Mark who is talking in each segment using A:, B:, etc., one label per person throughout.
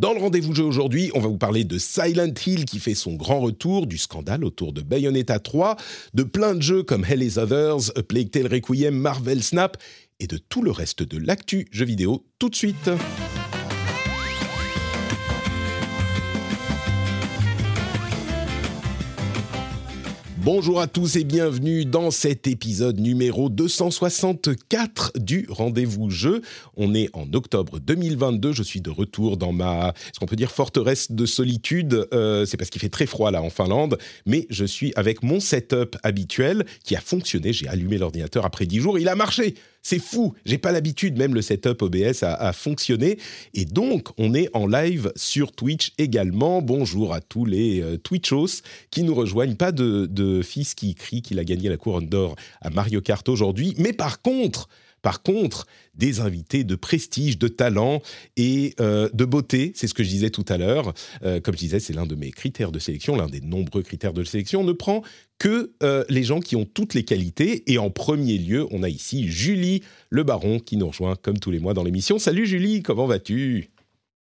A: Dans le rendez-vous jeu aujourd'hui, on va vous parler de Silent Hill qui fait son grand retour, du scandale autour de Bayonetta 3, de plein de jeux comme Hell is Others, Plague Tale Requiem, Marvel Snap et de tout le reste de l'actu jeux vidéo tout de suite. Bonjour à tous et bienvenue dans cet épisode numéro 264 du Rendez-vous Jeu. On est en octobre 2022, je suis de retour dans ma, ce qu'on peut dire, forteresse de solitude. Euh, c'est parce qu'il fait très froid là en Finlande, mais je suis avec mon setup habituel qui a fonctionné. J'ai allumé l'ordinateur après 10 jours, il a marché c'est fou, j'ai pas l'habitude, même le setup OBS a, fonctionné. Et donc, on est en live sur Twitch également. Bonjour à tous les euh, Twitchos qui nous rejoignent. Pas de, fils qui crie qu'il a gagné la couronne d'or à Mario Kart aujourd'hui, mais par contre, par contre, des invités de prestige, de talent et euh, de beauté, c'est ce que je disais tout à l'heure. Euh, comme je disais, c'est l'un de mes critères de sélection, l'un des nombreux critères de sélection. On ne prend que euh, les gens qui ont toutes les qualités. Et en premier lieu, on a ici Julie Le Baron qui nous rejoint comme tous les mois dans l'émission. Salut Julie, comment vas-tu?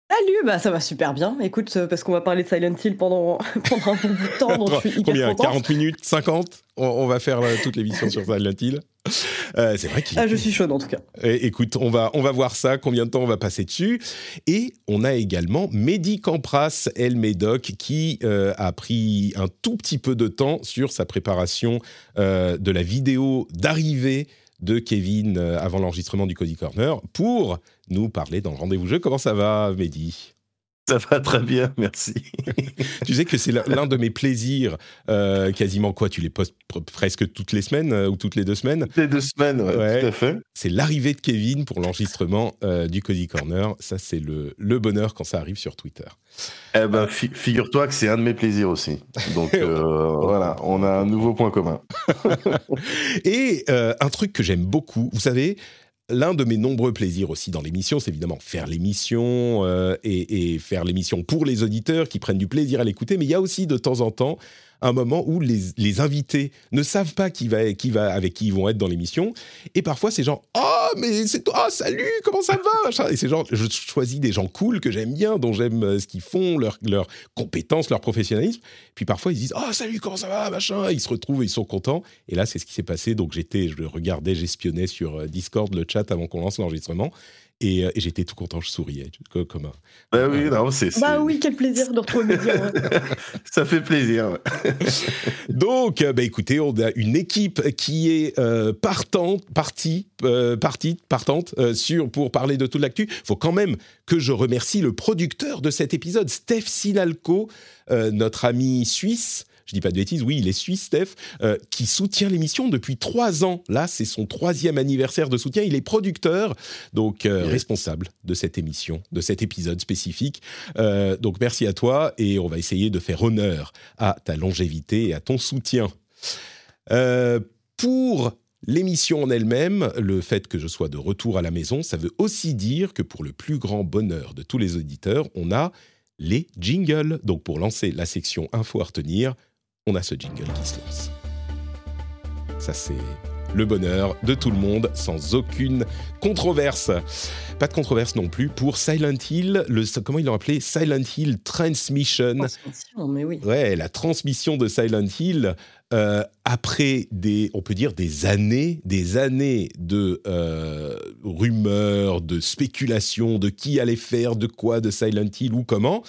B: Salut, bah ça va super bien. Écoute, parce qu'on va parler de Silent Hill pendant, pendant un bout de temps, donc je suis hyper
A: Combien 40 minutes 50 on, va faire toute l'émission sur Silent Hill.
B: Euh, c'est vrai qu'il. Ah, je suis chaude en tout cas.
A: écoute, on va, on va voir ça, combien de temps on va passer dessus. Et on a également Mehdi Campras, El Médoc, qui euh, a pris un tout petit peu de temps sur sa préparation euh, de la vidéo d'arrivée de Kevin avant l'enregistrement du Cody Corner pour nous parler dans le rendez-vous jeu. Comment ça va, Mehdi?
C: ça va très bien, merci.
A: tu sais que c'est l'un de mes plaisirs, euh, quasiment quoi Tu les postes presque toutes les semaines euh, ou toutes les deux semaines?
C: Toutes les deux semaines, ouais, tout à fait.
A: C'est l'arrivée de Kevin pour l'enregistrement euh, du Cozy Corner. Ça, c'est le, le, bonheur quand ça arrive sur Twitter.
C: Eh ben, figure-toi que c'est un de mes plaisirs aussi. Donc voilà, on a un nouveau point commun.
A: Et un truc que j'aime beaucoup, vous savez, L'un de mes nombreux plaisirs aussi dans l'émission, c'est évidemment faire l'émission euh, et, et, faire l'émission pour les auditeurs qui prennent du plaisir à l'écouter, mais il y a aussi de temps en temps un moment où les, invités ne savent pas qui va, qui va, avec qui ils vont être dans l'émission. Et parfois, c'est genre Oh, mais c'est toi, oh, salut, comment ça va? Et c'est genre, je choisis des gens cool que j'aime bien, dont j'aime euh, ce qu'ils font, leurs leur compétences, leur professionnalisme. Puis parfois, ils disent Oh, salut, comment ça va? Machin. Ils se retrouvent, ils sont contents. Et là, c'est ce qui s'est passé. Donc, j'étais, je regardais, j'espionnais sur euh, Discord le chat avant qu'on lance l'enregistrement. Euh, et, j'étais tout content, je souriais comme un.
C: Bah oui, non, c'est.
B: Bah oui, quel plaisir de retrouver média.
C: Ça fait plaisir.
A: Donc, euh, bah écoutez, on a une équipe qui est euh, partante, partie, partie, partante sur pour parler de toute l'actu. Il faut quand même que je remercie le producteur de cet épisode, Steph Sinalco, notre ami suisse je dis pas de bêtises, oui, il est suisse, Steph, euh, qui soutient l'émission depuis trois ans. Là, c'est son troisième anniversaire de soutien. Il est producteur, donc euh, responsable de cette émission, de cet épisode spécifique. Euh, donc merci à toi et on va essayer de faire honneur à ta longévité et à ton soutien. pour L'émission en elle-même, le fait que je sois de retour à la maison, ça veut aussi dire que pour le plus grand bonheur de tous les auditeurs, on a les jingles. Donc pour lancer la section info à retenir, on a ce jingle qui se lance. Ça, c'est le bonheur de tout le monde, sans aucune controverse. Pas de controverse non plus pour Silent Hill, le, comment ils l'ont appelé? Silent Hill Transmission.
B: Transmission, mais oui.
A: Ouais, la transmission de Silent Hill, euh, après des, on peut dire des années, des années de euh, rumeurs, de spéculations, de qui allait faire, de quoi, de Silent Hill ou comment,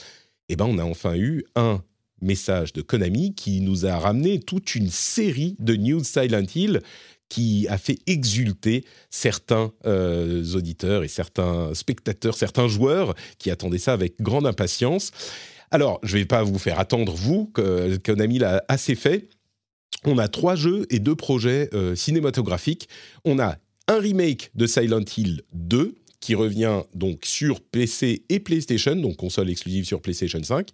A: eh ben on a enfin eu un message de Konami qui nous a ramené toute une série de news Silent Hill qui a fait exulter certains euh, auditeurs et certains spectateurs, certains joueurs qui attendaient ça avec grande impatience. Alors, je ne vais pas vous faire attendre, vous, que Konami l'a assez fait. On a trois jeux et deux projets euh, cinématographiques. On a un remake de Silent Hill 2, qui revient donc sur PC et PlayStation, donc console exclusive sur PlayStation 5.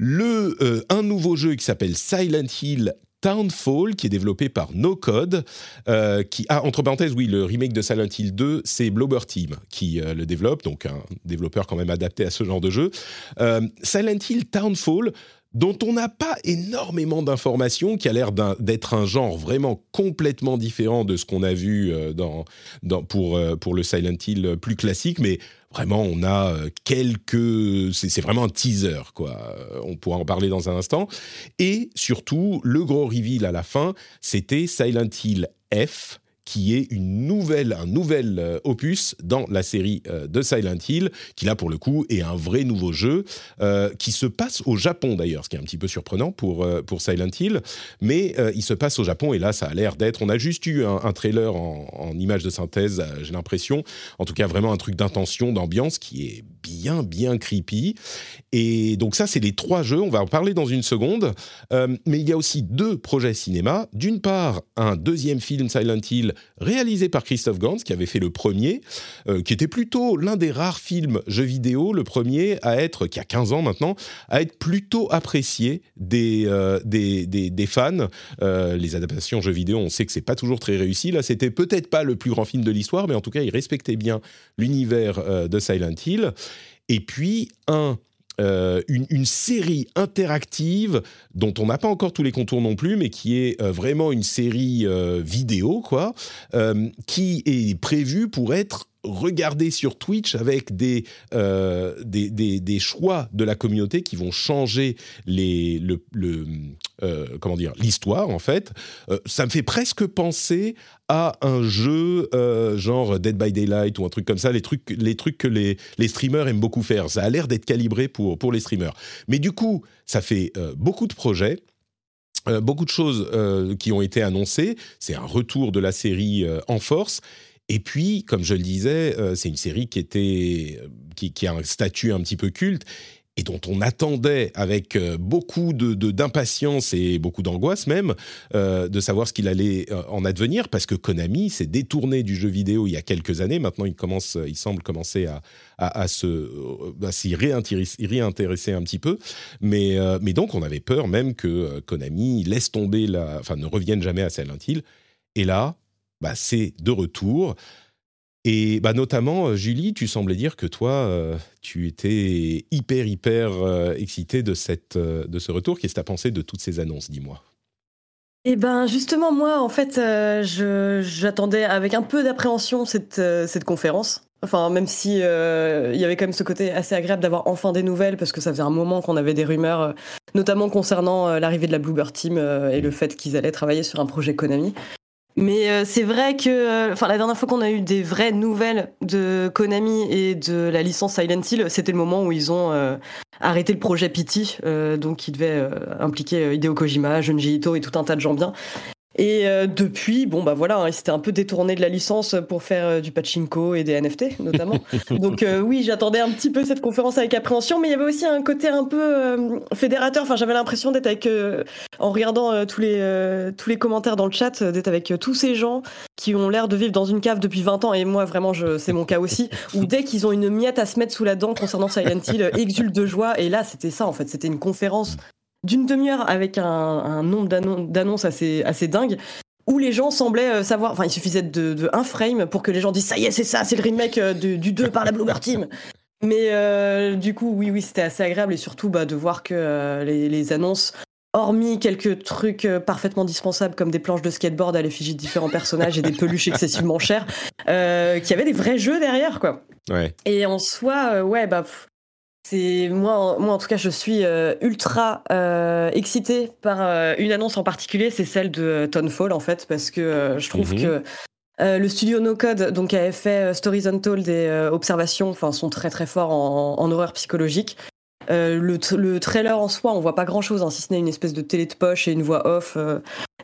A: Le, euh, un nouveau jeu qui s'appelle Silent Hill Townfall, qui est développé par No Code, euh, qui ah entre parenthèses oui le remake de Silent Hill 2 c'est Blobber Team qui euh, le développe donc un développeur quand même adapté à ce genre de jeu. Silent Hill Townfall dont on n'a pas énormément d'informations, qui a l'air d'être un genre vraiment complètement différent de ce qu'on a vu euh, pour, euh, pour le Silent Hill plus classique, mais vraiment on a euh, quelques... C'est vraiment un teaser, quoi. On pourra en parler dans un instant. Et surtout, le gros reveal à la fin, c'était Silent Hill F, qui est une nouvelle, un nouvel euh, opus dans la série euh, de Silent Hill, qui là pour le coup est un vrai nouveau jeu, euh, qui se passe au Japon d'ailleurs, ce qui est un petit peu surprenant pour, pour Silent Hill, mais il se passe au Japon et là ça a l'air d'être, on a juste eu un, trailer en, en, image de synthèse, j'ai l'impression, en tout cas vraiment un truc d'intention, d'ambiance qui est bien bien creepy. Et donc ça c'est les trois jeux, on va en parler dans une seconde, mais il y a aussi deux projets cinéma. D'une part un deuxième film Silent Hill réalisé par Christophe Gans, qui avait fait le premier, euh, qui était plutôt l'un des rares films jeux vidéo, le premier à être, qui a 15 ans maintenant, à être plutôt apprécié des, euh, des, des, fans. Euh, les adaptations jeux vidéo, on sait que c'est pas toujours très réussi. Là, c'était peut-être pas le plus grand film de l'histoire, mais en tout cas, il respectait bien l'univers de Silent Hill. Et puis, un euh, une, série interactive dont on n'a pas encore tous les contours non plus, mais qui est euh, vraiment une série euh, vidéo, quoi, qui est prévue pour être regardée sur Twitch avec des, des, des, choix de la communauté qui vont changer les, le, dire l'histoire en fait. ça me fait presque penser à un jeu euh, genre Dead by Daylight ou un truc comme ça, les trucs, les trucs que les, les streamers aiment beaucoup faire. Ça a l'air d'être calibré pour, pour les streamers. Mais du coup, ça fait euh, beaucoup de projets. Euh, beaucoup de choses qui ont été annoncées. C'est un retour de la série en force. Et puis, comme je le disais, c'est une série qui était qui, a un statut un petit peu culte et dont on attendait avec euh, beaucoup d'impatience et beaucoup d'angoisse même euh, de savoir ce qu'il allait euh, en advenir parce que Konami s'est détourné du jeu vidéo il y a quelques années. Maintenant, il commence, il semble commencer à, se, s'y réintéresser, un petit peu. Mais, donc, on avait peur même que Konami laisse tomber enfin, ne revienne jamais à Silent Hill. Et là, bah, c'est de retour. Et bah, notamment, euh, Julie, tu semblais dire que toi, euh, tu étais hyper, hyper euh, excitée de, ce retour. Qu'est-ce que tu as pensé de toutes ces annonces, dis-moi?
B: Eh ben justement, moi, en fait, j'attendais avec un peu d'appréhension cette, cette conférence. Enfin, même si il y avait quand même ce côté assez agréable d'avoir enfin des nouvelles, parce que ça faisait un moment qu'on avait des rumeurs, notamment concernant l'arrivée de la Bluebird Team et le fait qu'ils allaient travailler sur un projet Konami. Mais euh, c'est vrai que, euh, enfin, la dernière fois qu'on a eu des vraies nouvelles de Konami et de la licence Silent Hill, c'était le moment où ils ont euh, arrêté le projet Pity, donc qui devait impliquer Hideo Kojima, Junji Ito et tout un tas de gens bien. Et euh, depuis, bon bah voilà, hein, il s'était un peu détourné de la licence pour faire euh, du pachinko et des NFT notamment. Donc euh, oui, j'attendais un petit peu cette conférence avec appréhension, mais il y avait aussi un côté un peu fédérateur. Enfin, j'avais l'impression d'être avec, en regardant tous les tous les commentaires dans le chat, d'être avec tous ces gens qui ont l'air de vivre dans une cave depuis 20 ans. Et moi, vraiment, c'est mon cas aussi. Où dès qu'ils ont une miette à se mettre sous la dent concernant Silent Hill, exultent de joie. Et là, c'était ça en fait. C'était une conférence d'une demi-heure avec un, nombre d'annonces assez, assez dingue où les gens semblaient euh, savoir, enfin il suffisait de, un frame pour que les gens disent ça y est c'est ça, c'est le remake euh, du 2 par la Bloomer Team. Mais euh, du coup oui oui c'était assez agréable et surtout bah, de voir que les, annonces, hormis quelques trucs parfaitement dispensables comme des planches de skateboard à l'effigie de différents personnages et des peluches excessivement chères, qu'il y avait des vrais jeux derrière quoi.
A: Ouais.
B: Et en soi ouais bah c'est moi, moi en tout cas, je suis euh, ultra euh, excitée par euh, une annonce en particulier, c'est celle de Tonefall en fait, parce que je trouve mhm. que le studio No Code, donc avait fait Stories Untold et Observations, enfin sont très très forts en, horreur psychologique. Le, trailer en soi, on voit pas grand chose, hein, si ce n'est une espèce de télé de poche et une voix off.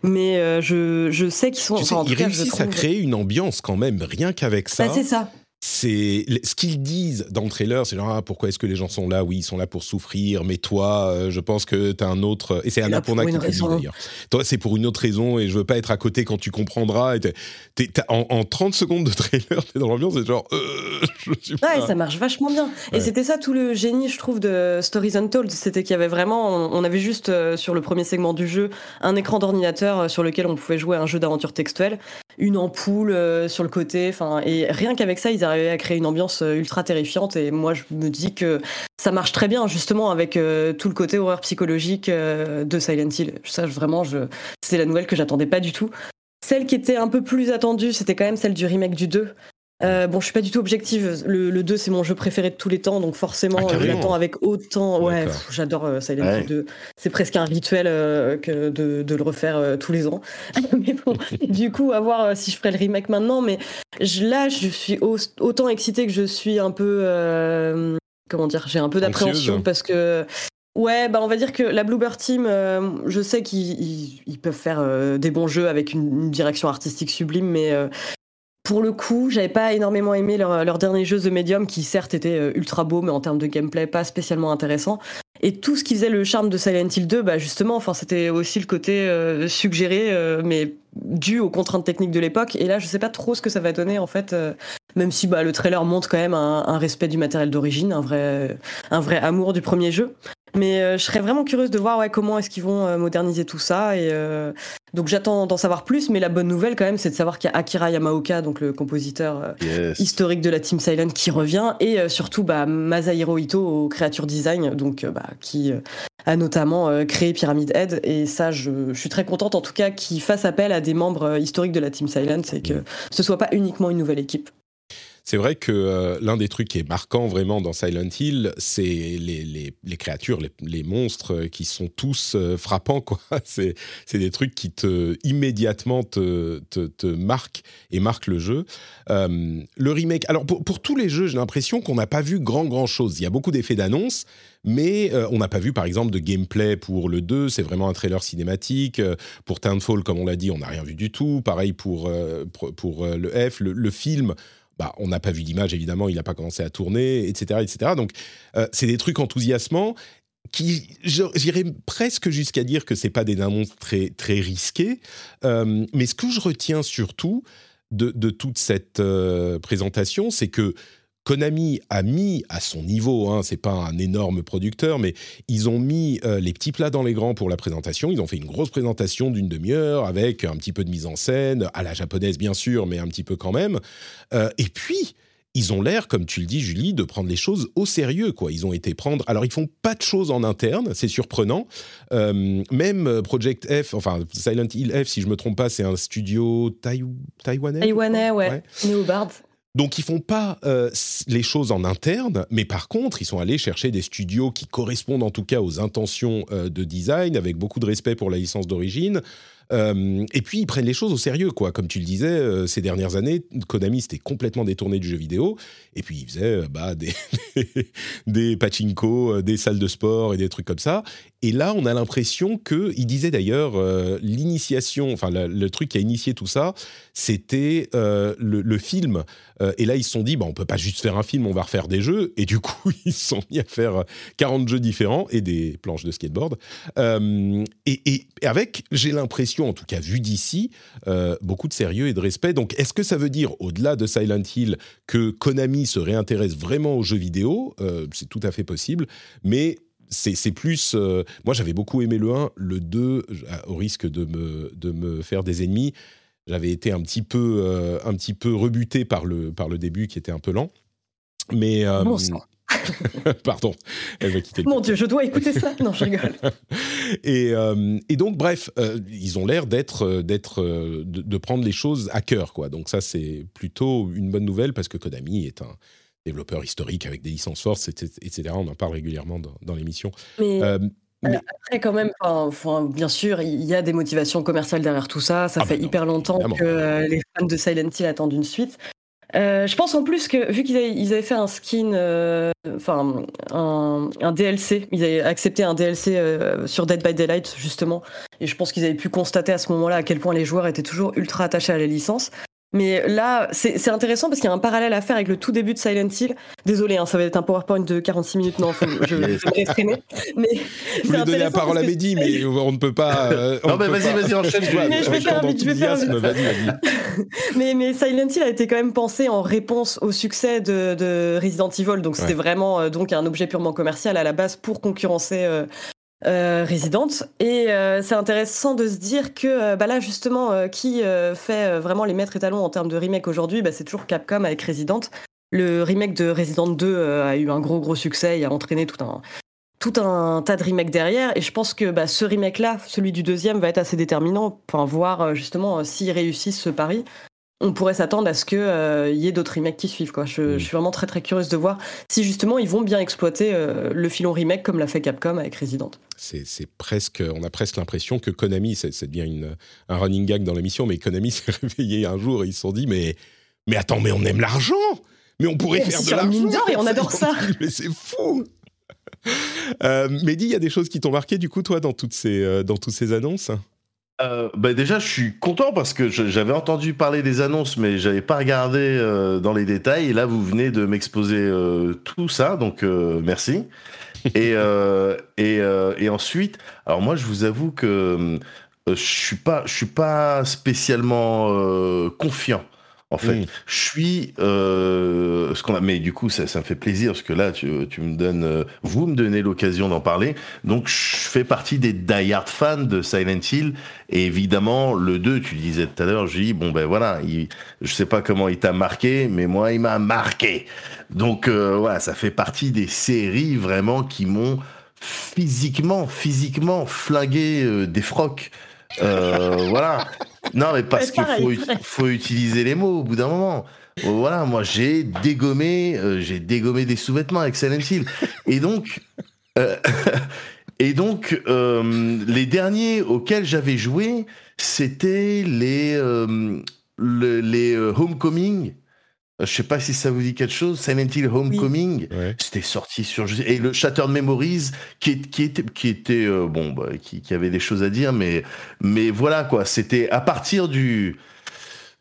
B: mais je, je, sais qu'ils sont.
A: ils réussissent à créer une ambiance quand même, rien qu'avec ça.
B: Bah, c'est ça.
A: C'est ce qu'ils disent dans le trailer, c'est genre ah, pourquoi est-ce que les gens sont là? Oui, ils sont là pour souffrir, mais toi, euh, je pense que tu as un autre et c'est Annapurna qui dit d'ailleurs. Toi, c'est pour une autre raison et je veux pas être à côté quand tu comprendras. Et en, 30 secondes de trailer, t'es dans l'ambiance, c'est genre euh,
B: je suis pas... Ouais, ça marche vachement bien. Et c'était ça tout le génie, je trouve, de Stories Untold, c'était qu'il y avait vraiment, on avait juste euh, sur le premier segment du jeu un écran d'ordinateur sur lequel on pouvait jouer à un jeu d'aventure textuelle, une ampoule sur le côté, enfin et rien qu'avec ça, ils arrivaient à créer une ambiance euh, ultra terrifiante. Et moi, je me dis que ça marche très bien, justement, avec euh, tout le côté horreur psychologique euh, de Silent Hill. Ça, vraiment, je... c'est la nouvelle que j'attendais pas du tout. Celle qui était un peu plus attendue, c'était quand même celle du remake du 2, euh, bon, je suis pas du tout objective. Le, 2, c'est mon jeu préféré de tous les temps, donc forcément, ah, je l'attends avec autant. Ouais, j'adore euh, Silent Hill 2. C'est presque un rituel euh, que de, le refaire tous les ans. mais bon, du coup, à voir si je ferai le remake maintenant. Mais là, je suis autant excitée que je suis un peu. comment dire J'ai un peu d'appréhension parce que. Ouais, bah on va dire que la Bluebird Team, je sais qu'ils peuvent faire des bons jeux avec une, une direction artistique sublime, mais pour le coup, j'avais pas énormément aimé leur, dernier jeu The Medium, qui certes était euh, ultra beau, mais en termes de gameplay, pas spécialement intéressant. Et tout ce qui faisait le charme de Silent Hill 2, bah justement, enfin, c'était aussi le côté euh, suggéré, euh, mais dû aux contraintes techniques de l'époque. Et là, je sais pas trop ce que ça va donner, en fait, même si bah, le trailer montre quand même un, un respect du matériel d'origine, un vrai, un vrai amour du premier jeu. Mais euh, je serais vraiment curieuse de voir ouais, comment est-ce qu'ils vont euh, moderniser tout ça. Et euh, donc j'attends d'en savoir plus. Mais la bonne nouvelle quand même, c'est de savoir qu'il y a Akira Yamaoka, donc le compositeur historique de la Team Silent, qui revient, et surtout bah, Masahiro Ito au Creature Design, donc bah, qui a notamment créé Pyramid Head. Et ça, je, suis très contente en tout cas qu'il fasse appel à des membres historiques de la Team Silent et que ce soit pas uniquement une nouvelle équipe.
A: C'est vrai que euh, l'un des trucs qui est marquant vraiment dans Silent Hill, c'est les, les, créatures, les, monstres euh, qui sont tous euh, frappants. C'est, des trucs qui te, immédiatement te, te, te marquent et marquent le jeu. le remake, alors pour, pour tous les jeux, j'ai l'impression qu'on n'a pas vu grand grand chose. Il y a beaucoup d'effets d'annonce, mais on n'a pas vu par exemple de gameplay pour le 2, c'est vraiment un trailer cinématique. pour Townfall, comme on l'a dit, on n'a rien vu du tout. Pareil pour, pour, le F, le film bah, on n'a pas vu d'image, évidemment, il n'a pas commencé à tourner, etc. etc. Donc, euh, c'est des trucs enthousiasmants qui, j'irais presque jusqu'à dire que c'est pas des annonces très, très risquées. Euh, mais ce que je retiens surtout de, toute cette euh, présentation, c'est que Konami a mis à son niveau, hein, c'est pas un énorme producteur, mais ils ont mis euh, les petits plats dans les grands pour la présentation. Ils ont fait une grosse présentation d'une demi-heure avec un petit peu de mise en scène, à la japonaise bien sûr, mais un petit peu quand même. Euh, et puis, ils ont l'air, comme tu le dis, Julie, de prendre les choses au sérieux. Quoi. Ils ont été prendre. Alors, ils font pas de choses en interne, c'est surprenant. Euh, même Project F, enfin Silent Hill F, si je me trompe pas, c'est un studio taïwanais.
B: Taïwanais, ouais. ouais.
A: Donc ils font pas euh, les choses en interne, mais par contre ils sont allés chercher des studios qui correspondent en tout cas aux intentions euh, de design, avec beaucoup de respect pour la licence d'origine, euh, et puis ils prennent les choses au sérieux, quoi. Comme tu le disais, euh, ces dernières années, Konami s'était complètement détourné du jeu vidéo, et puis ils faisaient euh, bah, des, des pachinko, des salles de sport et des trucs comme ça. Et là, on a l'impression que, il disait d'ailleurs, l'initiation, enfin le, truc qui a initié tout ça, c'était le, film. et là, ils se sont dit, bah, on peut pas juste faire un film, on va refaire des jeux. Et du coup, ils se sont mis à faire 40 jeux différents et des planches de skateboard. et, et avec, j'ai l'impression en tout cas vu d'ici, euh, beaucoup de sérieux et de respect. Donc est-ce que ça veut dire, au-delà de Silent Hill, que Konami se réintéresse vraiment aux jeux vidéo? Euh, C'est tout à fait possible, mais c'est plus... Euh, moi j'avais beaucoup aimé le 1, le 2, au risque de me, de me faire des ennemis, j'avais été un petit peu, un petit peu rebuté par le, par le début qui était un peu lent. Mais,
B: bon
A: Pardon, elle va quitter.
B: Mon Dieu, je dois écouter ça. Non, je rigole.
A: et, euh, et, donc, bref, euh, ils ont l'air d'être, euh, d'être, de, prendre les choses à cœur, quoi. Donc ça, c'est plutôt une bonne nouvelle parce que Konami est un développeur historique avec des licences fortes, etc. On en parle régulièrement dans, l'émission.
B: Mais... Après, quand même, enfin, bien sûr, il y a des motivations commerciales derrière tout ça. Ça ah fait bah hyper longtemps que les fans de Silent Hill attendent une suite. Euh, je pense en plus que vu qu'ils avaient, fait un skin, euh, enfin un, DLC, ils avaient accepté un DLC euh, sur Dead by Daylight justement, et je pense qu'ils avaient pu constater à ce moment-là à quel point les joueurs étaient toujours ultra attachés à la licence. Mais là, c'est intéressant parce qu'il y a un parallèle à faire avec le tout début de Silent Hill. Désolé, hein, ça va être un PowerPoint de 46 minutes. Non, faut, je, vais m'exprimer.
A: Mais je voulais donner la parole à Mehdi, mais on ne peut pas.
C: Euh, non, mais vas-y, vas-y, enchaîne.
B: Mais je vais faire vite. Je vais faire mais, mais Silent Hill a été quand même pensé en réponse au succès de, de Resident Evil. Donc c'était vraiment euh, donc un objet purement commercial à la base pour concurrencer euh, euh, résidente. Et euh, c'est intéressant de se dire que euh, bah là, justement, qui fait vraiment les maîtres étalons en termes de remake aujourd'hui bah, C'est toujours Capcom avec Resident. Le remake de Resident 2 a eu un gros, gros succès et a entraîné tout un, tout un tas de remakes derrière. Et je pense que bah, ce remake-là, celui du deuxième, va être assez déterminant, pour voir justement s'ils réussissent ce pari on pourrait s'attendre à ce qu'il euh, y ait d'autres remakes qui suivent. Quoi. Je, mm. suis vraiment très très curieuse de voir si justement ils vont bien exploiter euh, le filon remake comme l'a fait Capcom avec Resident.
A: C'est presque, on a presque l'impression que Konami, c'est devient une, un running gag dans l'émission, mais Konami s'est réveillé un jour et ils se sont dit mais mais attends mais on aime l'argent, mais on pourrait faire de l'argent
B: et on adore ça.
A: mais c'est fou. euh, Mehdi, il y a des choses qui t'ont marqué du coup toi dans toutes ces dans toutes ces annonces?
C: Euh, bah déjà, je suis content parce que j'avais entendu parler des annonces, mais j'avais pas regardé euh, dans les détails. Et là, vous venez de m'exposer euh, tout ça, donc merci. Et, et, et, ensuite, alors moi, je vous avoue que je suis je suis pas spécialement confiant en fait, mm. je suis euh, ce qu'on a, mais du coup, ça, ça, me fait plaisir parce que là, tu, tu me donnes, euh, vous me donnez l'occasion d'en parler. Donc, je fais partie des die-hard fans de Silent Hill. Et évidemment, le 2, tu disais tout à l'heure, je dis, bon, ben voilà, il, je sais pas comment il t'a marqué, mais moi, il m'a marqué. Donc, euh, voilà, ça fait partie des séries vraiment qui m'ont physiquement, physiquement flingué euh, des frocs. Euh, voilà. Non, mais parce qu'il faut, faut, utiliser les mots au bout d'un moment. Voilà, moi j'ai dégommé, euh, j'ai dégommé des sous-vêtements avec Silent Hill. Et donc, euh, et donc les derniers auxquels j'avais joué, c'était les, les Homecoming je sais pas si ça vous dit quelque chose. Silent Hill Homecoming, c'était sorti sur et le Shattered Memories qui, qui était qui était euh, bon bah, qui, qui, avait des choses à dire, mais mais voilà quoi. C'était à partir du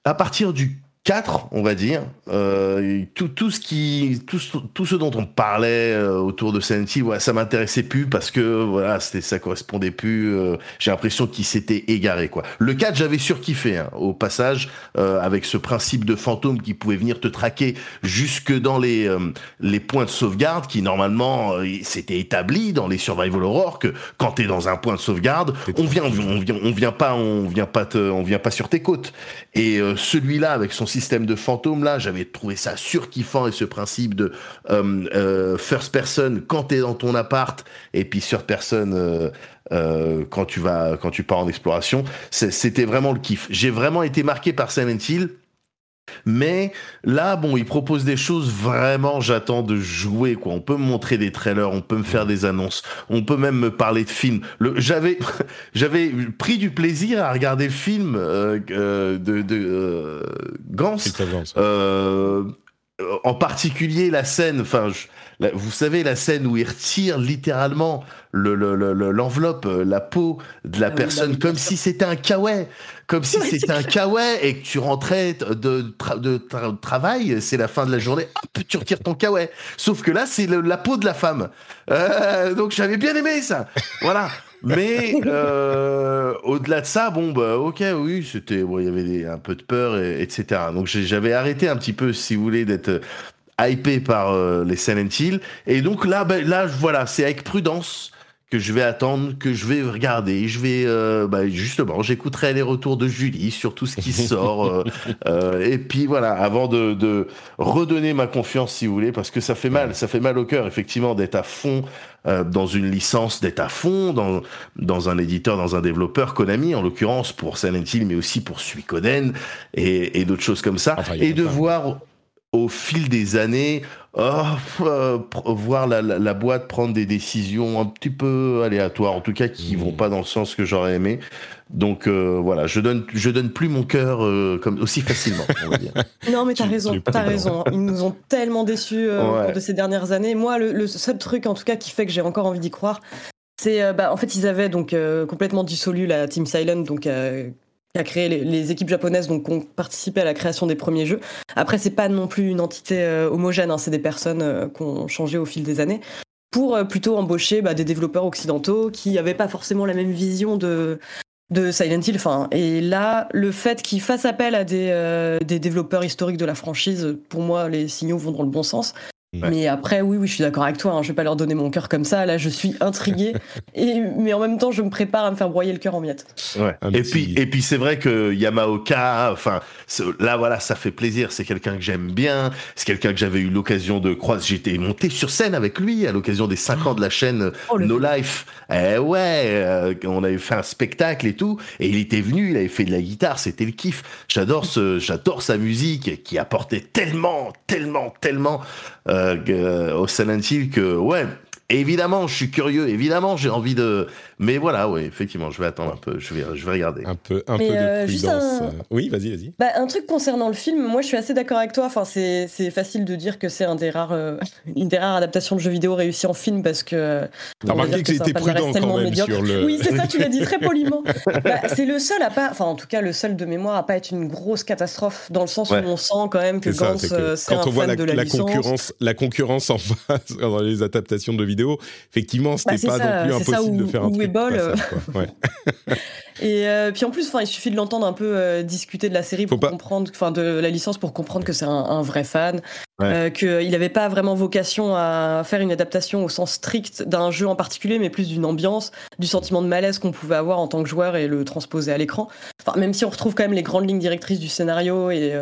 C: à partir du 4, on va dire. Euh, tout, tout, ce qui, tout, tout, ce dont on parlait euh, autour de Hill, voilà, ça m'intéressait plus parce que voilà, c'était, ça correspondait plus. Euh, j'ai l'impression qu'il s'était égaré. Quoi. Le 4, j'avais surkiffé hein, au passage euh, avec ce principe de fantôme qui pouvait venir te traquer jusque dans les euh, les points de sauvegarde qui normalement c'était établi dans les survival horror que quand t'es dans un point de sauvegarde, on vient, on vient, on vient pas, on vient pas, te, on vient pas sur tes côtes. Et celui-là avec son système de fantôme là, j'avais trouvé ça surkiffant et ce principe de euh, euh, first person quand t'es dans ton appart et puis third person euh, quand tu vas quand tu pars en exploration, c'était vraiment le kiff. J'ai vraiment été marqué par Silent Hill mais là, bon, il propose des choses vraiment, j'attends de jouer, quoi. On peut me montrer des trailers, on peut me faire des annonces, on peut même me parler de films. J'avais, j'avais pris du plaisir à regarder le film euh, euh, de, de euh, Gans. Euh, en particulier la scène, enfin, vous savez la scène où il retire littéralement l'enveloppe, le, la peau de la ah personne, comme si c'était un kawaii comme si c'était un kawaii et que tu rentrais de, de, travail, c'est la fin de la journée, hop, tu retires ton kawaii. Sauf que là, c'est la peau de la femme. Euh, donc j'avais bien aimé ça. Voilà. Mais euh, au-delà de ça, bon, bah, ok, oui, c'était, bon, il y avait un peu de peur, et, etc. Donc j'avais arrêté un petit peu, si vous voulez, d'être hypé par euh, les Silent Hill. Et donc là, ben, là, voilà, c'est avec prudence que je vais attendre, que je vais regarder. Je vais, euh, bah, justement, j'écouterai les retours de Julie sur tout ce qui sort. Euh, euh, et puis voilà, avant de, de, redonner ma confiance, si vous voulez, parce que ça fait mal, ça fait mal au cœur, effectivement, d'être à fond dans une licence, d'être à fond dans, dans un éditeur, dans un développeur, Konami en l'occurrence, pour Silent Hill, mais aussi pour Suikoden et, et d'autres choses comme ça. et de voir au fil des années, oh, euh, voir la, la, boîte prendre des décisions un petit peu aléatoires, en tout cas qui vont mmh. pas dans le sens que j'aurais aimé. Donc euh, voilà, je donne, je donne plus mon cœur euh, comme aussi facilement. On va dire.
B: non, mais t'as raison, t'as raison. Ils nous ont tellement déçus de ces dernières années. Moi, le, le, seul truc, en tout cas, qui fait que j'ai encore envie d'y croire, c'est, bah, en fait, ils avaient donc complètement dissolu la Team Silent, donc qui a créé les, équipes japonaises donc qui ont participé à la création des premiers jeux. Après, c'est pas non plus une entité homogène, hein, c'est des personnes qui ont changé au fil des années pour plutôt embaucher bah, des développeurs occidentaux qui n'avaient pas forcément la même vision de, Silent Hill. Et là, le fait qu'il fasse appel à des développeurs historiques de la franchise, pour moi, les signaux vont dans le bon sens. Mais après, oui, oui, je suis d'accord avec toi. Hein, je vais pas leur donner mon cœur comme ça. Là, je suis intrigué. et, mais en même temps, je me prépare à me faire broyer le cœur en miettes.
C: Ouais. Et, puis, et puis, c'est vrai que Yamaoka, enfin, là, voilà, ça fait plaisir. C'est quelqu'un que j'aime bien. C'est quelqu'un que j'avais eu l'occasion de croiser. J'étais monté sur scène avec lui à l'occasion des 5 ans de la chaîne oh, No Life. Eh ouais, euh, on avait fait un spectacle et tout. Et il était venu, il avait fait de la guitare. C'était le kiff. J'adore ce, j'adore sa musique qui apportait tellement, tellement, tellement. Euh, euh, au Silent Hill que ouais évidemment, je suis curieux. Évidemment, j'ai envie de. Mais voilà, oui, effectivement, je vais attendre un peu. Je vais, je vais regarder.
A: Un peu, un peu de euh, prudence. Euh. Oui, vas-y, vas-y.
B: Bah, un truc concernant le film, moi, je suis assez d'accord avec toi. Enfin, c'est, facile de dire que c'est un des rares, euh, une des rares adaptations de jeux vidéo réussies en film parce que.
A: T'as remarqué que, c'était prudent quand même sur le.
B: Oui, c'est ça. Tu l'as dit très poliment. bah, c'est le seul à pas. Enfin, en tout cas, le seul de mémoire à pas être une grosse catastrophe dans le sens où on sent quand même que Gantz, c'est, un fan de la,
A: la concurrence, la concurrence en face dans les adaptations de vidéos effectivement, c'était bah, pas non plus impossible de faire un truc.
B: Euh. et euh, puis en plus, il suffit de l'entendre un peu euh, discuter de la série pour comprendre, enfin de la licence pour comprendre que c'est un, vrai fan, qu'il n'avait pas vraiment vocation à faire une adaptation au sens strict d'un jeu en particulier, mais plus d'une ambiance, du sentiment de malaise qu'on pouvait avoir en tant que joueur et le transposer à l'écran. Enfin, même si on retrouve quand même les grandes lignes directrices du scénario et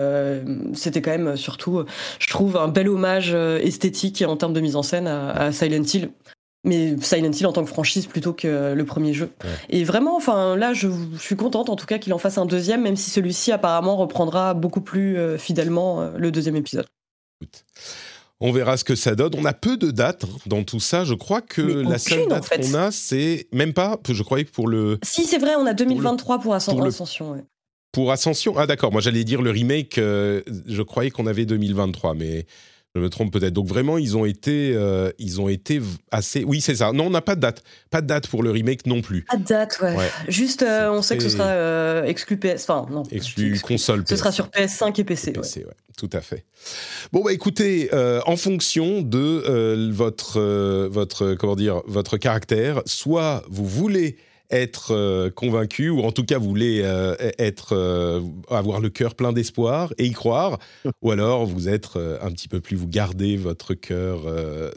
B: c'était quand même surtout, je trouve, un bel hommage esthétique et en termes de mise en scène à, à Silent Hill mais Silent Hill en tant que franchise plutôt que le premier jeu. Et vraiment, enfin là, je, suis contente en tout cas qu'il en fasse un deuxième, même si celui-ci apparemment reprendra beaucoup plus euh, fidèlement euh, le deuxième épisode.
A: On verra ce que ça donne. On a peu de dates hein, dans tout ça. Je crois que la seule date qu'on a, c'est même pas. Je croyais que pour le.
B: Si c'est vrai, on a 2023 pour, Ascension.
A: Pour Ascension, ah d'accord. Moi j'allais dire le remake. Euh, je croyais qu'on avait 2023, mais je me trompe peut-être. Donc vraiment, ils ont été, euh, ils ont été assez. Oui, c'est ça. Non, on n'a pas de date. Pas de date pour le remake non plus.
B: Pas de date, ouais. Juste, euh, on sait que ce sera euh, exclu PS. Enfin, non.
A: Exclu, console.
B: Ce sera sur PS5 et PC.
A: PC, ouais. Tout à fait. Bon bah écoutez, en fonction de votre, votre, comment dire, votre caractère, soit vous voulez être euh, convaincu, ou en tout cas vous voulez euh, être, euh, avoir le cœur plein d'espoir et y croire, ou alors vous êtes un petit peu plus, vous gardez votre cœur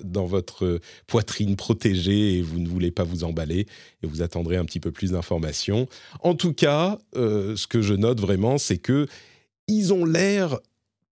A: dans votre poitrine protégée et vous ne voulez pas vous emballer et vous attendrez un petit peu plus d'informations. En tout cas, ce que je note vraiment, c'est que ils ont l'air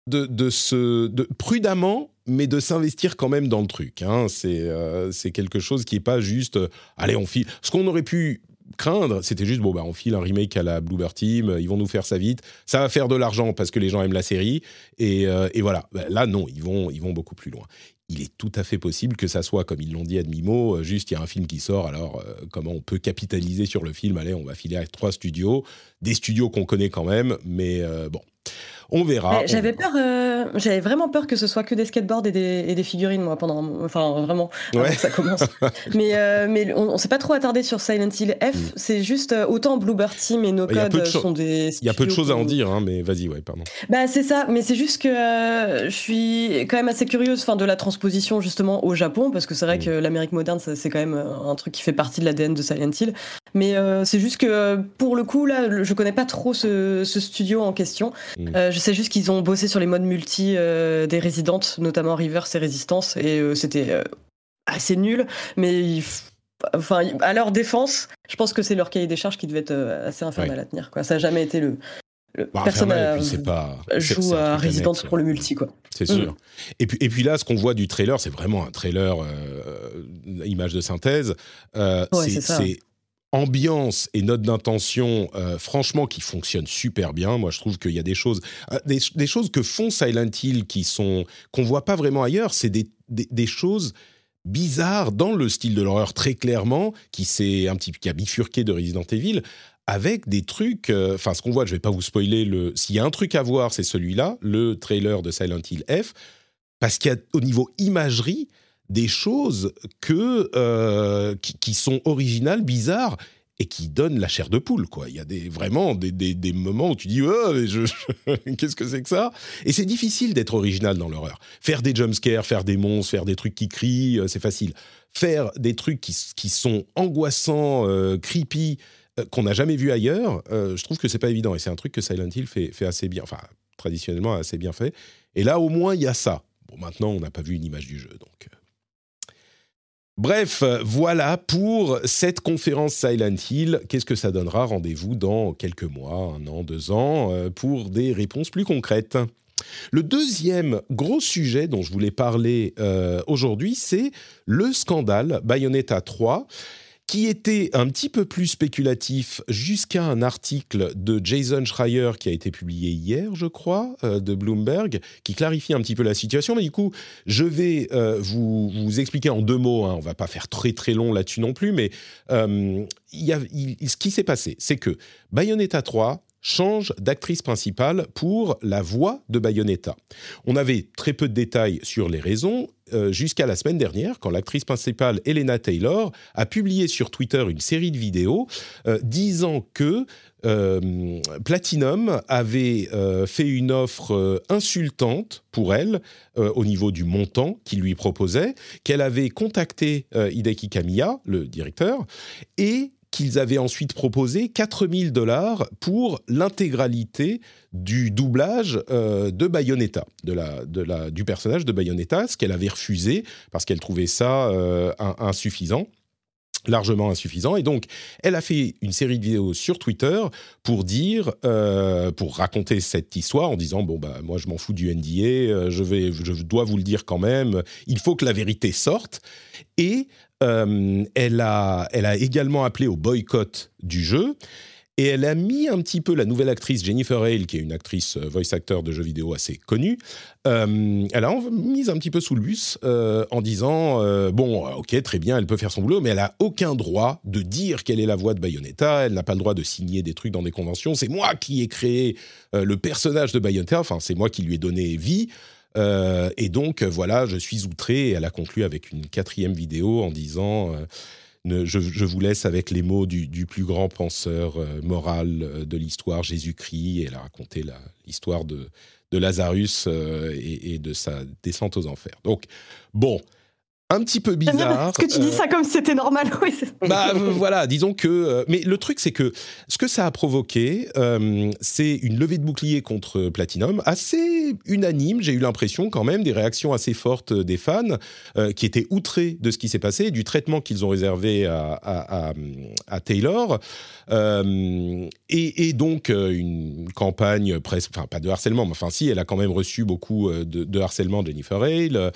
A: de, de se de, prudemment mais de s'investir quand même dans le truc. Hein. C'est quelque chose qui n'est pas juste, allez, on file. Ce qu'on aurait pu craindre, c'était juste bon bah on file un remake à la Bluebird Team, ils vont nous faire ça vite, ça va faire de l'argent parce que les gens aiment la série et, euh, voilà. Bah, là non, ils vont ils vont beaucoup plus loin. Il est tout à fait possible que ça soit comme ils l'ont dit à demi-mot, euh, juste il y a un film qui sort, alors euh, comment on peut capitaliser sur le film? Allez, on va filer avec trois studios, des studios qu'on connaît quand même, mais bon. On verra.
B: J'avais peur, euh, j'avais vraiment peur que ce soit que des skateboards et des, figurines, moi, pendant, enfin, vraiment, que ça commence. mais, euh, mais on, ne s'est pas trop attardé sur Silent Hill F. Mm. C'est juste euh, autant Bluebird Team et No Code sont des.
A: Il y a peu de choses à en dire, hein, mais vas-y, ouais, pardon.
B: Bah c'est ça, mais c'est juste que je suis quand même assez curieuse, enfin, de la transposition justement au Japon, parce que c'est vrai mm. que l'Amérique moderne, c'est quand même un truc qui fait partie de l'ADN de Silent Hill. Mais c'est juste que pour le coup, là, je connais pas trop ce, studio en question. Mm. Je sais juste qu'ils ont bossé sur les modes multi euh, des résidentes, notamment Reverse et Résistance, et euh, c'était euh, assez nul, mais enfin, à leur défense, je pense que c'est leur cahier des charges qui devait être assez infernal à tenir. Quoi. Ça n'a jamais été le.
A: Bah, personne pas,
B: joue à Résidence pour le multi, quoi.
A: C'est sûr. Mm. Et, puis, et puis là, ce qu'on voit du trailer, c'est vraiment un trailer image de synthèse. c'est ambiance et note d'intention, euh, franchement, qui fonctionnent super bien. Moi, je trouve qu'il y a des choses, euh, des, choses que font Silent Hill qui sont qu'on voit pas vraiment ailleurs. C'est des, des, choses bizarres dans le style de l'horreur très clairement, qui s'est un petit qui a bifurqué de Resident Evil avec des trucs. Euh, enfin, ce qu'on voit, je vais pas vous spoiler le. S'il y a un truc à voir, c'est celui-là, le trailer de Silent Hill F, parce qu'il y a au niveau imagerie des choses que, euh, qui, sont originales, bizarres et qui donne la chair de poule, quoi. Il y a vraiment des, des, moments où tu dis, oh, qu'est-ce que c'est que ça? Et c'est difficile d'être original dans l'horreur. Faire des jumpscares, faire des monstres, faire des trucs qui crient, euh, c'est facile. Faire des trucs qui, qui sont angoissants, euh, creepy, qu'on n'a jamais vu ailleurs, je trouve que c'est pas évident. Et c'est un truc que Silent Hill fait, fait assez bien, enfin, traditionnellement assez bien fait. Et là, au moins, il y a ça. Bon, maintenant, on n'a pas vu une image du jeu, donc. Bref, voilà pour cette conférence Silent Hill. Qu'est-ce que ça donnera Rendez-vous dans quelques mois, un an, deux ans, euh, pour des réponses plus concrètes? Le deuxième gros sujet dont je voulais parler euh, aujourd'hui, c'est le scandale Bayonetta 3 qui était un petit peu plus spéculatif jusqu'à un article de Jason Schreier qui a été publié hier, je crois, euh, de Bloomberg, qui clarifie un petit peu la situation. Mais du coup, je vais euh, vous, expliquer en deux mots. Hein. On va pas faire très très long là-dessus non plus, mais euh, ce qui s'est passé, c'est que Bayonetta 3 change d'actrice principale pour la voix de Bayonetta. On avait très peu de détails sur les raisons euh, jusqu'à la semaine dernière, quand l'actrice principale Elena Taylor a publié sur Twitter une série de vidéos euh, disant que euh, Platinum avait fait une offre insultante pour elle au niveau du montant qu'il lui proposait, qu'elle avait contacté Hideki Kamiya, le directeur, et qu'ils avaient ensuite proposé 4000 dollars pour l'intégralité du doublage euh, de Bayonetta, de la, du personnage de Bayonetta, ce qu'elle avait refusé parce qu'elle trouvait ça euh, insuffisant largement insuffisant. Et donc, elle a fait une série de vidéos sur Twitter pour dire, euh, pour raconter cette histoire en disant bon bah moi je m'en fous du NDA, je vais, je dois vous le dire quand même. Il faut que la vérité sorte. Et euh, elle, a, également appelé au boycott du jeu. Et elle a mis un petit peu la nouvelle actrice Jennifer Hale, qui est une actrice euh, voice actor de jeux vidéo assez connue, euh, elle a mis un petit peu sous le bus en disant bon, ok, très bien, elle peut faire son boulot, mais elle a aucun droit de dire quelle est la voix de Bayonetta. Elle n'a pas le droit de signer des trucs dans des conventions. C'est moi qui ai créé le personnage de Bayonetta. Enfin, c'est moi qui lui ai donné vie. Euh, et donc, voilà, je suis outré. Et elle a conclu avec une quatrième vidéo en disant euh, je, vous laisse avec les mots du, plus grand penseur euh, moral de l'histoire, Jésus-Christ. Elle a raconté l'histoire de, de, Lazarus et, et, de sa descente aux enfers. Donc, bon, un petit peu bizarre.
B: Est-ce que tu dis ça comme si c'était normal oui,
A: Bah euh, voilà, disons que. Euh, mais le truc, c'est que ce que ça a provoqué, euh, c'est une levée de bouclier contre Platinum, assez unanime. J'ai eu l'impression quand même des réactions assez fortes des fans qui étaient outrés de ce qui s'est passé, du traitement qu'ils ont réservé à, à, Taylor, et, donc une campagne presque, enfin pas de harcèlement, mais enfin si, elle a quand même reçu beaucoup de, de harcèlement de Jennifer Hale.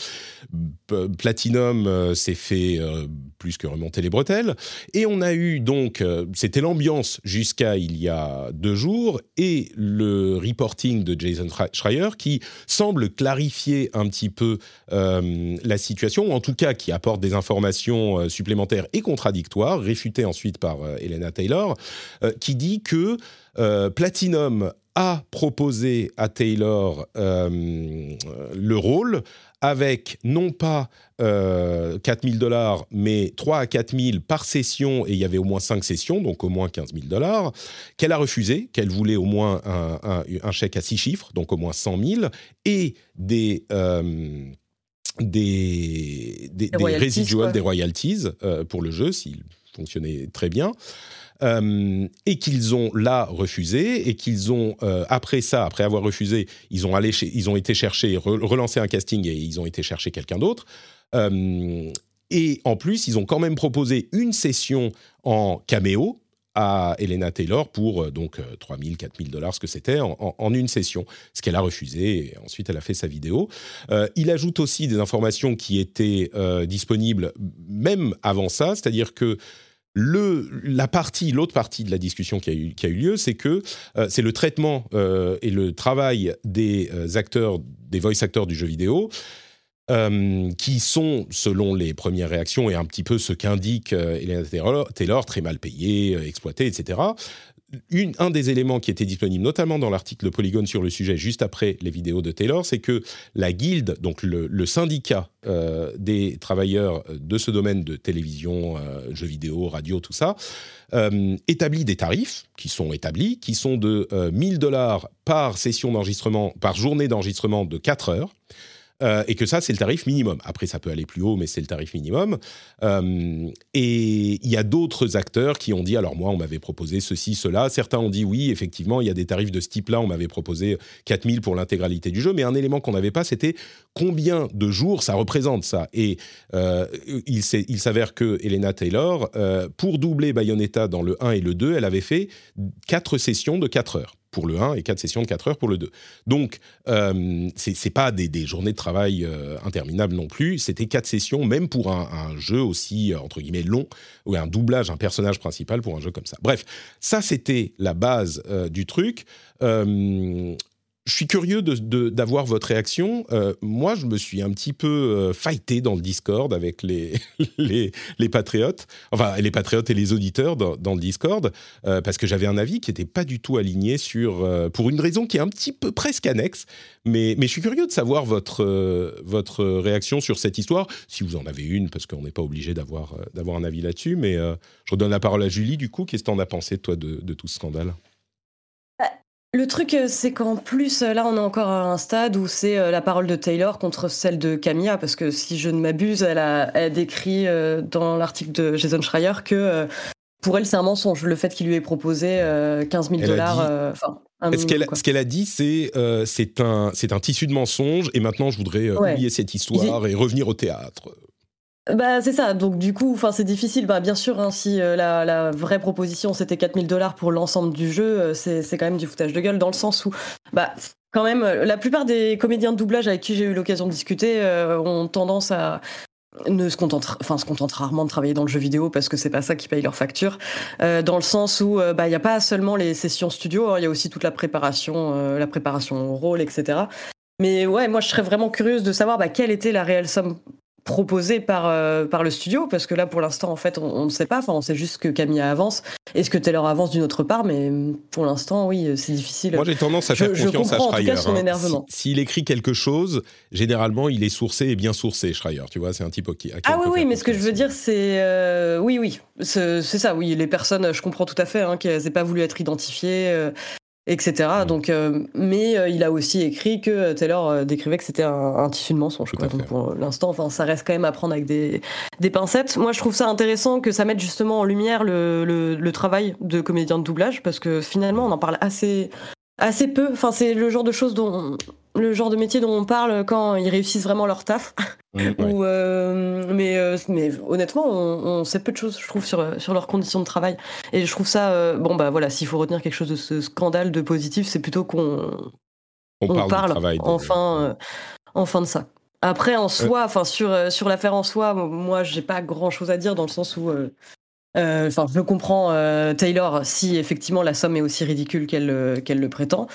A: Platinum euh, s'est fait euh, plus que remonter les bretelles. Et on a eu donc, euh, c'était l'ambiance jusqu'à il y a deux jours, et le reporting de Jason Schreier qui semble clarifier un petit peu la situation, ou en tout cas qui apporte des informations supplémentaires et contradictoires, réfutées ensuite par Elena Taylor, qui dit que Platinum a proposé à Taylor le rôle avec non pas euh, 4000 dollars, mais 3 à 4000 par session, et il y avait au moins 5 sessions, donc au moins 15 000 dollars, qu'elle a refusé, qu'elle voulait au moins un, chèque à 6 chiffres, donc au moins 100 000, et des... Euh, des, des, residuals, des royalties euh, pour le jeu, s'il fonctionnait très bien. Euh, et qu'ils ont là refusé, et qu'ils ont, euh, après ça, après avoir refusé, ils ont, allé ils ont été chercher, relancer un casting et ils ont été chercher quelqu'un d'autre. Euh, et en plus, ils ont quand même proposé une session en caméo à Elena Taylor pour donc 3000, 4000 dollars, ce que c'était, en, une session, ce qu'elle a refusé. Et ensuite, elle a fait sa vidéo. il ajoute aussi des informations qui étaient disponibles même avant ça, c'est-à-dire que la partie, l'autre partie de la discussion qui a eu, qui a eu lieu, c'est que euh, c'est le traitement euh, et le travail des euh, acteurs, des voice acteurs du jeu vidéo, qui sont, selon les premières réactions et un petit peu ce qu'indique Elena Taylor, très mal payés, exploités, etc. un des éléments qui était disponible notamment dans l'article de Polygon sur le sujet juste après les vidéos de Taylor, c'est que la guilde, donc le, syndicat euh, des travailleurs de ce domaine de télévision, euh, jeux vidéo, radio, tout ça, euh, établit des tarifs qui sont établis, qui sont de 1000 dollars par session d'enregistrement, par journée d'enregistrement de 4 heures. Euh, et que ça, c'est le tarif minimum. Après, ça peut aller plus haut, mais c'est le tarif minimum. Euh, et il y a d'autres acteurs qui ont dit, alors moi, on m'avait proposé ceci, cela. Certains ont dit, oui, effectivement, il y a des tarifs de ce type-là. On m'avait proposé 4000 pour l'intégralité du jeu. Mais un élément qu'on n'avait pas, c'était combien de jours ça représente, ça. Et euh, il, s'avère que Elena Taylor, pour doubler Bayonetta dans le 1 et le 2, elle avait fait 4 sessions de 4 heures pour le 1 et 4 sessions de 4 heures pour le 2. Donc, euh, ce n'est pas des, journées de travail euh, interminables non plus, c'était 4 sessions, même pour un, jeu aussi, euh, entre guillemets, long, ou un doublage, un personnage principal pour un jeu comme ça. Bref, ça c'était la base du truc je suis curieux d'avoir votre réaction. Euh, moi, je me suis un petit peu euh, fighté dans le Discord avec les, les, patriotes, enfin les patriotes et les auditeurs dans, le Discord, euh, parce que j'avais un avis qui n'était pas du tout aligné sur, pour une raison qui est un petit peu presque annexe, mais, je suis curieux de savoir votre, votre réaction sur cette histoire, si vous en avez une, parce qu'on n'est pas obligé d'avoir un avis là-dessus, mais je redonne la parole à Julie, du coup, qu'est-ce que tu en as pensé, toi, de tout ce scandale?
B: Le truc, euh, c'est qu'en plus, euh, là, on est encore à un stade où c'est euh, la parole de Taylor contre celle de Camilla, parce que si je ne m'abuse, elle a, décrit dans l'article de Jason Schreier que pour elle, c'est un mensonge, le fait qu'il lui ait proposé 15 000 dollars.
A: ce qu'elle a dit, c'est c'est un, un tissu de mensonges, et maintenant je voudrais oublier cette histoire et revenir au théâtre.
B: Bah, c'est ça. Donc, du coup, c'est difficile. Bah, bien sûr, hein, si euh, la, vraie proposition c'était 4000 dollars pour l'ensemble du jeu, euh, c'est, quand même du foutage de gueule dans le sens où, bah, quand même, euh, la plupart des comédiens de doublage avec qui j'ai eu l'occasion de discuter ont tendance à ne se contentent, enfin, se contentent rarement de travailler dans le jeu vidéo parce que c'est pas ça qui paye leur facture. dans le sens où, bah, il n'y a pas seulement les sessions studio, hein, il y a aussi toute la préparation, la préparation au rôle, etc. Mais ouais, moi, je serais vraiment curieuse de savoir bah, quelle était la réelle somme proposé par, euh, par le studio, parce que là, pour l'instant, en fait, on ne sait pas. Enfin, on sait juste que Camille avance et ce que Taylor avance d'une autre part, mais pour l'instant, oui, c'est difficile.
A: Moi, j'ai tendance à faire confiance à Schreier. Hein. S'il écrit quelque chose, généralement, il est sourcé et bien sourcé, Schreier. Tu vois, c'est un type qui.
B: ah oui, oui, mais ce que je veux dire, c'est. Euh, oui, oui, c'est ça, oui. Les personnes, je comprends tout à fait hein, qu'elles n'aient pas voulu être identifiées. Euh, etc. Mm. Donc, euh, mais euh, il a aussi écrit que Taylor euh, décrivait que c'était un, tissu de mensonge. Donc pour l'instant, enfin, ça reste quand même à prendre avec des, des, pincettes. Moi, je trouve ça intéressant que ça mette justement en lumière le, le, le travail de comédien de doublage parce que finalement, on en parle assez assez peu. Enfin, c'est le genre de choses dont le genre de métier dont on parle quand ils réussissent vraiment leur taf. Ou, euh, mais, euh, mais honnêtement, on, sait peu de choses, je trouve, sur, sur leurs conditions de travail. Et je trouve ça, euh, bon, bah voilà, s'il faut retenir quelque chose de ce scandale de positif, c'est plutôt qu'on on, parle, enfin, enfin de ça. Après, en soi, enfin sur, sur l'affaire en soi, moi, j'ai pas grand chose à dire dans le sens où. Enfin, je comprends Taylor si effectivement la somme est aussi ridicule qu'elle qu'elle le prétend.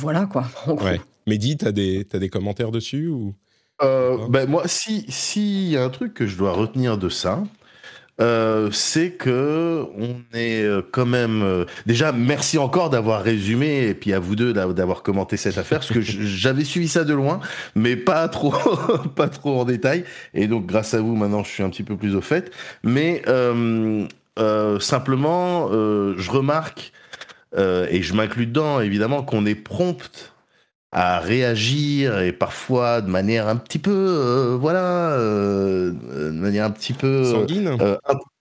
B: Voilà quoi.
A: Mehdi, tu as, as, des commentaires dessus ou?
C: Euh, ben moi, si s'il y a un truc que je dois retenir de ça, euh, c'est que on est euh, quand même déjà merci encore d'avoir résumé et puis à vous deux d'avoir commenté cette affaire parce que j'avais suivi ça de loin mais pas trop pas trop en détail. Et donc grâce à vous maintenant je suis un petit peu plus au fait. Mais simplement je remarque et je m'inclus dedans évidemment qu'on est prompt à réagir et parfois de manière un petit peu, euh, voilà, euh, de manière un petit peu
A: sanguine,
C: euh,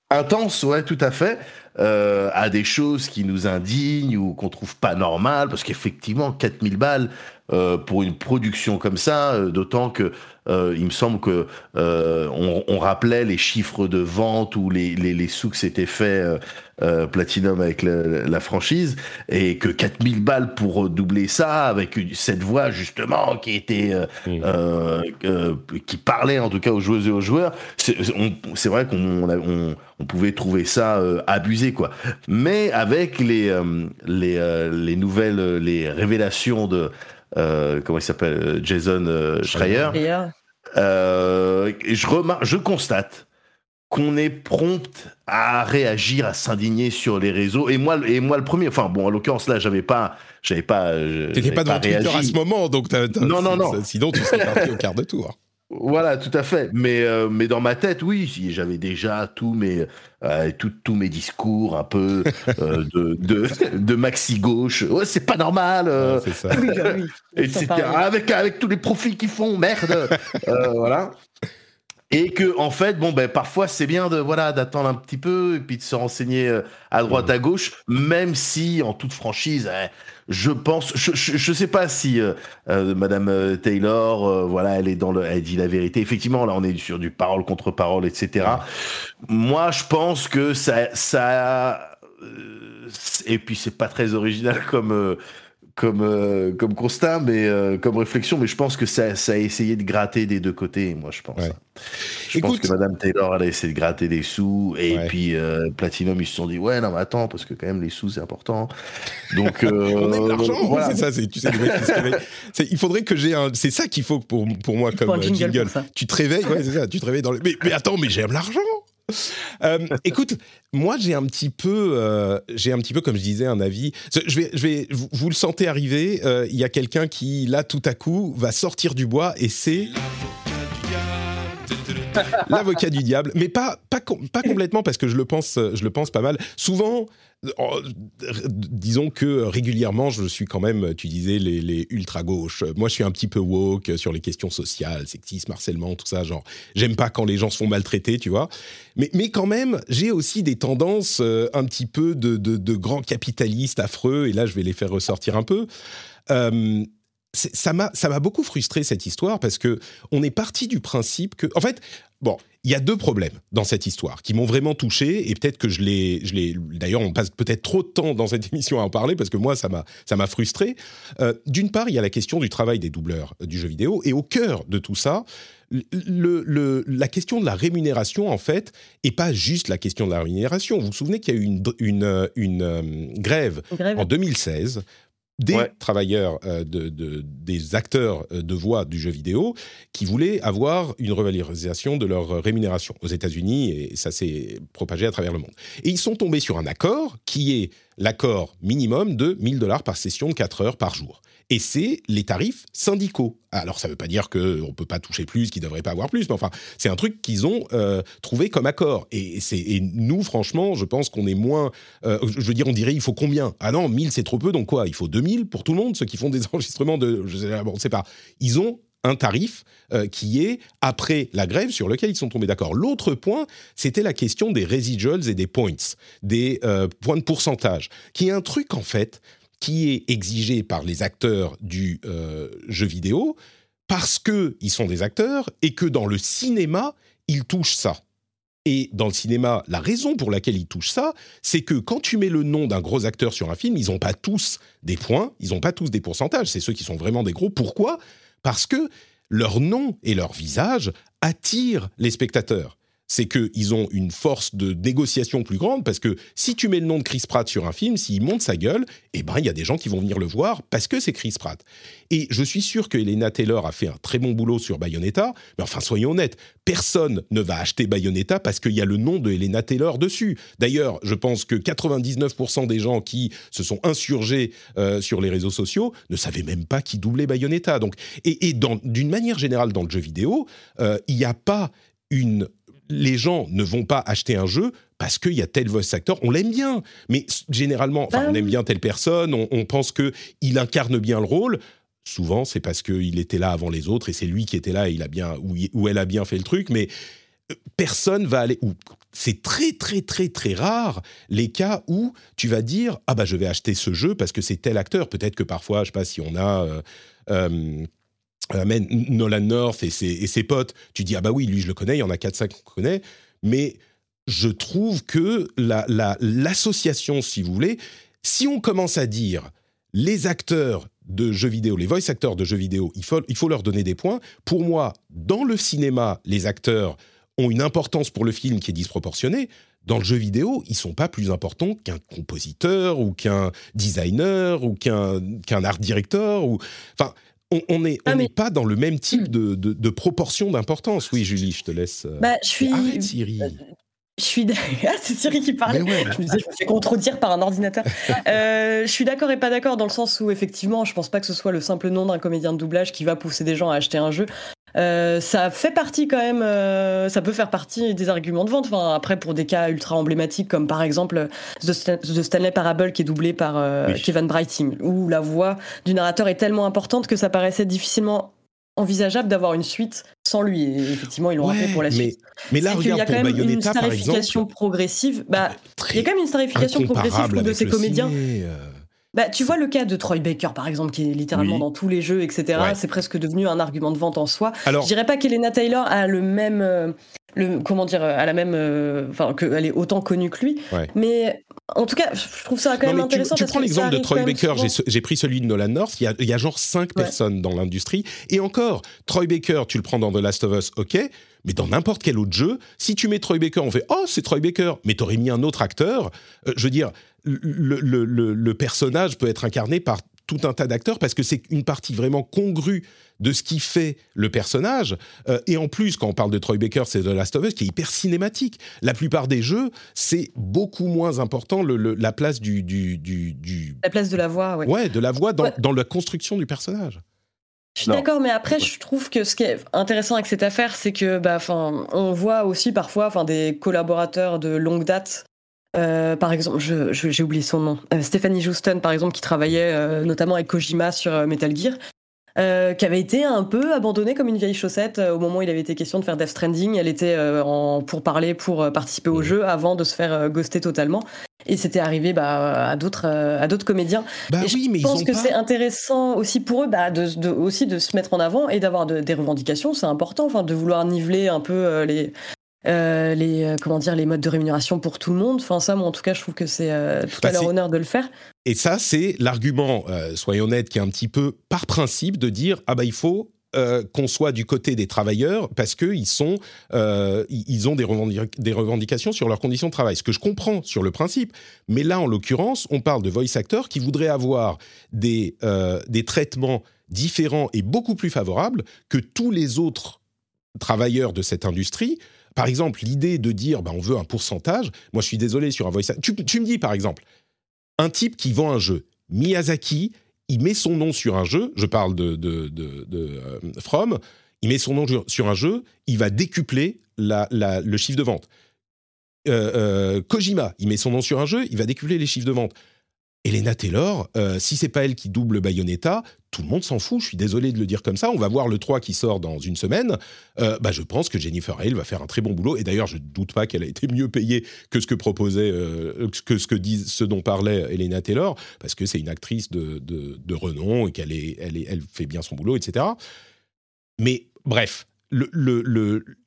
C: intense, ouais, tout à fait, à des choses qui nous indignent ou qu'on trouve pas normales, parce qu'effectivement, 4000 balles pour une production comme ça, d'autant que il me semble que on, on, rappelait les chiffres de vente ou les, les, les sous que s'était fait euh, Platinum avec la, franchise et que 4000 balles pour doubler ça avec cette voix justement qui était euh, euh, qui parlait en tout cas aux joueuses et aux joueurs. C'est vrai qu'on on, pouvait trouver ça abusé quoi. Mais avec les les, les nouvelles les révélations de comment il s'appelle Jason Schreier je remarque je constate qu'on est prompt à réagir, à s'indigner sur les réseaux. Et moi, et moi le premier. Enfin bon, en l'occurrence là, j'avais pas, j'avais pas.
A: T'étais pas, dans Twitter à ce moment, donc
C: non, non, non.
A: Sinon, tu serais parti au quart de tour.
C: Voilà, tout à fait. Mais, euh, mais dans ma tête, oui, j'avais déjà tous mes, euh, tous mes discours un peu euh, de, de, de, maxi gauche. Ouais, c'est pas normal. c'est ça. Oui, oui, etc. Avec, avec tous les profits qu'ils font, merde. voilà et que en fait bon ben parfois c'est bien de voilà d'attendre un petit peu et puis de se renseigner à droite à gauche même si en toute franchise eh, je pense je, je, sais pas si euh, euh, madame Taylor voilà elle est dans le elle dit la vérité. Effectivement là on est sur du parole contre parole etc moi je pense que ça ça et puis c'est pas très original comme comme, euh, comme constat, mais euh, comme réflexion, mais je pense que ça, ça, a essayé de gratter des deux côtés, moi je pense. Je pense que Madame Taylor, elle a essayé de gratter des sous, et puis euh, Platinum, ils se sont dit, ouais, non, mais attends, parce que quand même les sous, c'est important. Donc,
A: on aime l'argent, c'est ça, tu sais, il faudrait que j'ai un, c'est ça qu'il faut pour, pour moi comme jingle. Tu te réveilles, ouais, c'est ça, tu te réveilles dans le, mais, mais attends, mais j'aime l'argent. Euh, écoute, moi j'ai un petit peu, euh, j'ai un petit peu, comme je disais, un avis. Je vais, je vais, vous, le sentez arriver. Euh, il y a quelqu'un qui, là, tout à coup, va sortir du bois et c'est l'avocat du diable, mais pas, pas, pas complètement parce que je le pense, je le pense pas mal. Souvent, disons que régulièrement, je suis quand même, tu disais, les, ultra-gauches. Moi, je suis un petit peu woke sur les questions sociales, sexisme, harcèlement, tout ça. Genre, j'aime pas quand les gens se font maltraiter, tu vois. Mais, mais quand même, j'ai aussi des tendances euh, un petit peu de, de, grands capitalistes affreux, et là, je vais les faire ressortir un peu. Euh, ça m'a beaucoup frustré cette histoire parce que on est parti du principe que en fait bon il y a deux problèmes dans cette histoire qui m'ont vraiment touché et peut-être que je l'ai je l'ai d'ailleurs on passe peut-être trop de temps dans cette émission à en parler parce que moi ça m'a ça m'a frustré euh, d'une part il y a la question du travail des doubleurs euh, du jeu vidéo et au cœur de tout ça le, le, la question de la rémunération, en fait, et pas juste la question de la rémunération. Vous vous souvenez qu'il y a eu une, une, une, euh, grève, grève, en 2016 des travailleurs, euh, de, des acteurs euh, de voix du jeu vidéo qui voulaient avoir une revalorisation de leur rémunération aux États-Unis et ça s'est propagé à travers le monde. Et ils sont tombés sur un accord qui est l'accord minimum de 1000 dollars par session de 4 heures par jour et c'est les tarifs syndicaux. Alors ça ne veut pas dire qu'on ne peut pas toucher plus, qu'ils ne devraient pas avoir plus, mais enfin, c'est un truc qu'ils ont euh, trouvé comme accord. Et, nous, franchement, je pense qu'on est moins... Euh, je veux dire, on dirait, il faut combien? Ah non, 1000, c'est trop peu, donc quoi? Il faut 2000 pour tout le monde, ceux qui font des enregistrements de... Je sais, bon, sait pas. Ils ont un tarif euh, qui est après la grève sur lequel ils sont tombés d'accord. L'autre point, c'était la question des residuals et des points, des points de pourcentage, qui est un truc en fait qui est exigé par les acteurs du euh, jeu vidéo parce qu'ils sont des acteurs et que dans le cinéma, ils touchent ça. Et dans le cinéma, la raison pour laquelle ils touchent ça, c'est que quand tu mets le nom d'un gros acteur sur un film, ils n'ont pas tous des points, ils n'ont pas tous des pourcentages, c'est ceux qui sont vraiment des gros. Pourquoi? Parce que leur nom et leur visage attirent les spectateurs c'est qu'ils ont une force de négociation plus grande parce que si tu mets le nom de Chris Pratt sur un film, s'il monte sa gueule, eh ben il y a des gens qui vont venir le voir parce que c'est Chris Pratt. Et je suis sûr que Elena Taylor a fait un très bon boulot sur Bayonetta, mais enfin soyons honnêtes, personne ne va acheter Bayonetta parce qu'il y a le nom de Elena Taylor dessus. D'ailleurs, je pense que 99% des gens qui se sont insurgés euh, sur les réseaux sociaux ne savaient même pas qui doublait Bayonetta. Donc, et, d'une manière générale dans le jeu vidéo, euh, il n'y a pas une les gens ne vont pas acheter un jeu parce qu'il y a tel voice actor, on l'aime bien, mais généralement, bah on aime bien telle personne, on, pense que il incarne bien le rôle. Souvent, c'est parce qu'il était là avant les autres et c'est lui qui était là et il a bien ou, elle a bien fait le truc, mais euh, personne va aller. C'est très très très très rare les cas où tu vas dire ah bah je vais acheter ce jeu parce que c'est tel acteur. Peut-être que parfois, je sais pas si on a euh, euh, euh, Nolan North et ses, potes, tu dis ah bah oui, lui je le connais, il y en a 4-5 qu'on connaît, mais je trouve que l'association, la, si vous voulez, si on commence à dire les acteurs de jeux vidéo, les voice acteurs de jeux vidéo, il faut, leur donner des points. Pour moi, dans le cinéma, les acteurs ont une importance pour le film qui est disproportionnée. Dans le jeu vidéo, ils sont pas plus importants qu'un compositeur ou qu'un designer ou qu'un art directeur ou enfin on n'est ah, pas dans le même type hmm. de, proportion d'importance. Oui, Julie, je te laisse. Euh,
B: bah, je suis.
A: Arrête, Siri.
B: Je suis ah, c'est qui parlait. Je me disais, je me fais contredire par un ordinateur. euh, je suis d'accord et pas d'accord dans le sens où effectivement, je pense pas que ce soit le simple nom d'un comédien de doublage qui va pousser des gens à acheter un jeu. Euh, ça fait partie quand même, euh, ça peut faire partie des arguments de vente. Enfin, après, pour des cas ultra emblématiques comme par exemple The, Stanley Parable qui est doublé par euh, Kevin Brighting, où la voix du narrateur est tellement importante que ça paraissait difficilement envisageable d'avoir une suite sans lui. Et effectivement, ils l'ont rappelé pour la suite.
A: Mais là, regarde,
B: il y a quand même une starification progressive. Bah, il y a quand même une starification progressive de ces comédiens. Bah, tu vois le cas de Troy Baker, par exemple, qui est littéralement dans tous les jeux, etc. C'est presque devenu un argument de vente en soi. Alors, je dirais pas qu'Elena Taylor a le même, euh, le, comment dire, a la même, euh, enfin, qu'elle est autant connue que lui. Mais en tout cas, je trouve ça quand même intéressant.
A: Tu, prends l'exemple de Troy Baker, j'ai pris celui de Nolan North. Il y a, il y a genre cinq personnes dans l'industrie. Et encore, Troy Baker, tu le prends dans The Last of Us, ok. Mais dans n'importe quel autre jeu, si tu mets Troy Baker, on fait Oh, c'est Troy Baker. Mais t'aurais mis un autre acteur. Euh, je veux dire, le, personnage peut être incarné par tout un tas d'acteurs parce que c'est une partie vraiment congrue de ce qui fait le personnage. Euh, et en plus, quand on parle de Troy Baker, c'est The Last of Us qui est hyper cinématique. La plupart des jeux, c'est beaucoup moins important la place du, du,
B: La place de la voix,
A: ouais. Ouais, de la voix dans, dans la construction du personnage.
B: Je suis d'accord, mais après, je trouve que ce qui est intéressant avec cette affaire, c'est que, bah, on voit aussi parfois, des collaborateurs de longue date euh, par exemple, j'ai oublié son nom. Euh, Stephanie Houston, par exemple, qui travaillait euh, notamment avec Kojima sur Metal Gear, qui avait été un peu abandonnée comme une vieille chaussette au moment où il avait été question de faire Death Stranding. Elle était en pour parler, pour participer au jeu avant de se faire ghoster totalement. Et c'était arrivé bah, à d'autres à d'autres comédiens.
A: Bah oui,
B: je
A: mais
B: pense que c'est intéressant aussi pour eux bah, de, aussi de se mettre en avant et d'avoir des revendications. C'est important, enfin, de vouloir niveler un peu les euh, les euh, comment dire les modes de rémunération pour tout le monde. Enfin ça, moi en tout cas, je trouve que c'est euh, tout à bah, leur honneur de le faire.
A: Et ça, c'est l'argument, soyons honnêtes, qui est un petit peu par principe de dire ah bah il faut qu'on soit du côté des travailleurs parce qu'ils sont, ils ont des, des, revendications sur leurs conditions de travail. Ce que je comprends sur le principe, mais là en l'occurrence, on parle de voice actors qui voudraient avoir des, des traitements différents et beaucoup plus favorables que tous les autres travailleurs de cette industrie par exemple, l'idée de dire bah, on veut un pourcentage, moi je suis désolé sur un voice. Tu, me dis par exemple, un type qui vend un jeu, Miyazaki, il met son nom sur un jeu, je parle de, euh, From, il met son nom sur un jeu, il va décupler le chiffre de vente. Euh, euh, Kojima, il met son nom sur un jeu, il va décupler les chiffres de vente. Elena Taylor, euh, si c'est pas elle qui double Bayonetta, tout le monde s'en fout. Je suis désolé de le dire comme ça. On va voir le 3 qui sort dans une semaine. Euh, bah, je pense que Jennifer Hale va faire un très bon boulot. Et d'ailleurs, je ne doute pas qu'elle a été mieux payée que ce que proposait, euh, que ce que disent, ce dont parlait Elena Taylor, parce que c'est une actrice de, renom et qu'elle est, elle, est, elle fait bien son boulot, etc. Mais bref,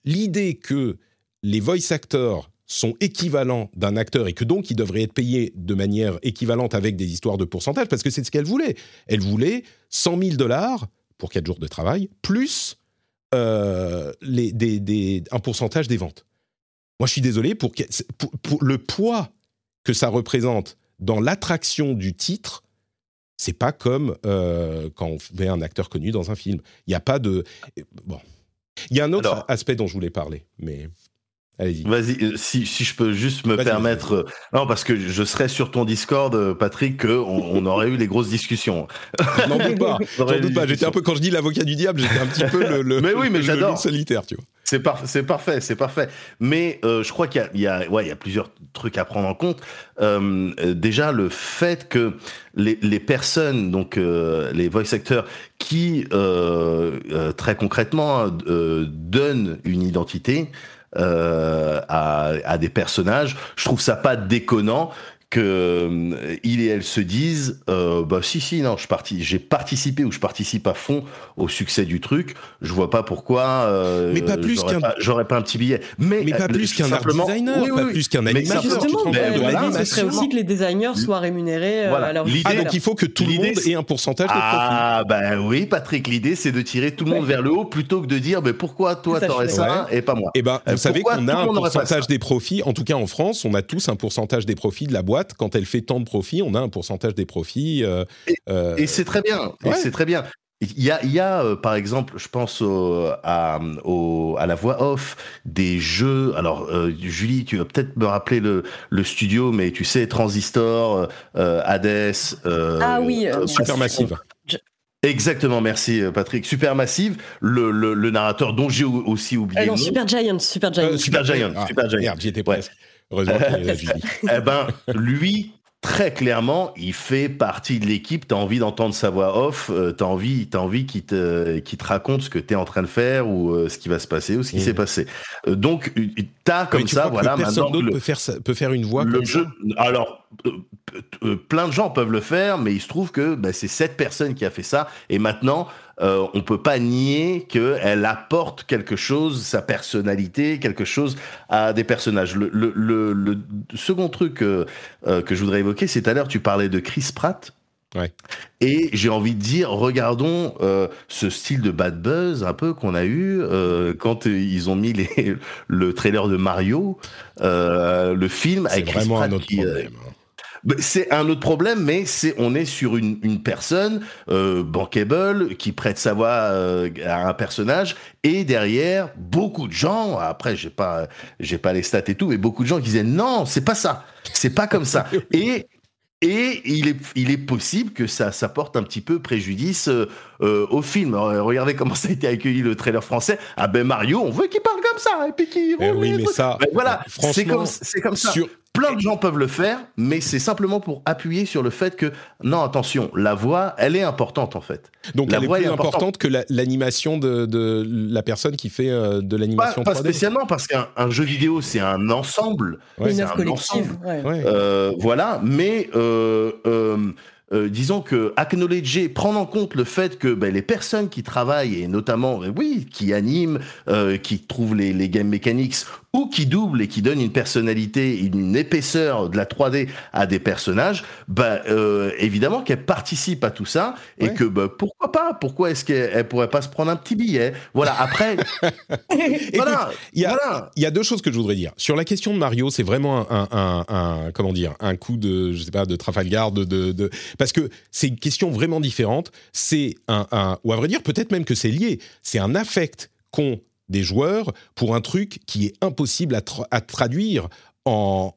A: l'idée que les voice actors sont équivalents d'un acteur et que donc ils devraient être payés de manière équivalente avec des histoires de pourcentage, parce que c'est ce qu'elle voulait. Elle voulait 100 000 dollars pour 4 jours de travail, plus euh, les, des, un pourcentage des ventes. Moi, je suis désolé, pour, pour, le poids que ça représente dans l'attraction du titre, c'est pas comme euh, quand on met un acteur connu dans un film. Il n'y a pas de... Bon. Il y a un autre aspect dont je voulais parler, mais...
C: Vas-y, euh, si, si je peux juste me permettre. Euh, non, parce que je serais sur ton Discord, euh, Patrick, qu'on on aurait eu les grosses discussions.
A: N'en doute pas. doute pas. J'étais un peu, quand je dis l'avocat du diable, j'étais un petit peu le, le,
C: mais oui, mais j'adore.
A: solitaire, tu vois.
C: C'est c'est parfait, c'est parfait. Mais je crois qu'il y, y, a, ouais, il y a plusieurs trucs à prendre en compte. déjà, le fait que les, les personnes, donc les voice actors, qui très concrètement donnent une identité, à, à, des personnages. Je trouve ça pas déconnant que euh, il et elle se disent euh, bah si si non je parti j'ai participé ou je participe à fond au succès du truc. Je vois pas pourquoi euh,
A: mais pas plus qu'un
C: j'aurais pas un petit billet. Mais,
A: mais pas plus qu'un simplement... designer pas plus qu'un animateur
B: justement ben, ce serait aussi que les designers soient rémunérés voilà. à leur
A: ah donc il faut que tout le monde ait un pourcentage de profit.
C: ah ben oui Patrick l'idée c'est de tirer tout le monde vers le haut plutôt que de dire mais pourquoi toi t'aurais ça et pas moi?
A: Et eh ben vous savez qu'on a un pourcentage des profits. En tout cas en France on a tous un pourcentage des profits de la boîte quand elle fait tant de profits, on a un pourcentage des profits.
C: Euh, et, euh, c'est très bien. c'est très bien. Il y a, il y a euh, par exemple, je pense au, à, au, à la voix off des jeux. Alors, euh, Julie, tu vas peut-être me rappeler le, le studio, mais tu sais, Transistor, euh, Hades. euh,
B: Ah oui, euh,
A: Supermassive.
C: Exactement, merci Patrick. Supermassive, le, le, le narrateur dont j'ai au- aussi oublié
B: Ah non. Super Giant, Super Giant.
A: Euh,
C: Super Giant,
A: Ah,
C: Super Giant.
A: Merde, j'y étais
C: Ouais.
A: Heureusement qu'il y a Julie.
C: Eh ben, lui, très clairement, il fait partie de l'équipe. T'as envie d'entendre sa voix off. euh, t'as envie, t'as envie qu'il te, te raconte ce que t'es en train de faire ou euh, ce qui va se passer ou ce qui
A: Mm.
C: s'est passé. Euh, donc, euh, t'as comme
A: tu
C: ça,
A: crois que
C: voilà,
A: personne
C: maintenant
A: d'autre
C: le,
A: peut faire, peut faire une voix
C: le
A: comme
C: jeu.
A: ça
C: Alors, plein de gens peuvent le faire, mais il se trouve que bah, c'est cette personne qui a fait ça. Et maintenant, euh, on peut pas nier qu'elle apporte quelque chose, sa personnalité, quelque chose à des personnages. Le, le, le, le second truc euh, euh, que je voudrais évoquer, c'est tout à l'heure, tu parlais de Chris Pratt.
A: Ouais.
C: Et j'ai envie de dire, regardons euh, ce style de bad buzz un peu qu'on a eu euh, quand ils ont mis les, le trailer de Mario, euh, le film avec Chris
A: vraiment
C: Pratt qui, C'est un autre problème, mais c'est on est sur une, une personne euh, bankable qui prête sa voix euh, à un personnage et derrière beaucoup de gens. Après, j'ai pas j'ai pas les stats et tout, mais beaucoup de gens qui disaient non, c'est pas ça, c'est pas comme ça. et et il est, il est possible que ça, ça porte un petit peu préjudice euh, euh, au film. Euh, Regardez comment ça a été accueilli le trailer français. Ah ben Mario, on veut qu'il parle comme ça et puis qu'il
A: Eh oui, mais ça,
C: Ben voilà, c'est comme, ça.
A: sur-
C: Plein de gens peuvent le faire, mais c'est simplement pour appuyer sur le fait que, non, attention, la voix, elle est importante en fait.
A: Donc
C: la
A: elle est
C: voix
A: plus
C: est importante.
A: importante que la- l'animation de, de la personne qui fait euh, de
C: Pas,
A: l'animation
C: pas
A: 3D.
C: spécialement parce qu'un un jeu vidéo, c'est un ensemble.
A: Ouais,
B: Une
C: c'est
B: œuvre
C: un
B: collective.
C: ensemble.
B: ouais.
C: Euh, voilà, mais euh, euh, euh, disons que acknowledger, prendre en compte le fait que ben, les personnes qui travaillent et notamment, oui, qui animent, euh, qui trouvent les, les game mechanics ou qui doublent et qui donnent une personnalité, une épaisseur de la 3D à des personnages, ben, euh, évidemment qu'elles participent à tout ça et
A: Ouais.
C: que ben, pourquoi pas? Pourquoi est-ce qu'elles pourraient pas se prendre un petit billet? Voilà. Après, voilà,
A: il y a-
C: voilà.
A: Il y a deux choses que je voudrais dire. Sur la question de Mario, c'est vraiment un, un- un- un- comment dire, un coup de, je sais pas, de Trafalgar, de, de, de- parce que c'est une question vraiment différente. C'est un, un- ou à vrai dire, peut-être même que c'est lié. C'est un affect qu'ont des joueurs pour un truc qui est impossible à, tra- à traduire en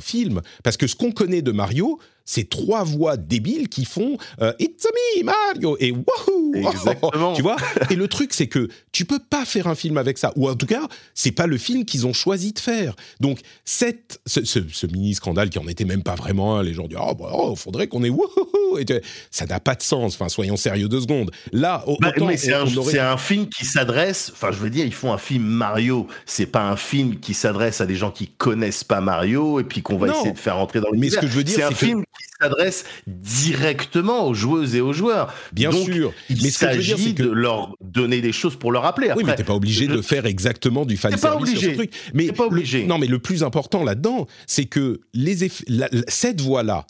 A: film. Parce que ce qu'on connaît de Mario, c'est trois voix débiles qui font euh, It's me, Mario et Wahoo
C: Exactement.
A: Tu vois? Et le truc, c'est que tu peux pas faire un film avec ça. Ou en tout cas, c'est pas le film qu'ils ont choisi de faire. Donc, cette, ce, ce- ce mini-scandale qui en était même pas vraiment un, les gens disent Oh, bah, oh, faudrait qu'on ait Wouhou et tu- Ça n'a pas de sens. Enfin, soyons sérieux deux secondes. Là, au-
C: Bah, c'est un,
A: aurait-
C: un film qui s'adresse. Enfin, je veux dire, ils font un film Mario. C'est pas un film qui s'adresse à des gens qui connaissent pas Mario et puis qu'on va
A: Non.
C: essayer de faire rentrer dans le
A: Mais ce que je veux dire,
C: c'est un film s'adresse directement aux joueuses et aux joueurs.
A: Bien
C: Donc,
A: sûr.
C: Il
A: Mais
C: s'agit
A: que-
C: de leur donner des choses pour leur rappeler. Après,
A: oui, mais t'es pas obligé de faire exactement du fan
C: pas
A: service sur ce truc. Mais
C: pas
A: le-
C: obligé.
A: non, mais le plus important là-dedans, c'est que les la- cette voix-là,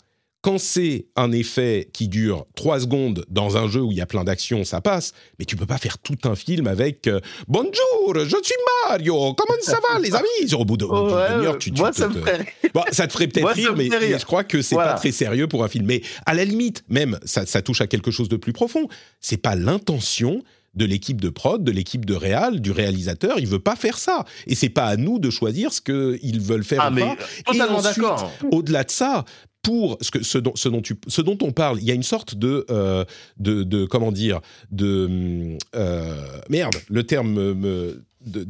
A: quand c'est un effet qui dure trois secondes dans un jeu où il y a plein d'actions, ça passe. Mais tu peux pas faire tout un film avec euh, Bonjour, je suis Mario. Comment ça va, les amis? Au bout d'une
C: Ouais,
A: demi-heure, tu, tu
C: moi,
A: te-
C: ça me
A: te-
C: ferait
A: Bon, ça te ferait peut-être rire,
C: me
A: mais,
C: fait rire.
A: mais je crois que c'est
C: Voilà.
A: pas très sérieux pour un film. Mais à la limite, même, ça, ça touche à quelque chose de plus profond. C'est pas l'intention de l'équipe de prod, de l'équipe de réal, du réalisateur. Il veut pas faire ça. Et c'est pas à nous de choisir ce qu'ils veulent faire
C: Ah,
A: ou
C: mais
A: pas.
C: totalement
A: Et ensuite,
C: d'accord.
A: Au-delà de ça, pour ce, que, ce, dont, ce, dont tu, ce dont on parle, il y a une sorte de, euh, de, de comment dire, de euh, merde, le terme me, de-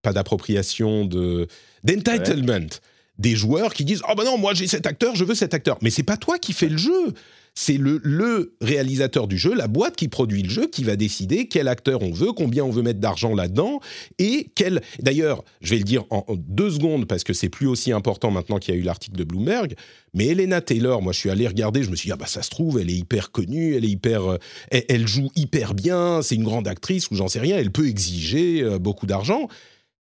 A: pas d'appropriation, de d'entitlement. Des joueurs qui disent oh ben non moi j'ai cet acteur, je veux cet acteur, mais c'est pas toi qui fais le jeu. C'est le, réalisateur du jeu, la boîte qui produit le jeu, qui va décider quel acteur on veut, combien on veut mettre d'argent là-dedans, et quel. D'ailleurs, je vais le dire en, en deux secondes parce que c'est plus aussi important maintenant qu'il y a eu l'article de Bloomberg. Mais Elena Taylor, moi, je suis allé regarder, je me suis dit ah bah ça se trouve, elle est hyper connue, elle est hyper, euh, elle, elle joue hyper bien, c'est une grande actrice ou j'en sais rien, elle peut exiger euh, beaucoup d'argent.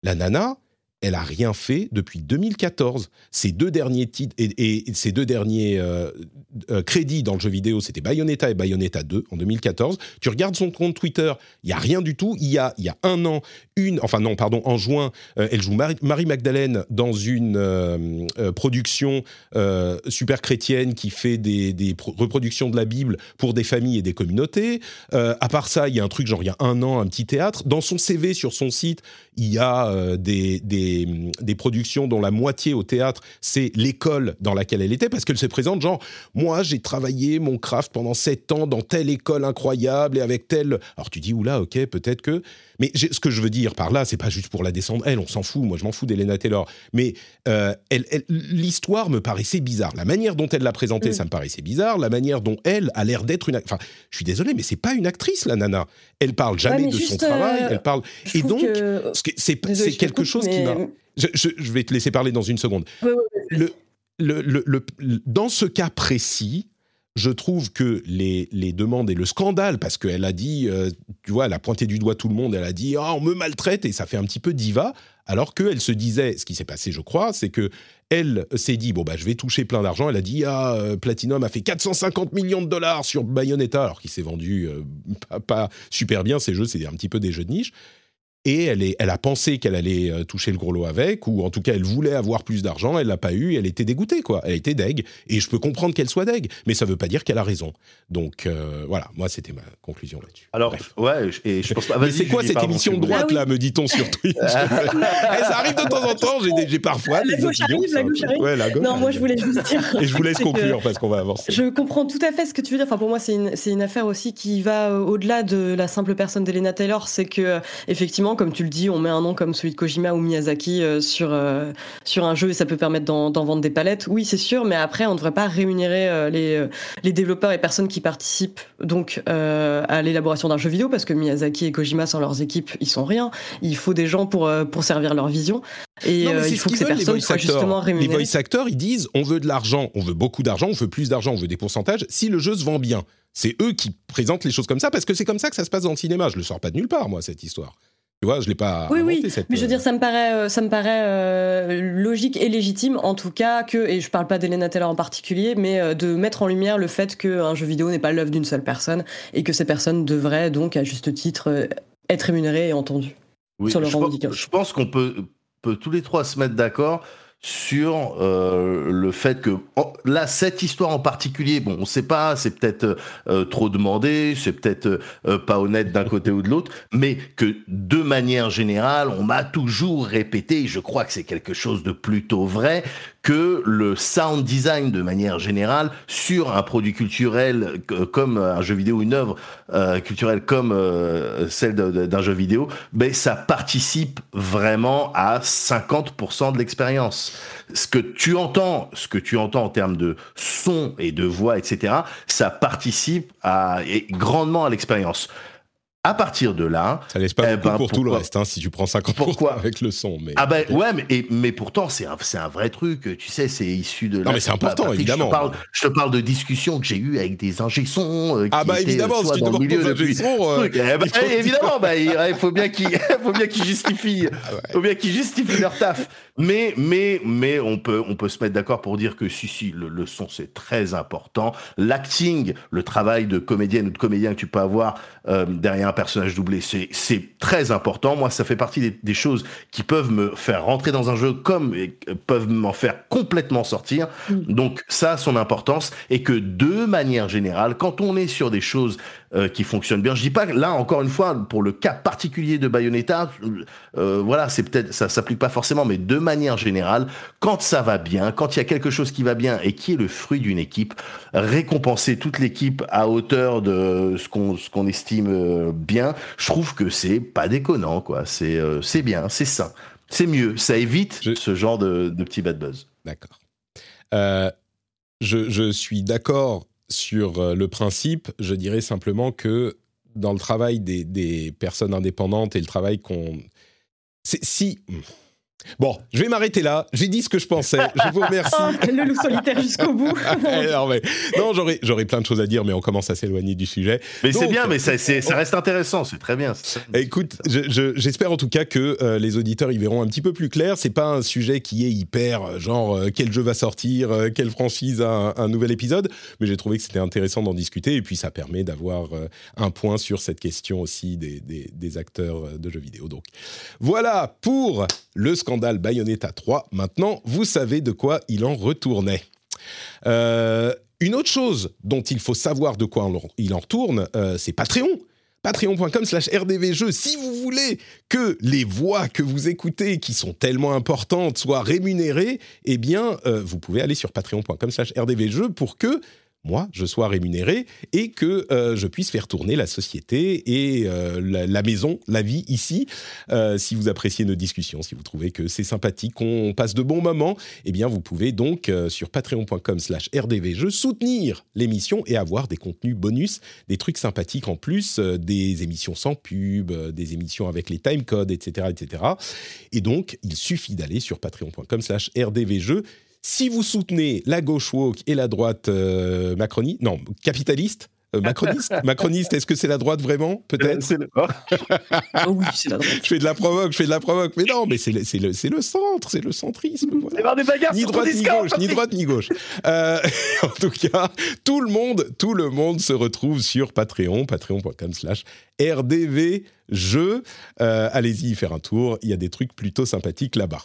A: La nana, elle a rien fait depuis 2014. Ces deux derniers titres et, ces deux derniers euh, euh, crédits dans le jeu vidéo, c'était Bayonetta et Bayonetta 2 en 2014. Tu regardes son compte Twitter, il y a rien du tout. Il y a y a un an, une, enfin non, pardon, en juin, euh, elle joue Marie, Magdalene dans une production super chrétienne qui fait des, des, reproductions de la Bible pour des familles et des communautés. à part ça, il y a un truc genre il y a un an, un petit théâtre. Dans son CV sur son site, il y a des, des des, productions dont la moitié au théâtre, c'est l'école dans laquelle elle était, parce qu'elle se présente genre, moi j'ai travaillé mon craft pendant sept ans dans telle école incroyable et avec telle... Alors tu dis, oula, ok, peut-être que... Mais ce que je veux dire par là, c'est pas juste pour la descendre, elle, on s'en fout, moi je m'en fous d'Elena Taylor, mais euh, l'histoire me paraissait bizarre. La manière dont elle l'a présentée, mm. ça me paraissait bizarre. La manière dont elle a l'air d'être une... Enfin, je suis désolé, mais c'est pas une actrice, la nana. Elle parle jamais de son travail, euh, elle parle... Et donc, c'est quelque chose qui m'a... Je, vais te laisser parler dans une seconde. le, le, dans ce cas précis, je trouve que les, les, demandes et le scandale, parce qu'elle a dit, euh, tu vois, elle a pointé du doigt tout le monde, elle a dit, ah, on me maltraite, et ça fait un petit peu diva, alors qu'elle se disait, ce qui s'est passé, je crois, c'est que elle s'est dit, bon, bah, je vais toucher plein d'argent. Elle a dit, ah, euh, Platinum a fait 450 millions de dollars sur Bayonetta, alors qu'il s'est vendu euh, pas, pas, super bien, ces jeux, c'est un petit peu des jeux de niche et elle, est, elle a pensé qu'elle allait euh, toucher le gros lot avec, ou en tout cas elle voulait avoir plus d'argent, elle l'a pas eu, elle était dégoûtée quoi, elle était deg, et je peux comprendre qu'elle soit deg, mais ça veut pas dire qu'elle a raison. Donc euh, voilà, moi c'était ma conclusion là-dessus.
C: Alors ouais, et je pense pas.
A: Mais c'est quoi cette émission de droite ah là, me dit-on sur Twitch? Eh, Ça arrive de temps en temps, j'ai parfois
B: la gauche arrive, la gauche arrive. Ouais, la gauche non, moi je voulais juste dire.
A: et je vous laisse conclure parce qu'on va avancer.
B: Je comprends tout à fait ce que tu veux dire. Enfin pour moi c'est une, une affaire aussi qui va euh, au-delà de la simple personne d'Elena Taylor, c'est que effectivement comme tu le dis, on met un nom comme celui de Kojima ou Miyazaki euh, sur, euh, sur un jeu et ça peut permettre d'en vendre des palettes, oui, c'est sûr, mais après, on ne devrait pas rémunérer euh, les, les développeurs et personnes qui participent donc à l'élaboration d'un jeu vidéo parce que Miyazaki et Kojima, sans leurs équipes, ils sont rien. Il faut des gens pour, pour servir leur vision. Et il faut que ces personnes soient justement rémunérées.
A: Les voice actors, ils disent on veut de l'argent, on veut beaucoup d'argent, on veut plus d'argent, on veut des pourcentages si le jeu se vend bien. C'est eux qui présentent les choses comme ça parce que c'est comme ça que ça se passe dans le cinéma. Je le sors pas de nulle part, moi, cette histoire. Tu vois, je l'ai pas.
B: Oui, oui. mais je veux dire, ça me paraît, euh, ça me paraît euh, logique et légitime, en tout cas, que, et je parle pas d'Elena Taylor en particulier, mais euh, de mettre en lumière le fait qu'un jeu vidéo n'est pas l'œuvre d'une seule personne et que ces personnes devraient donc, à juste titre, être rémunérées et entendues
C: sur le je, je pense qu'on peut, peut tous les trois se mettre d'accord sur euh, le fait que là cette histoire en particulier bon on sait pas c'est peut-être euh, trop demandé c'est peut-être euh, pas honnête d'un côté ou de l'autre mais que de manière générale on m'a toujours répété je crois que c'est quelque chose de plutôt vrai que le sound design de manière générale sur un produit culturel comme un jeu vidéo, une œuvre euh, culturelle comme euh, celle d'un jeu vidéo, ben ça participe vraiment à 50% de l'expérience. Ce que tu entends, ce que tu entends en termes de son et de voix, etc., ça participe à, grandement à l'expérience. À partir de là,
A: ça laisse pas eh beaucoup ben, pour tout le reste, hein, si tu prends 50% pourquoi avec le son. Mais
C: ah ben ouais, mais, mais pourtant c'est un, un vrai truc. Tu sais, c'est issu de.
A: Non mais c'est important évidemment.
C: Je te, parle, je te parle de discussions que j'ai eues avec des ingé. Euh,
A: ah bah évidemment, euh, si tu demandes des ingé
C: euh, eh ben, évidemment, bah, il faut bien qu'ils, faut bien qu'ils justifient, ah faut bien qu'ils justifient leur taf. Mais, mais, mais on peut, on peut se mettre d'accord pour dire que si, si, le, son c'est très important. L'acting, le travail de comédienne ou de comédien que tu peux avoir euh, derrière un personnage doublé, c'est, très important. Moi, ça fait partie des, choses qui peuvent me faire rentrer dans un jeu comme et peuvent m'en faire complètement sortir. Mm. Donc ça a son importance et que de manière générale, quand on est sur des choses euh, qui fonctionne bien. Je dis pas là encore une fois pour le cas particulier de Bayonetta, euh, voilà, c'est peut-être ça s'applique pas forcément, mais de manière générale, quand ça va bien, quand il y a quelque chose qui va bien et qui est le fruit d'une équipe, récompenser toute l'équipe à hauteur de ce qu'on ce qu'on estime euh, bien, je trouve que c'est pas déconnant quoi. C'est c'est bien, c'est sain, c'est mieux, ça évite ce genre de, de petit bad buzz.
A: D'accord. je, je suis d'accord sur euh, le principe, je dirais simplement que dans le travail des, personnes indépendantes et le travail qu'on... Si... Bon, je vais m'arrêter là. J'ai dit ce que je pensais. Je vous remercie.
B: Oh, le loup solitaire jusqu'au bout.
A: non, mais, non j'aurais, j'aurais plein de choses à dire, mais on commence à s'éloigner du sujet.
C: Mais c'est bien, mais ça, ça reste intéressant, c'est très bien.
A: Écoute, j'espère en tout cas que euh, les auditeurs y verront un petit peu plus clair. C'est pas un sujet qui est hyper euh, genre euh, quel jeu va sortir, quelle franchise a un, nouvel épisode, mais j'ai trouvé que c'était intéressant d'en discuter et puis ça permet d'avoir un point sur cette question aussi des, des, des acteurs de jeux vidéo. Donc voilà pour le scandale scandale Bayonetta 3. Maintenant, vous savez de quoi il en retournait. Euh, une autre chose dont il faut savoir de quoi il en retourne, euh, c'est Patreon. Patreon.com slash rdvjeux. Si vous voulez que les voix que vous écoutez, qui sont tellement importantes, soient rémunérées, eh bien, euh, vous pouvez aller sur patreon.com slash rdvjeux pour que moi, je sois rémunéré et que euh, je puisse faire tourner la société et euh, la, maison, la vie ici. Euh, si vous appréciez nos discussions, si vous trouvez que c'est sympathique, qu'on passe de bons moments, eh bien, vous pouvez donc sur patreon.com slash rdvjeux soutenir l'émission et avoir des contenus bonus, des trucs sympathiques en plus, des émissions sans pub, des émissions avec les timecodes, etc., etc. Et donc, il suffit d'aller sur patreon.com slash si vous soutenez la gauche woke et la droite euh, macroniste, non, capitaliste, euh, macroniste, macroniste, est-ce que c'est la droite vraiment Peut-être?
B: Oh oui, c'est la droite.
A: Je fais de la provoque, je fais de la provoque, mais non, mais c'est le, le, centre, c'est le centrisme.
B: Voilà. des bagarres
A: ni droite ni gauche, ni droite ni gauche. Euh, en tout cas, tout le monde, tout le monde se retrouve sur Patreon, patreon.com/slash rdv jeu. Allez-y y faire un tour. Il y a des trucs plutôt sympathiques là-bas.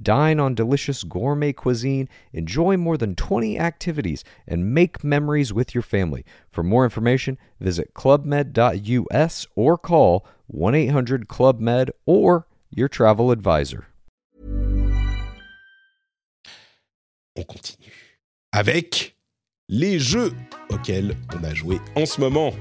D: Dine on delicious gourmet cuisine, enjoy more than 20 activities, and make memories with your family. For more information, visit clubmed.us or call 1 800 Club Med or your travel advisor.
A: On continue avec les jeux auxquels on a joué en ce moment.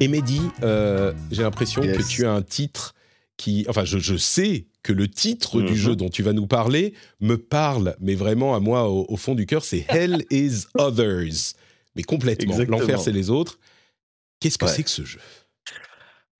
A: Et Mehdi, euh, j'ai l'impression yes. que tu as un titre qui. Enfin, je, je sais que le titre du mhm. jeu dont tu vas nous parler me parle, mais vraiment à moi au, fond du cœur, c'est Hell is Others. Mais complètement. L'enfer, c'est les autres. Qu'est-ce que c'est que ce jeu?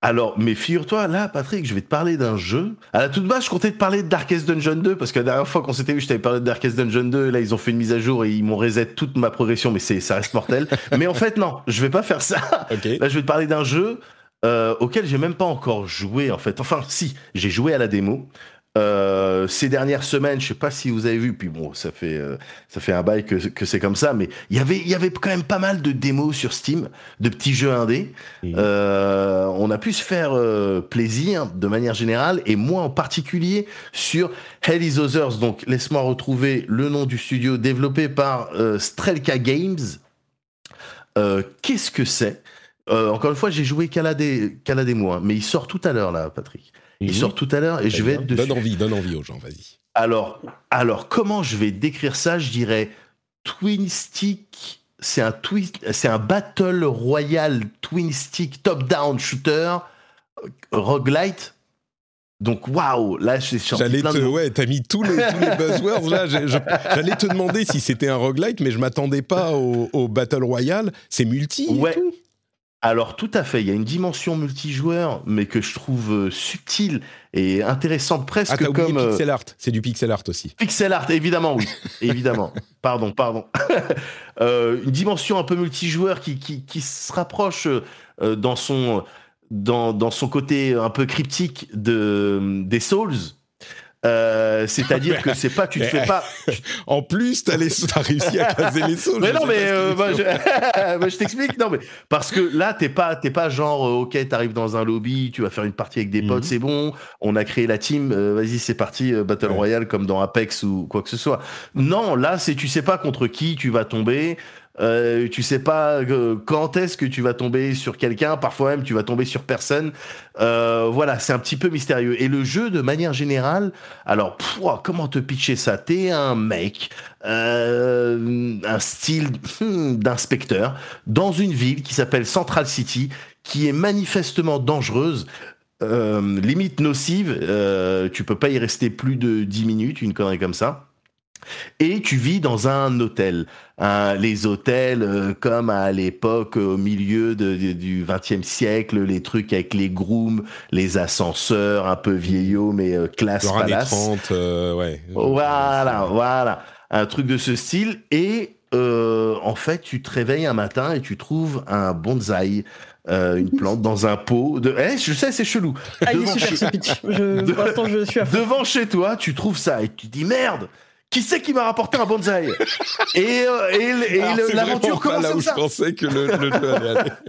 C: Alors, mais figure-toi, là, Patrick, je vais te parler d'un jeu. À la toute base, je comptais te parler de Darkest Dungeon 2, parce que la dernière fois qu'on s'était vu, je t'avais parlé de Darkest Dungeon 2, là, ils ont fait une mise à jour et ils m'ont reset toute ma progression, mais c'est, ça reste mortel. mais en fait, non, je vais pas faire ça. Là, je vais te parler d'un jeu euh, auquel j'ai même pas encore joué en fait. Enfin, si, j'ai joué à la démo. Euh, ces dernières semaines, je sais pas si vous avez vu, puis bon, ça fait euh, ça fait un bail que, que c'est comme ça, mais il y avait il y avait quand même pas mal de démos sur Steam, de petits jeux indés. Euh, on a pu se faire plaisir de manière générale, et moi en particulier sur Hell is Others. Donc laisse-moi retrouver le nom du studio développé par Strelka Games. Qu'est-ce que c'est? Euh, encore une fois, j'ai joué qu'à la, démo, hein, mais il sort tout à l'heure, là, Patrick. Il mhm. sort tout à l'heure et je vais être
A: Donne envie, donne envie aux gens, vas-y.
C: Alors, alors, comment je vais décrire ça Je dirais Twin Stick. C'est un, c'est un Battle Royale Twin Stick top-down shooter roguelite Donc waouh, là je suis
A: J'allais te, ouais, t'as mis tous les, tous les buzzwords là. J'allais te demander si c'était un roguelite, mais je m'attendais pas au, au, Battle Royale. C'est multi.
C: Ouais.
A: Et tout
C: alors tout à fait, il y a une dimension multijoueur, mais que je trouve euh, subtile et intéressante presque
A: ah,
C: comme
A: oublié pixel art. C'est du pixel art aussi.
C: Pixel art, évidemment, oui, évidemment. Pardon, pardon. euh, une dimension un peu multijoueur qui, qui, qui se rapproche euh, dans son dans, dans, son côté un peu cryptique de des Souls. Euh, c'est-à-dire que c'est pas, tu te fais pas.
A: En plus, t'as, les, t'as réussi à caser les sauts.
C: Mais non, mais euh, bah, je, bah, je, t'explique. Non, mais parce que là, t'es pas, t'es pas genre, euh, ok, t'arrives dans un lobby, tu vas faire une partie avec des potes, mm-hmm. c'est bon. On a créé la team, vas-y, c'est parti, Battle ouais. Royale comme dans Apex ou quoi que ce soit. Non, là, c'est, tu sais pas contre qui tu vas tomber. Euh, tu sais pas euh, quand est-ce que tu vas tomber sur quelqu'un, parfois même tu vas tomber sur personne. Euh, voilà, c'est un petit peu mystérieux. Et le jeu, de manière générale, alors, pff, comment te pitcher ça? T'es un mec, euh, un style hmm, d'inspecteur, dans une ville qui s'appelle Central City, qui est manifestement dangereuse. Euh, limite nocive, tu peux pas y rester plus de 10 minutes, une connerie comme ça et tu vis dans un hôtel. Hein, les hôtels, euh, comme à l'époque, au milieu de, de, du XXe siècle, les trucs avec les grooms, les ascenseurs, un peu vieillots, mais euh, classe
A: Genre
C: palace.
A: 30, euh, ouais.
C: Voilà, voilà. Un truc de ce style. Et euh, en fait, tu te réveilles un matin et tu trouves un bonsaï. Euh, une plante dans un pot. De... Eh, je sais, c'est chelou.
B: Ah, devant, chez... je... De... Pour l'instant, je suis à fond.
C: Devant chez toi, tu trouves ça et tu te dis merde, qui c'est qui m'a rapporté un bonsaï Et, euh, et, et l'aventure commence
A: là
C: comme
A: où
C: ça.
A: je pensais que le, le jeu allait aller.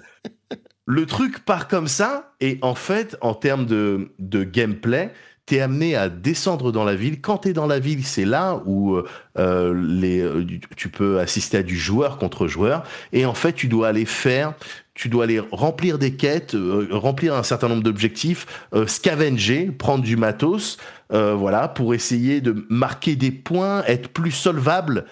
C: Le truc part comme ça, et en fait, en termes de, de gameplay, t'es amené à descendre dans la ville. Quand t'es dans la ville, c'est là où euh, les, euh, tu peux assister à du joueur contre joueur. Et en fait, tu dois aller faire, tu dois aller remplir des quêtes, euh, remplir un certain nombre d'objectifs, euh, scavenger, prendre du matos, euh, voilà, pour essayer de marquer des points, être plus solvable.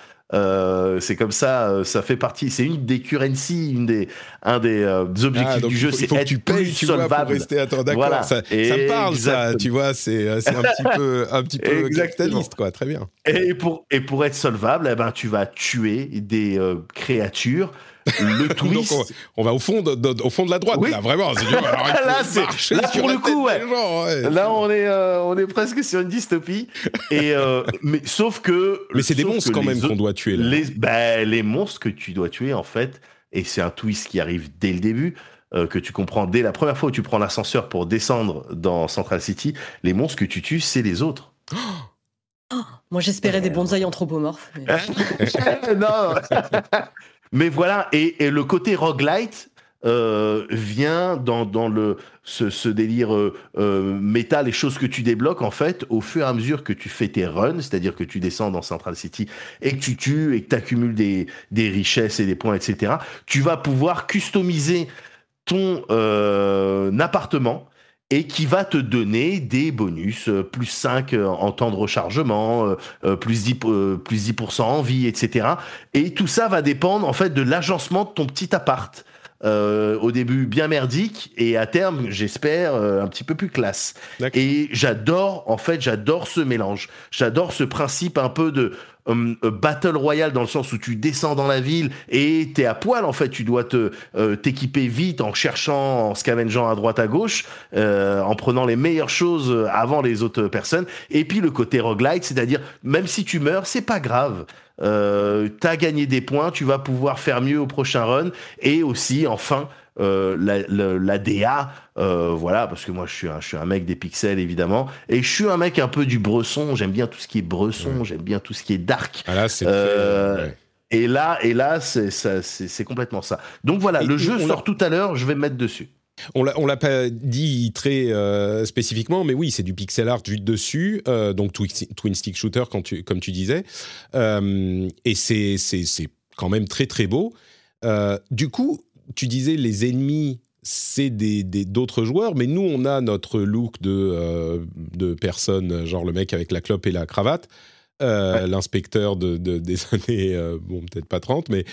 C: C'est comme ça, ça fait partie. C'est une des currency, une des, un des, des objectifs
A: ah,
C: du jeu, c'est être
A: tu payes,
C: plus
A: tu
C: solvable.
A: Vois, pour rester, attends, d'accord,
C: Voilà.
A: ça, ça me parle, ça, tu vois, c'est, un petit peu, un petit peu capitaliste, quoi, très bien.
C: Et pour, et pour être solvable, eh ben, tu vas tuer des créatures. Le
A: Donc,
C: twist.
A: on, on va au fond de, de- au fond de la droite,
C: Oui.
A: là, vraiment. Alors,
C: Là, c'est- là, pour le coup, ouais.
A: des gens, ouais.
C: Là, on est, euh, on est presque sur une dystopie. Et, euh, mais sauf que.
A: Mais c'est des monstres quand même qu'on doit tuer. Là.
C: Les, ben, les monstres que tu dois tuer, en fait, et c'est un twist qui arrive dès le début, euh, que tu comprends dès la première fois où tu prends l'ascenseur pour descendre dans Central City, les monstres que tu tues, c'est les autres.
B: Moi, j'espérais des bonsaïs anthropomorphes. mais-
C: non. Mais voilà, et, et le côté roguelite euh, vient dans, ce, délire euh, euh, méta, les choses que tu débloques, en fait, au fur et à mesure que tu fais tes runs, c'est-à-dire que tu descends dans Central City et que tu tues et que tu accumules des, richesses et des points, etc., tu vas pouvoir customiser ton appartement et qui va te donner des bonus, euh, plus 5 euh, en temps de rechargement, euh, plus 10, euh, plus 10% en vie, etc. Et tout ça va dépendre en fait de l'agencement de ton petit appart. Euh, au début bien merdique et à terme j'espère euh, un petit peu plus classe et j'adore en fait j'adore ce mélange j'adore ce principe un peu de hum, euh, battle royale dans le sens où tu descends dans la ville et t'es à poil en fait. Tu dois te euh, t'équiper vite en cherchant en scavengeant à droite à gauche euh, en prenant les meilleures choses avant les autres personnes. Et puis le côté roguelite c'est-à-dire même si tu meurs c'est pas grave. Euh, t'as gagné des points, tu vas pouvoir faire mieux au prochain run, et aussi, enfin, euh, la, la, la DA, euh, voilà, parce que moi je suis, un, je suis un mec des pixels évidemment, et je suis un mec un peu du bresson, j'aime bien tout ce qui est bresson,
A: Ouais.
C: j'aime bien tout ce qui est dark,
A: Ah, là, c'est
C: Euh,
A: ouais.
C: et là, et là c'est ça- c'est- c'est complètement ça. Donc voilà,
A: Et-
C: le jeu sort tout à l'heure, je vais me mettre dessus.
A: On l'a, on l'a pas dit très euh, spécifiquement, mais oui, c'est du pixel art vu de dessus, euh, donc twin, twin stick shooter, quand tu, comme tu disais, Euh, et c'est, c'est, c'est quand même très très beau. Euh, du coup, tu disais les ennemis, c'est des, d'autres joueurs, mais nous, on a notre look de, euh, de personne, genre le mec avec la clope et la cravate, euh, l'inspecteur de, de- des années, euh, bon, peut-être pas 30, mais,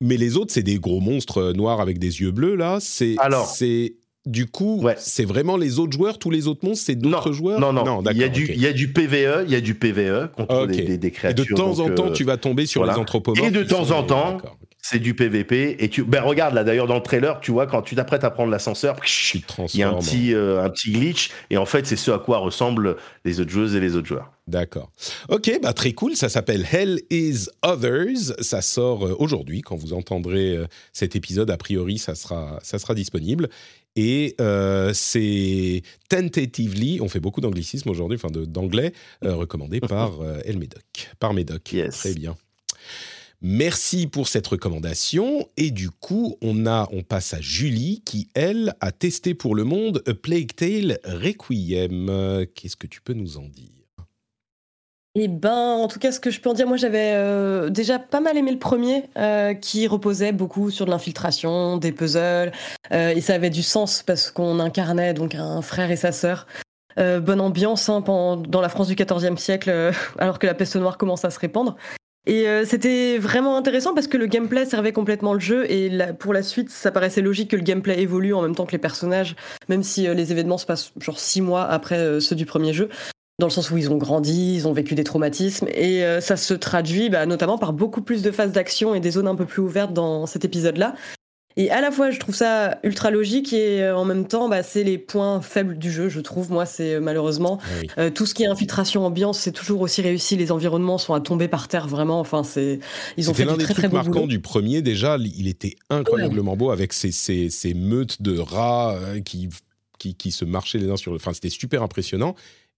A: mais les autres, c'est des gros monstres euh, noirs avec des yeux bleus, là. C'est,
C: Alors.
A: c'est du coup,
C: Ouais.
A: c'est vraiment les autres joueurs, tous les autres monstres, c'est d'autres
C: non,
A: joueurs?
C: Non, non, il y a
A: d'accord,
C: du, il y a du PVE, il y a du PVE contre des, des, des
A: Et
C: créatures.
A: de temps en temps, tu vas tomber sur
C: voilà.
A: les anthropomorphes.
C: Et de temps en temps. C'est du PVP. Et tu, ben regarde là d'ailleurs dans le trailer, tu vois quand tu t'apprêtes à prendre l'ascenseur, il y a un petit, euh, un petit glitch. Et en fait, c'est ce à quoi ressemblent les autres joueuses et les autres joueurs.
A: D'accord. Ok, bah très cool. Ça s'appelle Hell is Others. Ça sort euh, aujourd'hui. Quand vous entendrez euh, cet épisode, a priori, ça sera, ça sera disponible. Et euh, c'est tentatively, on fait beaucoup d'anglicisme aujourd'hui, enfin d'anglais, euh, recommandé par euh, El Médoc, par Médoc.
C: Yes.
A: Très bien. Merci pour cette recommandation. Et du coup, on, passe à Julie qui, elle, a testé pour le monde A Plague Tale Requiem. Qu'est-ce que tu peux nous en dire?
B: Et ben, en tout cas, ce que je peux en dire, moi j'avais euh, déjà pas mal aimé le premier, euh, qui reposait beaucoup sur de l'infiltration, des puzzles, euh, et ça avait du sens parce qu'on incarnait donc un frère et sa sœur. Bonne ambiance hein, dans la France du XIVe siècle, alors que la peste noire commence à se répandre. Et euh, c'était vraiment intéressant parce que le gameplay servait complètement le jeu et pour la suite, ça paraissait logique que le gameplay évolue en même temps que les personnages, même si euh, les événements se passent genre six mois après euh, ceux du premier jeu dans le sens où ils ont grandi, ils ont vécu des traumatismes, et ça se traduit bah, notamment par beaucoup plus de phases d'action et des zones un peu plus ouvertes dans cet épisode-là. Et à la fois, je trouve ça ultra logique, et euh, en même temps, bah, c'est les points faibles du jeu, je trouve. Moi, c'est euh, malheureusement
A: oui.
B: euh, tout ce qui est infiltration ambiance, c'est toujours aussi réussi. Les environnements sont à tomber par terre, vraiment. Enfin, c'est ils ont fait
A: l'un des
B: très
A: trucs
B: très
A: marquants du premier. Déjà, il était incroyablement beau avec ces, ces, ces meutes de rats qui, qui, qui se marchaient les uns sur le. Enfin, c'était super impressionnant.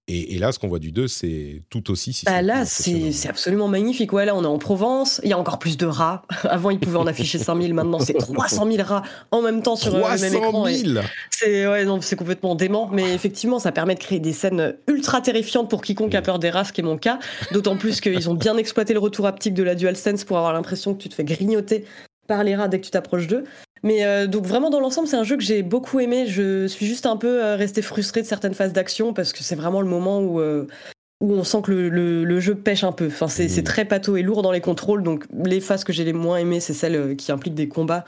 A: Et, et là, ce qu'on voit du 2, c'est tout aussi. si
B: Bah là, c'est absolument magnifique. Ouais, là, on est en Provence. Il y a encore plus de rats. Avant, ils pouvaient en afficher 5000. Maintenant, c'est 300 000 rats en même temps sur euh, le même
A: 300
B: écran. et
A: 000
B: C'est ouais, complètement dément. Mais effectivement, ça permet de créer des scènes ultra terrifiantes pour quiconque a peur des rats, ce qui est mon cas. D'autant plus qu'ils ont bien exploité le retour haptique de la DualSense pour avoir l'impression que tu te fais grignoter par les rats dès que tu t'approches d'eux. Mais euh, donc vraiment dans l'ensemble, c'est un jeu que j'ai beaucoup aimé. Je suis juste un peu euh, resté frustré de certaines phases d'action parce que c'est vraiment le moment où euh, où on sent que le, le- le jeu pêche un peu. Enfin, c'est c'est très pâteau et lourd dans les contrôles. Donc les phases que j'ai les moins aimées, c'est celles qui impliquent des combats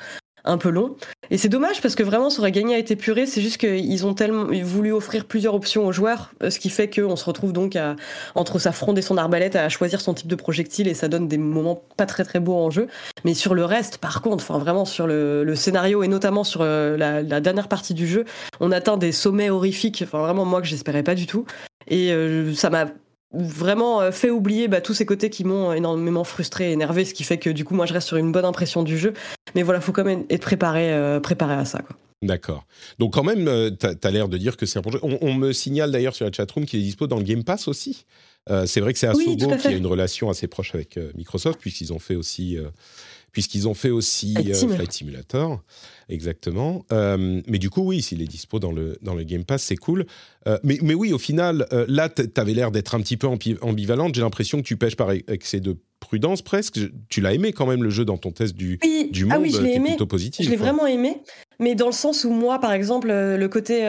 B: un peu longs. Et c'est dommage parce que vraiment, ça aurait gagné à être épuré. C'est juste qu'ils ont tellement voulu offrir plusieurs options aux joueurs, euh, ce qui fait qu'on se retrouve donc à, entre sa fronde et son arbalète à choisir son type de projectile et ça donne des moments pas très très beaux en jeu. Mais sur le reste, par contre, enfin vraiment sur le, scénario et notamment sur euh, la, la dernière partie du jeu, on atteint des sommets horrifiques. Enfin vraiment moi que j'espérais pas du tout. Et euh, ça m'a vraiment euh, fait oublier bah, tous ces côtés qui m'ont énormément frustré et énervé, ce qui fait que du coup moi je reste sur une bonne impression du jeu. Mais voilà, faut quand même être préparé, euh, préparé à ça. Quoi.
A: D'accord. Donc quand même, euh, t'as as, l'air de dire que c'est un projet. On, on me signale d'ailleurs sur la chatroom qu'il est dispo dans le Game Pass aussi. Euh, c'est vrai que c'est
B: Oui,
A: Asobo
B: à
A: qui a une relation assez proche avec Microsoft puisqu'ils ont fait aussi, puisqu'ils ont fait aussi
B: Flight
A: euh, Simulator, exactement. Euh, mais du coup, oui, s'il est dispo dans le dans le Game Pass, c'est cool. Euh, mais mais oui, au final, euh, là, t- t'avais l'air d'être un petit peu ambi- ambivalente. J'ai l'impression que tu pêches par excès de prudence presque. Je- Tu l'as aimé quand même le jeu dans ton test du
B: Oui,
A: du monde.
B: ah oui, je l'ai
A: t'es
B: aimé.
A: plutôt positif.
B: Je l'ai vraiment aimé, mais dans le sens où moi, par exemple, le côté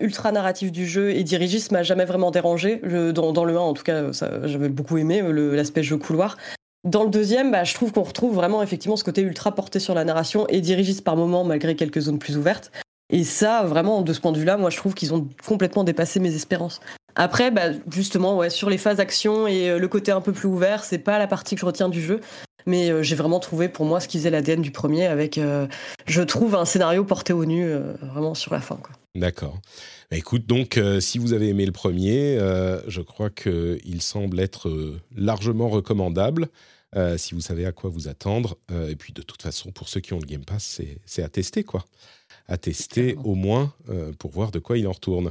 B: ultra narratif du jeu et dirigiste m'a jamais vraiment dérangé. Je- dans, dans le 1, en tout cas, j'avais beaucoup aimé l'aspect jeu couloir. Dans le deuxième, bah, je trouve qu'on retrouve vraiment effectivement ce côté ultra porté sur la narration et dirigiste par moment, malgré quelques zones plus ouvertes. Et ça, vraiment, de ce point de vue-là, moi, je trouve qu'ils ont complètement dépassé mes espérances. Après, bah, justement, sur les phases action et euh, le côté un peu plus ouvert, c'est pas la partie que je retiens du jeu. Mais euh, j'ai vraiment trouvé pour moi ce qui faisait l'ADN du premier avec, euh, je trouve, un scénario porté au nu vraiment sur la fin.
A: D'accord. Bah, écoute, donc, si vous avez aimé le premier, je crois qu'il semble être largement recommandable. Euh, si vous savez à quoi vous attendre. Euh, et puis, de toute façon, pour ceux qui ont le Game Pass, c'est- à tester, quoi. À tester au moins euh, pour voir de quoi il en retourne.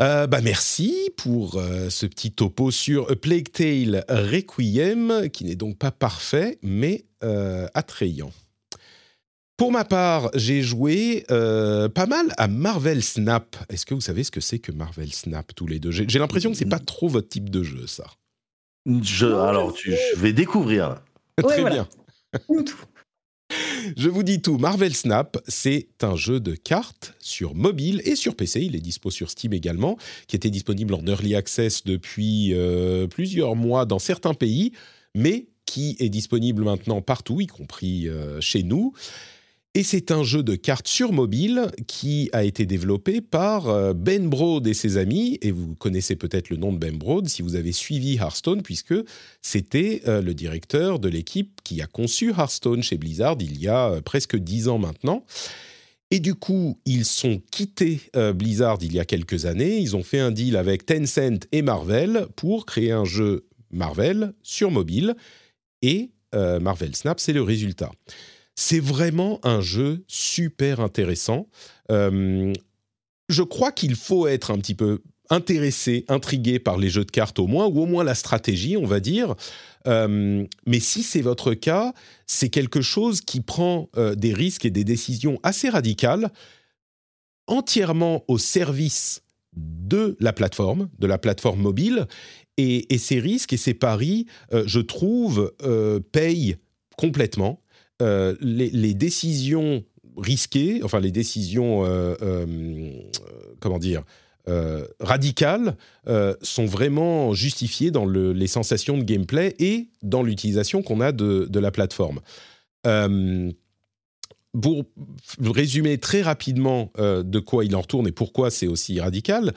A: Bah merci pour ce petit topo sur A Plague Tale Requiem, qui n'est donc pas parfait, mais attrayant. Pour ma part, j'ai joué euh, pas mal à Marvel Snap. Est-ce que vous savez ce que c'est que Marvel Snap tous les deux? J'ai j'ai l'impression que c'est pas trop votre type de jeu, ça.
C: Je,
B: Non,
C: alors,
B: je
C: tu,
B: sais.
C: je vais découvrir.
A: Très
B: voilà.
A: bien. Je vous dis tout. Marvel Snap, c'est un jeu de cartes sur mobile et sur PC. Il est dispo sur Steam également, qui était disponible en early access depuis euh, plusieurs mois dans certains pays, mais qui est disponible maintenant partout, y compris euh, chez nous. Et c'est un jeu de cartes sur mobile qui a été développé par euh, Ben Brode et ses amis. Et vous connaissez peut-être le nom de Ben Brode si vous avez suivi Hearthstone, puisque c'était euh, le directeur de l'équipe qui a conçu Hearthstone chez Blizzard il y a euh, presque dix ans maintenant. Et du coup, ils sont quittés Blizzard il y a quelques années. Ils ont fait un deal avec Tencent et Marvel pour créer un jeu Marvel sur mobile. Et Marvel Snap, c'est le résultat. C'est vraiment un jeu super intéressant. Euh, je crois qu'il faut être un petit peu intéressé, intrigué par les jeux de cartes au moins, ou au moins la stratégie, on va dire. Euh, mais si c'est votre cas, c'est quelque chose qui prend euh, des risques et des décisions assez radicales, entièrement au service de la plateforme, de la plateforme mobile. Et, ces risques et ces paris, je trouve, payent complètement. Euh, les, décisions risquées, enfin les décisions, euh, euh, comment dire, radicales, sont vraiment justifiées dans les sensations de gameplay et dans l'utilisation qu'on a de, de, la plateforme. pour résumer très rapidement de quoi il en retourne et pourquoi c'est aussi radical,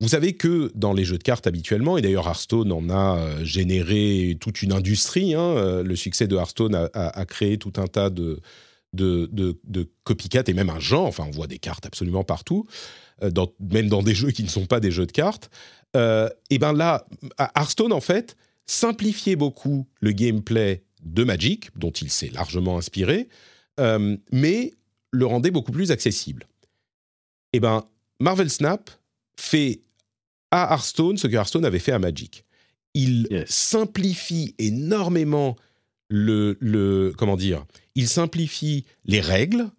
A: vous savez que dans les jeux de cartes habituellement, et d'ailleurs Hearthstone en a euh, généré toute une industrie, hein, euh, le succès de Hearthstone a, créé tout un tas de, de, de, copycat et même un genre, enfin on voit des cartes absolument partout, euh, même dans des jeux qui ne sont pas des jeux de cartes. et bien là, Hearthstone en fait simplifiait beaucoup le gameplay de Magic, dont il s'est largement inspiré, mais le rendait beaucoup plus accessible. Et ben Marvel Snap fait à Hearthstone ce que Hearthstone avait fait à Magic. Il simplifie énormément le, le, comment dire, il simplifie les règles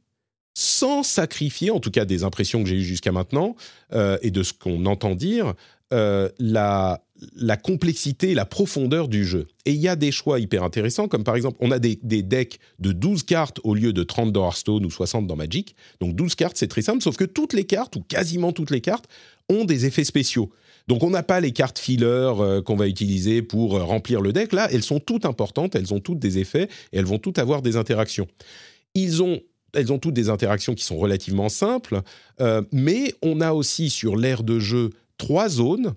A: sans sacrifier, en tout cas des impressions que j'ai eues jusqu'à maintenant euh, et de ce qu'on entend dire, euh, la, la complexité, la profondeur du jeu. Et il y a des choix hyper intéressants, comme par exemple, on a des, decks de 12 cartes au lieu de 30 dans Hearthstone ou 60 dans Magic. Donc 12 cartes, c'est très simple, sauf que toutes les cartes, ou quasiment toutes les cartes, ont des effets spéciaux. Donc on n'a pas les cartes filler euh, qu'on va utiliser pour euh, remplir le deck. Là, elles sont toutes importantes, elles ont toutes des effets et elles vont toutes avoir des interactions. Elles ont toutes des interactions qui sont relativement simples, euh, mais on a aussi sur l'aire de jeu trois zones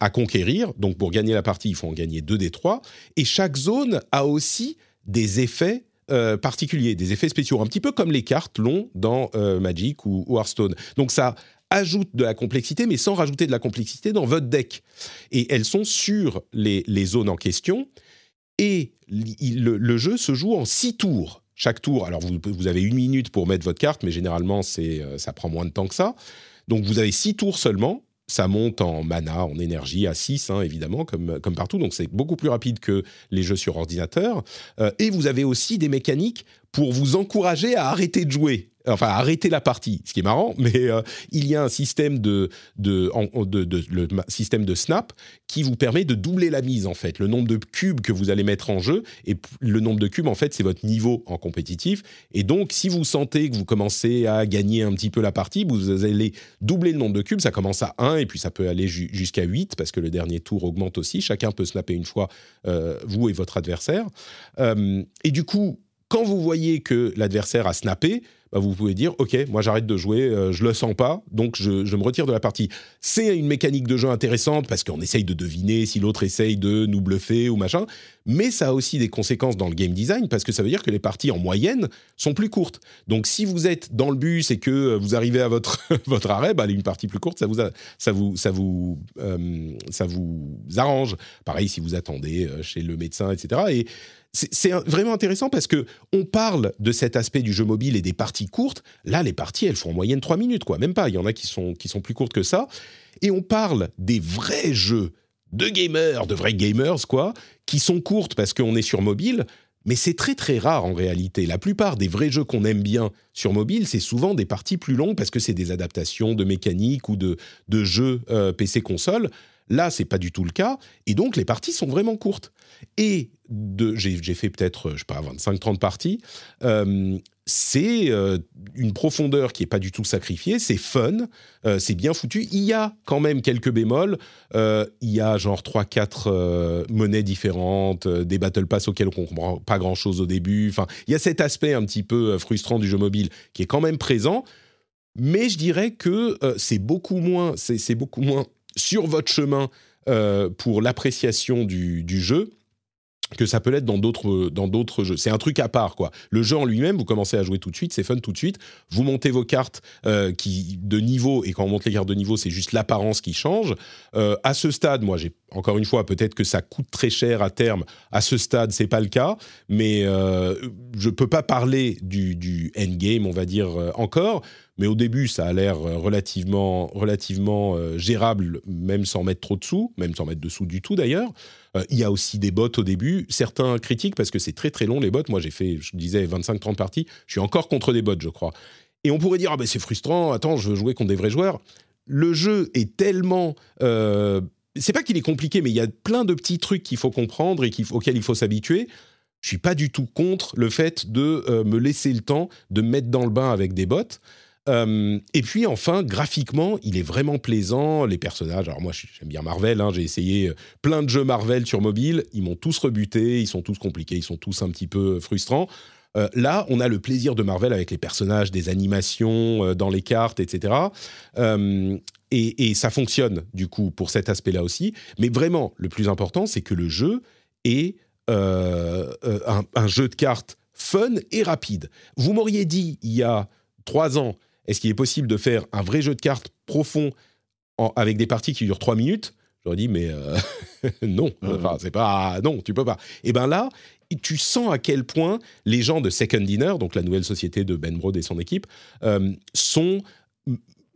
A: à conquérir. Donc pour gagner la partie, il faut en gagner deux des trois. Et chaque zone a aussi des effets particuliers, des effets spéciaux, un petit peu comme les cartes l'ont dans Magic ou, Hearthstone. Donc ça ajoute de la complexité, mais sans rajouter de la complexité dans votre deck. Et elles sont sur les, zones en question. Et le, jeu se joue en six tours. Chaque tour, alors vous, vous, avez une minute pour mettre votre carte, mais généralement c'est, euh, ça prend moins de temps que ça. Donc vous avez six tours seulement. Ça monte en mana, en énergie à 6, hein, évidemment, comme, comme partout. Donc c'est beaucoup plus rapide que les jeux sur ordinateur. Euh, et vous avez aussi des mécaniques pour vous encourager à arrêter de jouer enfin arrêter la partie, ce qui est marrant, mais euh, il y a un système de, le système de snap qui vous permet de doubler la mise en fait, le nombre de cubes que vous allez mettre en jeu et le nombre de cubes en fait c'est votre niveau en compétitif. Et donc si vous sentez que vous commencez à gagner un petit peu la partie, vous allez doubler le nombre de cubes, ça commence à 1 et puis ça peut aller jusqu'à 8 parce que le dernier tour augmente aussi, chacun peut snapper une fois euh, vous et votre adversaire. Euh, et du coup quand vous voyez que l'adversaire a snappé, bah, vous pouvez dire ok moi j'arrête de jouer euh, je le sens pas donc je, me retire de la partie. C'est une mécanique de jeu intéressante parce qu'on essaye de deviner si l'autre essaye de nous bluffer ou machin mais ça a aussi des conséquences dans le game design parce que ça veut dire que les parties en moyenne sont plus courtes donc si vous êtes dans le bus et que vous arrivez à votre votre arrêt bah, une partie plus courte ça vous ça vous ça vous euh, ça vous arrange pareil si vous attendez euh, chez le médecin etc et c'est vraiment intéressant parce que on parle de cet aspect du jeu mobile et des parties courtes. Là, les parties, elles font en moyenne 3 minutes, quoi. Même pas. Il y en a qui sont, qui sont plus courtes que ça. Et on parle des vrais jeux de gamers, de vrais gamers, quoi, qui sont courtes parce qu'on est sur mobile. Mais c'est très très rare en réalité. La plupart des vrais jeux qu'on aime bien sur mobile, c'est souvent des parties plus longues parce que c'est des adaptations de mécanique ou de, de jeux euh, PC console. Là, c'est pas du tout le cas, et donc les parties sont vraiment courtes. Et j'ai fait peut-être, je sais pas, 25-30 parties. Euh, c'est euh, une profondeur qui est pas du tout sacrifiée, c'est fun, euh, c'est bien foutu. Il y a quand même quelques bémols. Euh, il y a genre 3-4 monnaies différentes, des battle pass auxquels on comprend pas grand-chose au début. Enfin, il y a cet aspect un petit peu frustrant du jeu mobile qui est quand même présent. Mais je dirais que c'est beaucoup moins, c'est beaucoup moins sur votre chemin pour l'appréciation du jeu que ça peut l'être dans d'autres dans d'autres jeux. C'est un truc à part quoi. Le jeu en lui-même, vous commencez à jouer tout de suite, c'est fun tout de suite. Vous montez vos cartes euh, qui de niveau et quand on monte les cartes de niveau, c'est juste l'apparence qui change. Euh, à ce stade, moi j'ai encore une fois peut-être que ça coûte très cher à terme. À ce stade, c'est pas le cas, mais euh, je peux pas parler du, du endgame, on va dire euh, encore. Mais au début, ça a l'air euh, relativement, relativement euh, gérable, même sans mettre trop de sous, même sans mettre de sous du tout d'ailleurs. Euh, il y a aussi des bots au début. Certains critiquent parce que c'est très très long les bots. Moi, j'ai fait, je disais, 25-30 parties. Je suis encore contre des bots, je crois. Et on pourrait dire, ah ben c'est frustrant, attends, je veux jouer contre des vrais joueurs. Le jeu est tellement... Euh, c'est pas qu'il est compliqué, mais il y a plein de petits trucs qu'il faut comprendre et auxquels il faut s'habituer. Je suis pas du tout contre le fait de me laisser le temps de me mettre dans le bain avec des bots. Euh, et puis enfin, graphiquement, il est vraiment plaisant. Les personnages, alors moi j'aime bien Marvel, hein, j'ai essayé euh, plein de jeux Marvel sur mobile, ils m'ont tous rebuté, ils sont tous compliqués, ils sont tous un petit peu frustrants. Euh, là, on a le plaisir de Marvel avec les personnages, des animations dans les cartes, etc. Et, ça fonctionne du coup pour cet aspect-là aussi. Mais vraiment, le plus important, c'est que le jeu est un, jeu de cartes fun et rapide. Vous m'auriez dit il y a trois ans est-ce qu'il est possible de faire un vrai jeu de cartes profond avec des parties qui durent 3 minutes? J'aurais dit, mais euh, non, enfin, c'est pas. Non, tu peux pas. Et bien là, tu sens à quel point les gens de Second Dinner, donc la nouvelle société de Ben Brode et son équipe, euh, sont.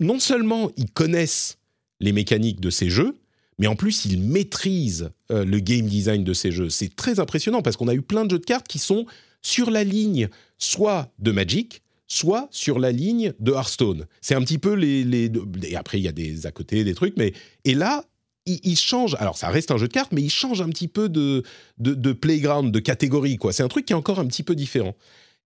A: Non seulement ils connaissent les mécaniques de ces jeux, mais en plus ils maîtrisent euh, le game design de ces jeux. C'est très impressionnant parce qu'on a eu plein de jeux de cartes qui sont sur la ligne soit de Magic, soit sur la ligne de Hearthstone. C'est un petit peu les, Et après, il y a des à côté, des trucs, mais. Et là, il, change. Alors, ça reste un jeu de cartes, mais il change un petit peu de, de, playground, de catégorie, quoi. C'est un truc qui est encore un petit peu différent.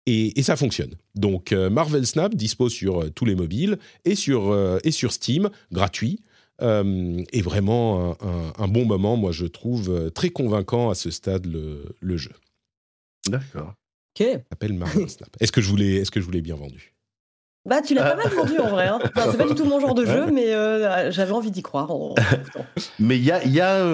A: Et, ça fonctionne. Donc, euh, Marvel Snap dispose sur euh, tous les mobiles et sur, euh, et sur Steam, gratuit. et vraiment un, bon moment, moi je trouve très convaincant à ce stade le, le jeu.
C: D'accord.
B: Ok.
A: s'appelle Marvel Snap. Est-ce que je voulais, est-ce que je voulais bien vendu?
B: Bah, tu l'as pas mal vendu en vrai. Hein. c'est pas du tout mon genre de jeu, mais euh, j'avais envie d'y croire.
C: mais il y a, y, a,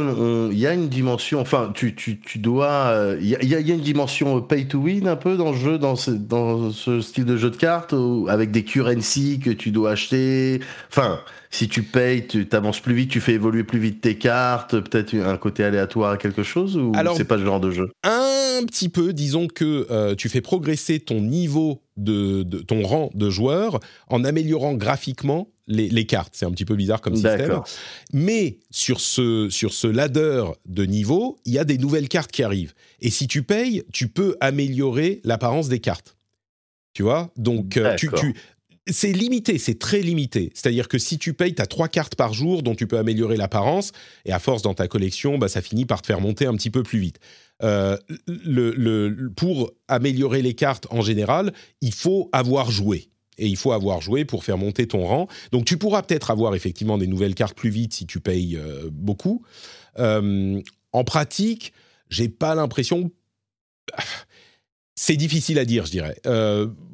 C: y a une dimension, enfin, tu, tu, tu dois. Il y a, y a, une dimension pay to win un peu dans le jeu, dans ce, dans ce style de jeu de cartes, avec des currency que tu dois acheter? Enfin, si tu payes, tu avances plus vite, tu fais évoluer plus vite tes cartes, peut-être un côté aléatoire à quelque chose, ou c'est pas le genre de jeu?
A: Un petit peu, disons que euh, tu fais progresser ton niveau de, ton rang de joueur en améliorant graphiquement les, cartes. C'est un petit peu bizarre comme système. Mais sur ce, sur ce ladder de niveau, il y a des nouvelles cartes qui arrivent. Et si tu payes, tu peux améliorer l'apparence des cartes. Tu vois? Donc, euh, tu, c'est limité, c'est très limité. C'est-à-dire que si tu payes, tu as trois cartes par jour dont tu peux améliorer l'apparence, et à force dans ta collection, bah, ça finit par te faire monter un petit peu plus vite. Euh, pour améliorer les cartes en général, il faut avoir joué. Et il faut avoir joué pour faire monter ton rang. Donc tu pourras peut-être avoir effectivement des nouvelles cartes plus vite si tu payes euh, beaucoup. Euh, en pratique, j'ai pas l'impression. C'est difficile à dire, je dirais.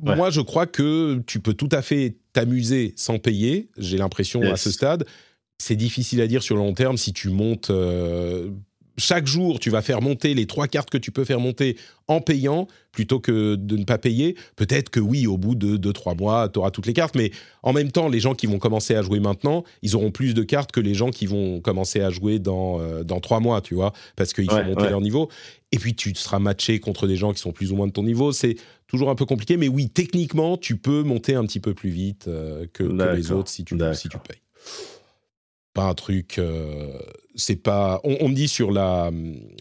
A: Moi, je crois que tu peux tout à fait t'amuser sans payer. J'ai l'impression à ce stade. C'est difficile à dire sur le long terme si tu montes chaque jour, tu vas faire monter les trois cartes que tu peux faire monter en payant plutôt que de ne pas payer. Peut-être que oui, au bout de 2-3 mois, tu auras toutes les cartes, mais en même temps, les gens qui vont commencer à jouer maintenant, ils auront plus de cartes que les gens qui vont commencer à jouer dans, euh, dans 3 mois, tu vois, parce qu'ils vont monter leur niveau. Et puis, tu seras matché contre des gens qui sont plus ou moins de ton niveau. C'est toujours un peu compliqué, mais oui, techniquement, tu peux monter un petit peu plus vite euh, que, les autres si tu, si tu payes pas un truc. Euh, c'est pas. On, me dit sur la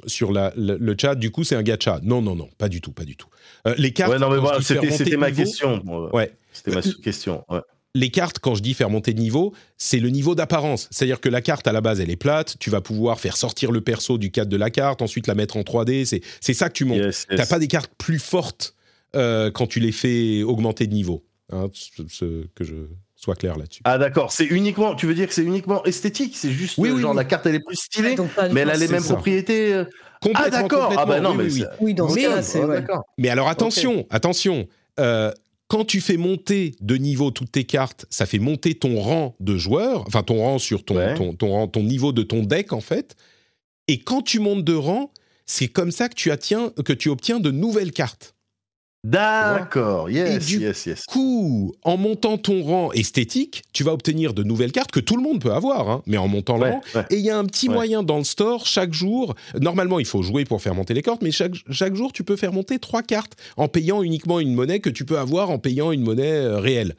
A: sur la, le, chat. Du coup, c'est un gacha. Non, non, non, pas du tout, pas du tout. Euh, les cartes.
C: Ouais, non, mais voilà, c'était ma question.
A: Ouais.
C: C'était ma question. Ouais.
A: Les cartes, quand je dis faire monter de niveau, c'est le niveau d'apparence. C'est-à-dire que la carte, à la base, elle est plate. Tu vas pouvoir faire sortir le perso du cadre de la carte, ensuite la mettre en 3D. C'est ça que tu montes. tu T'as pas des cartes plus fortes euh, quand tu les fais augmenter de niveau. Hein, ce- que je sois clair là-dessus.
C: Ah d'accord, c'est uniquement, tu veux dire que c'est uniquement esthétique, c'est juste
A: Oui, oui,
C: genre
A: oui.
C: la carte elle est plus stylée,
B: Donc, du
C: mais elle a les mêmes
A: ça.
C: propriétés. euh. Ah
A: Complètement,
C: d'accord, ah bah non
A: oui,
C: mais
A: oui,
B: dans ce
A: Mais-
B: cas-là, c'est.
C: Ah,
B: ouais.
C: d'accord.
A: Mais alors attention, attention. euh, quand tu fais monter de niveau toutes tes cartes, ça fait monter ton rang de joueur, enfin ton rang sur ton,
C: Ouais.
A: ton, ton, rang- ton niveau de ton deck en fait. Et quand tu montes de rang, c'est comme ça que tu, attiens, que tu obtiens de nouvelles cartes.
C: D'accord,
A: Et
C: yes,
A: du
C: yes, yes.
A: coup, en montant ton rang esthétique, tu vas obtenir de nouvelles cartes que tout le monde peut avoir, hein, mais en montant le rang.
C: ouais.
A: Et il y a un petit
C: Ouais.
A: moyen dans le store, chaque jour, normalement il faut jouer pour faire monter les cartes, mais chaque, chaque jour tu peux faire monter trois cartes en payant uniquement une monnaie que tu peux avoir en payant une monnaie euh, réelle.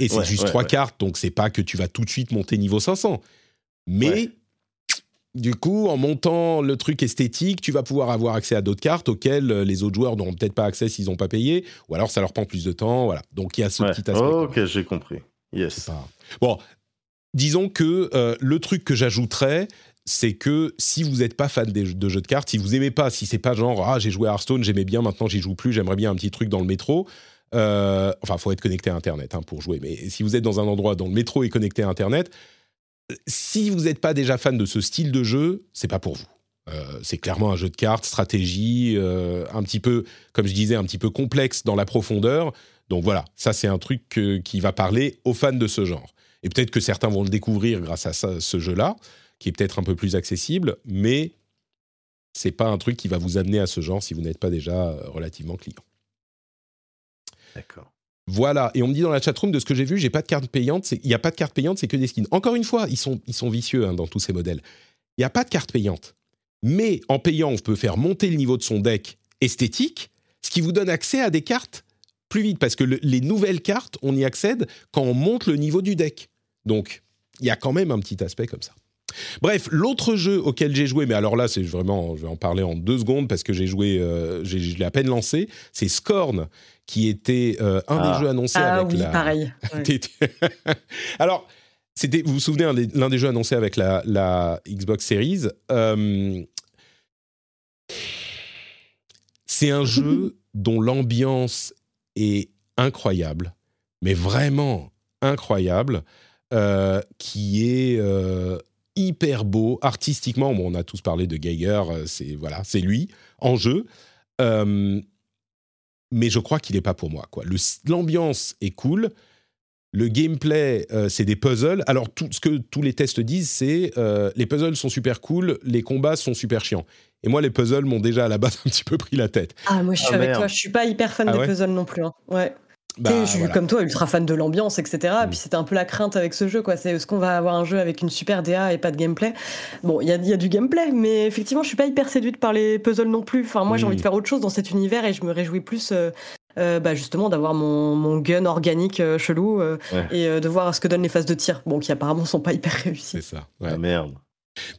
A: Et c'est juste trois cartes, donc c'est pas que tu vas tout de suite monter niveau 500. Mais. Du coup, en montant le truc esthétique, tu vas pouvoir avoir accès à d'autres cartes auxquelles euh, les autres joueurs n'auront peut-être pas accès s'ils n'ont pas payé, ou alors ça leur prend plus de temps. Voilà. Donc il y a ce
C: Ouais.
A: petit aspect.
C: ok, j'ai compris. Yes.
A: Pas- Bon, disons que euh, le truc que j'ajouterais, c'est que si vous n'êtes pas fan de jeux de cartes, si vous aimez pas, si c'est pas genre ah j'ai joué à Hearthstone, j'aimais bien, maintenant j'y joue plus, j'aimerais bien un petit truc dans le métro. Euh, enfin, faut être connecté à Internet hein, pour jouer. Mais si vous êtes dans un endroit dont le métro est connecté à Internet, si vous n'êtes pas déjà fan de ce style de jeu, c'est pas pour vous. Euh, c'est clairement un jeu de cartes, stratégie, euh, un petit peu, comme je disais, un petit peu complexe dans la profondeur. Donc voilà, ça c'est un truc qui va parler aux fans de ce genre. Et peut-être que certains vont le découvrir grâce à ce jeu-là, qui est peut-être un peu plus accessible, mais c'est pas un truc qui va vous amener à ce genre si vous n'êtes pas déjà euh, relativement client.
C: D'accord.
A: Voilà, et on me dit dans la chatroom de ce que j'ai vu, j'ai pas de carte payante, il n'y a pas de carte payante, c'est que des skins. Encore une fois, ils sont, vicieux hein, dans tous ces modèles. Il n'y a pas de carte payante. Mais en payant, on peut faire monter le niveau de son deck esthétique, ce qui vous donne accès à des cartes plus vite, parce que le- les nouvelles cartes, on y accède quand on monte le niveau du deck. Donc, il y a quand même un petit aspect comme ça. Bref, l'autre jeu auquel j'ai joué, mais alors là, c'est vraiment, je vais en parler en deux secondes parce que j'ai joué, euh, j'ai- je l'ai à peine lancé, c'est Scorn, qui était euh, un
C: Ah.
A: des jeux annoncés
B: Ah
A: avec
B: oui,
A: la.
B: pareil. ouais.
A: T'étais- Alors, c'était, vous vous souvenez, des- l'un des jeux annoncés avec la, la Xbox Series. euh, c'est un jeu dont l'ambiance est incroyable, mais vraiment incroyable, euh, qui est euh, hyper beau artistiquement. Bon, on a tous parlé de Geiger, euh, c'est voilà, c'est lui en jeu. Euh, mais je crois qu'il n'est pas pour moi. Quoi. Le- L'ambiance est cool. Le gameplay, euh, c'est des puzzles. Alors, tout ce que tous les tests disent, c'est euh, les puzzles sont super cool, les combats sont super chiants. Et moi, les puzzles m'ont déjà à la base un petit peu pris la tête.
B: Ah, moi je suis
C: Ah,
B: avec
C: merde.
B: toi, je suis pas hyper fan
A: Ah
B: des
A: ouais?
B: puzzles non plus. hein. Ouais.
A: Bah,
B: je suis
A: voilà.
B: comme toi, ultra fan de l'ambiance, etc.
A: Mm.
B: Et puis c'était un peu la crainte avec ce jeu, quoi. C'est est-ce qu'on va avoir un jeu avec une super DA et pas de gameplay? Bon, il y a, il y a du gameplay, mais effectivement, je suis pas hyper séduite par les puzzles non plus. Enfin, moi, j'ai
A: Mm.
B: envie de faire autre chose dans cet univers et je me réjouis plus. euh, euh, bah, justement d'avoir mon, mon gun organique euh, chelou euh,
C: Ouais.
B: et euh, de voir ce que donnent les phases de tir bon qui apparemment sont pas hyper réussies
A: C'est ça. ouais.
C: Ah merde.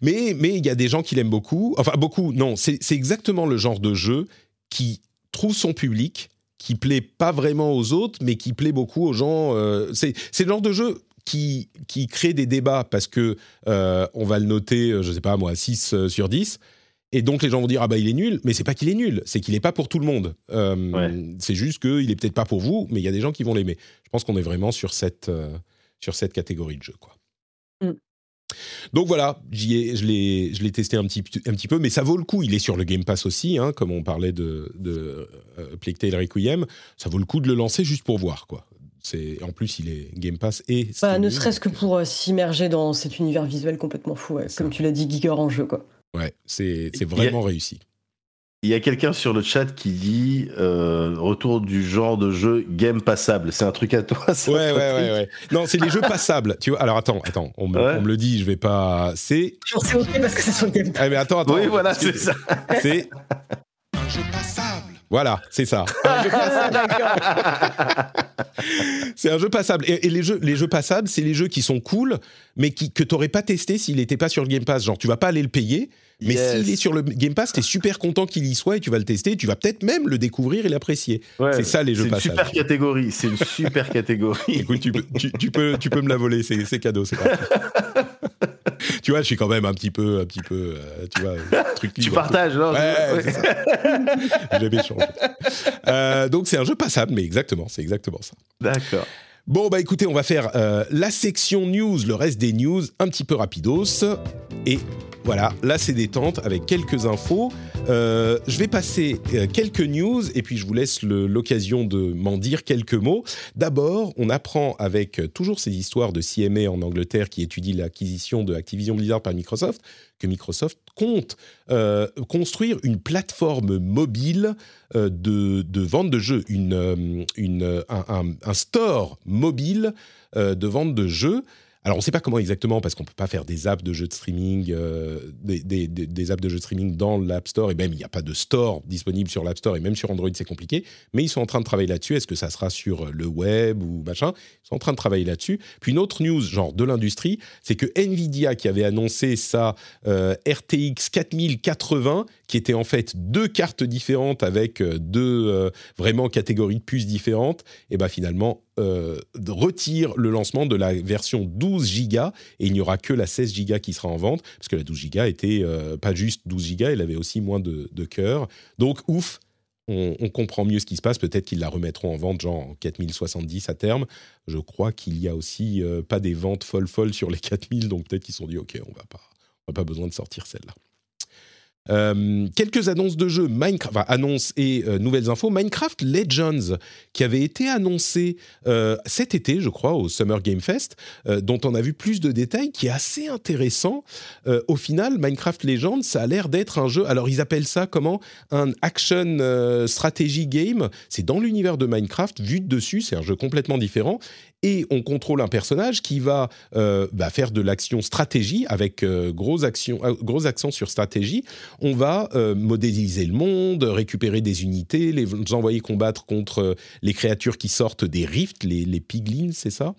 A: Mais mais il y a des gens qui l'aiment beaucoup. Enfin, beaucoup, non. C'est exactement le genre de jeu qui trouve son public, qui plaît pas vraiment aux autres, mais qui plaît beaucoup aux gens. euh, c'est c'est le genre de jeu qui, qui crée des débats parce que euh, on va le noter, euh, je sais pas moi, 6 euh, sur 10. Et donc les gens vont dire ah bah il est nul, mais c'est pas qu'il est nul, c'est qu'il est pas pour tout le monde. Euh,
C: Ouais.
A: C'est juste qu'il est peut-être pas pour vous, mais il y a des gens qui vont l'aimer. Je pense qu'on est vraiment sur cette euh, sur cette catégorie de jeu quoi.
B: Mm.
A: Donc voilà, j'y ai, je l'ai, je l'ai testé un petit, un petit peu, mais ça vaut le coup. Il est sur le Game Pass aussi, hein, comme on parlait de, de euh, Plague Tale Requiem. Ça vaut le coup de le lancer juste pour voir, quoi. C'est, en plus, il est Game Pass et.
B: Bah, ne serait-ce que pour euh, s'immerger dans cet univers visuel complètement fou ouais. Comme
A: ça.
B: tu l'as dit Giger en jeu quoi
A: Ouais, c'est,
C: a-
A: vraiment réussi.
C: Il y a quelqu'un sur le chat qui dit euh, retour du genre de jeu game passable. C'est un truc à toi, ça
A: Ouais, ouais, ouais, ouais. Non, c'est les jeux passables. Tu vois. Alors attends, attends. On me,
C: Ouais.
A: on me le dit, je vais pas. C'est.
B: c'est ok parce que c'est sur le game
A: Ah mais attends, attends.
C: Oui, voilà, c'est ça.
A: C'est un jeu passable. Voilà, c'est ça. C'est un jeu passable. Et, et les, jeux, les jeux passables, c'est les jeux qui sont cool, mais qui, que tu n'aurais pas testé s'il n'était pas sur le Game Pass. Genre, tu vas pas aller le payer, mais
C: Yes.
A: s'il est sur le Game Pass, tu es super content qu'il y soit et tu vas le tester. et Tu vas peut-être même le découvrir et l'apprécier.
C: Ouais,
A: C'est ça, les jeux
C: C'est une
A: passables.
C: super catégorie. C'est une super catégorie.
A: Écoute, tu peux, tu, tu peux, tu peux me la voler, c'est cadeau, c'est. tu vois, je suis quand même un petit peu, un petit peu, euh, tu vois, truc
C: Tu partages, non
A: Ouais. J'avais changé. Euh, donc c'est un jeu passable, mais exactement, c'est exactement ça.
C: D'accord.
A: Bon, bah écoutez, on va faire euh, la section news, le reste des news, un petit peu rapidos. Et voilà, là c'est détente avec quelques infos. Euh, je vais passer euh, quelques news et puis je vous laisse l'occasion de m'en dire quelques mots. D'abord, on apprend avec euh, toujours ces histoires de CMA en Angleterre qui étudie l'acquisition de Activision Blizzard par Microsoft, que Microsoft compte construire une plateforme mobile de, vente de jeux, un, store mobile de vente de jeux. Alors, on ne sait pas comment exactement, parce qu'on ne peut pas faire des apps de jeux de streaming, euh, des, apps de jeux de streaming dans l'App Store, et même il n'y a pas de store disponible sur l'App Store, et même sur Android, c'est compliqué. Mais ils sont en train de travailler là-dessus. Est-ce que ça sera sur le web ou machin? Ils sont en train de travailler là-dessus. Puis une autre news, genre de l'industrie, c'est que Nvidia, qui avait annoncé sa euh, RTX 4080, qui était en fait deux cartes différentes avec euh, deux vraiment catégories de puces différentes, et ben finalement euh, retire le lancement de la version 12 Go et il n'y aura que la 16 Go qui sera en vente parce que la 12 Go était euh, pas juste 12 Go, elle avait aussi moins de, cœur. Donc ouf, on, on comprend mieux ce qui se passe. Peut-être qu'ils la remettront en vente genre en 4070 à terme. Je crois qu'il y a aussi euh, pas des ventes folles folles sur les 4000, donc peut-être qu'ils se sont dit ok, on va pas, on n'a pas besoin de sortir celle-là. Euh, quelques annonces de jeux, Minecraft, enfin, annonces et euh, nouvelles infos. Minecraft Legends, qui avait été annoncé euh, cet été, je crois, au Summer Game Fest, dont on a vu plus de détails, qui est assez intéressant. Au final, Minecraft Legends, ça a l'air d'être un jeu. Alors, ils appellent ça comment? Un action strategy game. C'est dans l'univers de Minecraft, vu de dessus, c'est un jeu complètement différent. Et on contrôle un personnage qui va euh, bah, faire de l'action stratégie avec euh, gros, actions, euh, gros accent sur stratégie. On va modéliser le monde, récupérer des unités, les envoyer combattre contre les créatures qui sortent des rifts, les piglins, c'est ça?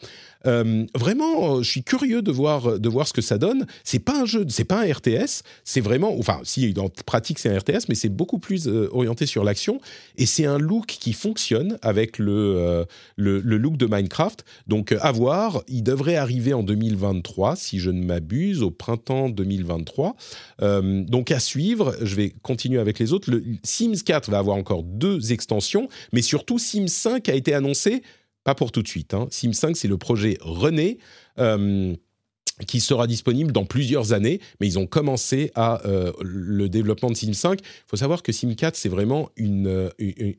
A: Euh, Vraiment, euh, je suis curieux de voir, de voir ce que ça donne. C'est pas un jeu, c'est pas un RTS, c'est vraiment, enfin, si en pratique c'est un RTS, mais c'est beaucoup plus euh, orienté sur l'action et c'est un look qui fonctionne avec le, le, look de Minecraft. Donc à voir, il devrait arriver en 2023, si je ne m'abuse, au printemps 2023. Euh, donc à suivre, je vais continuer avec les autres. Sims 4 va avoir encore deux extensions, mais surtout Sims 5 a été annoncé, pas pour tout de suite. hein. Sims 5, c'est le projet René. euh, qui sera disponible dans plusieurs années, mais ils ont commencé à euh, le développement de Sims 5. Il faut savoir que Sims 4, c'est vraiment euh,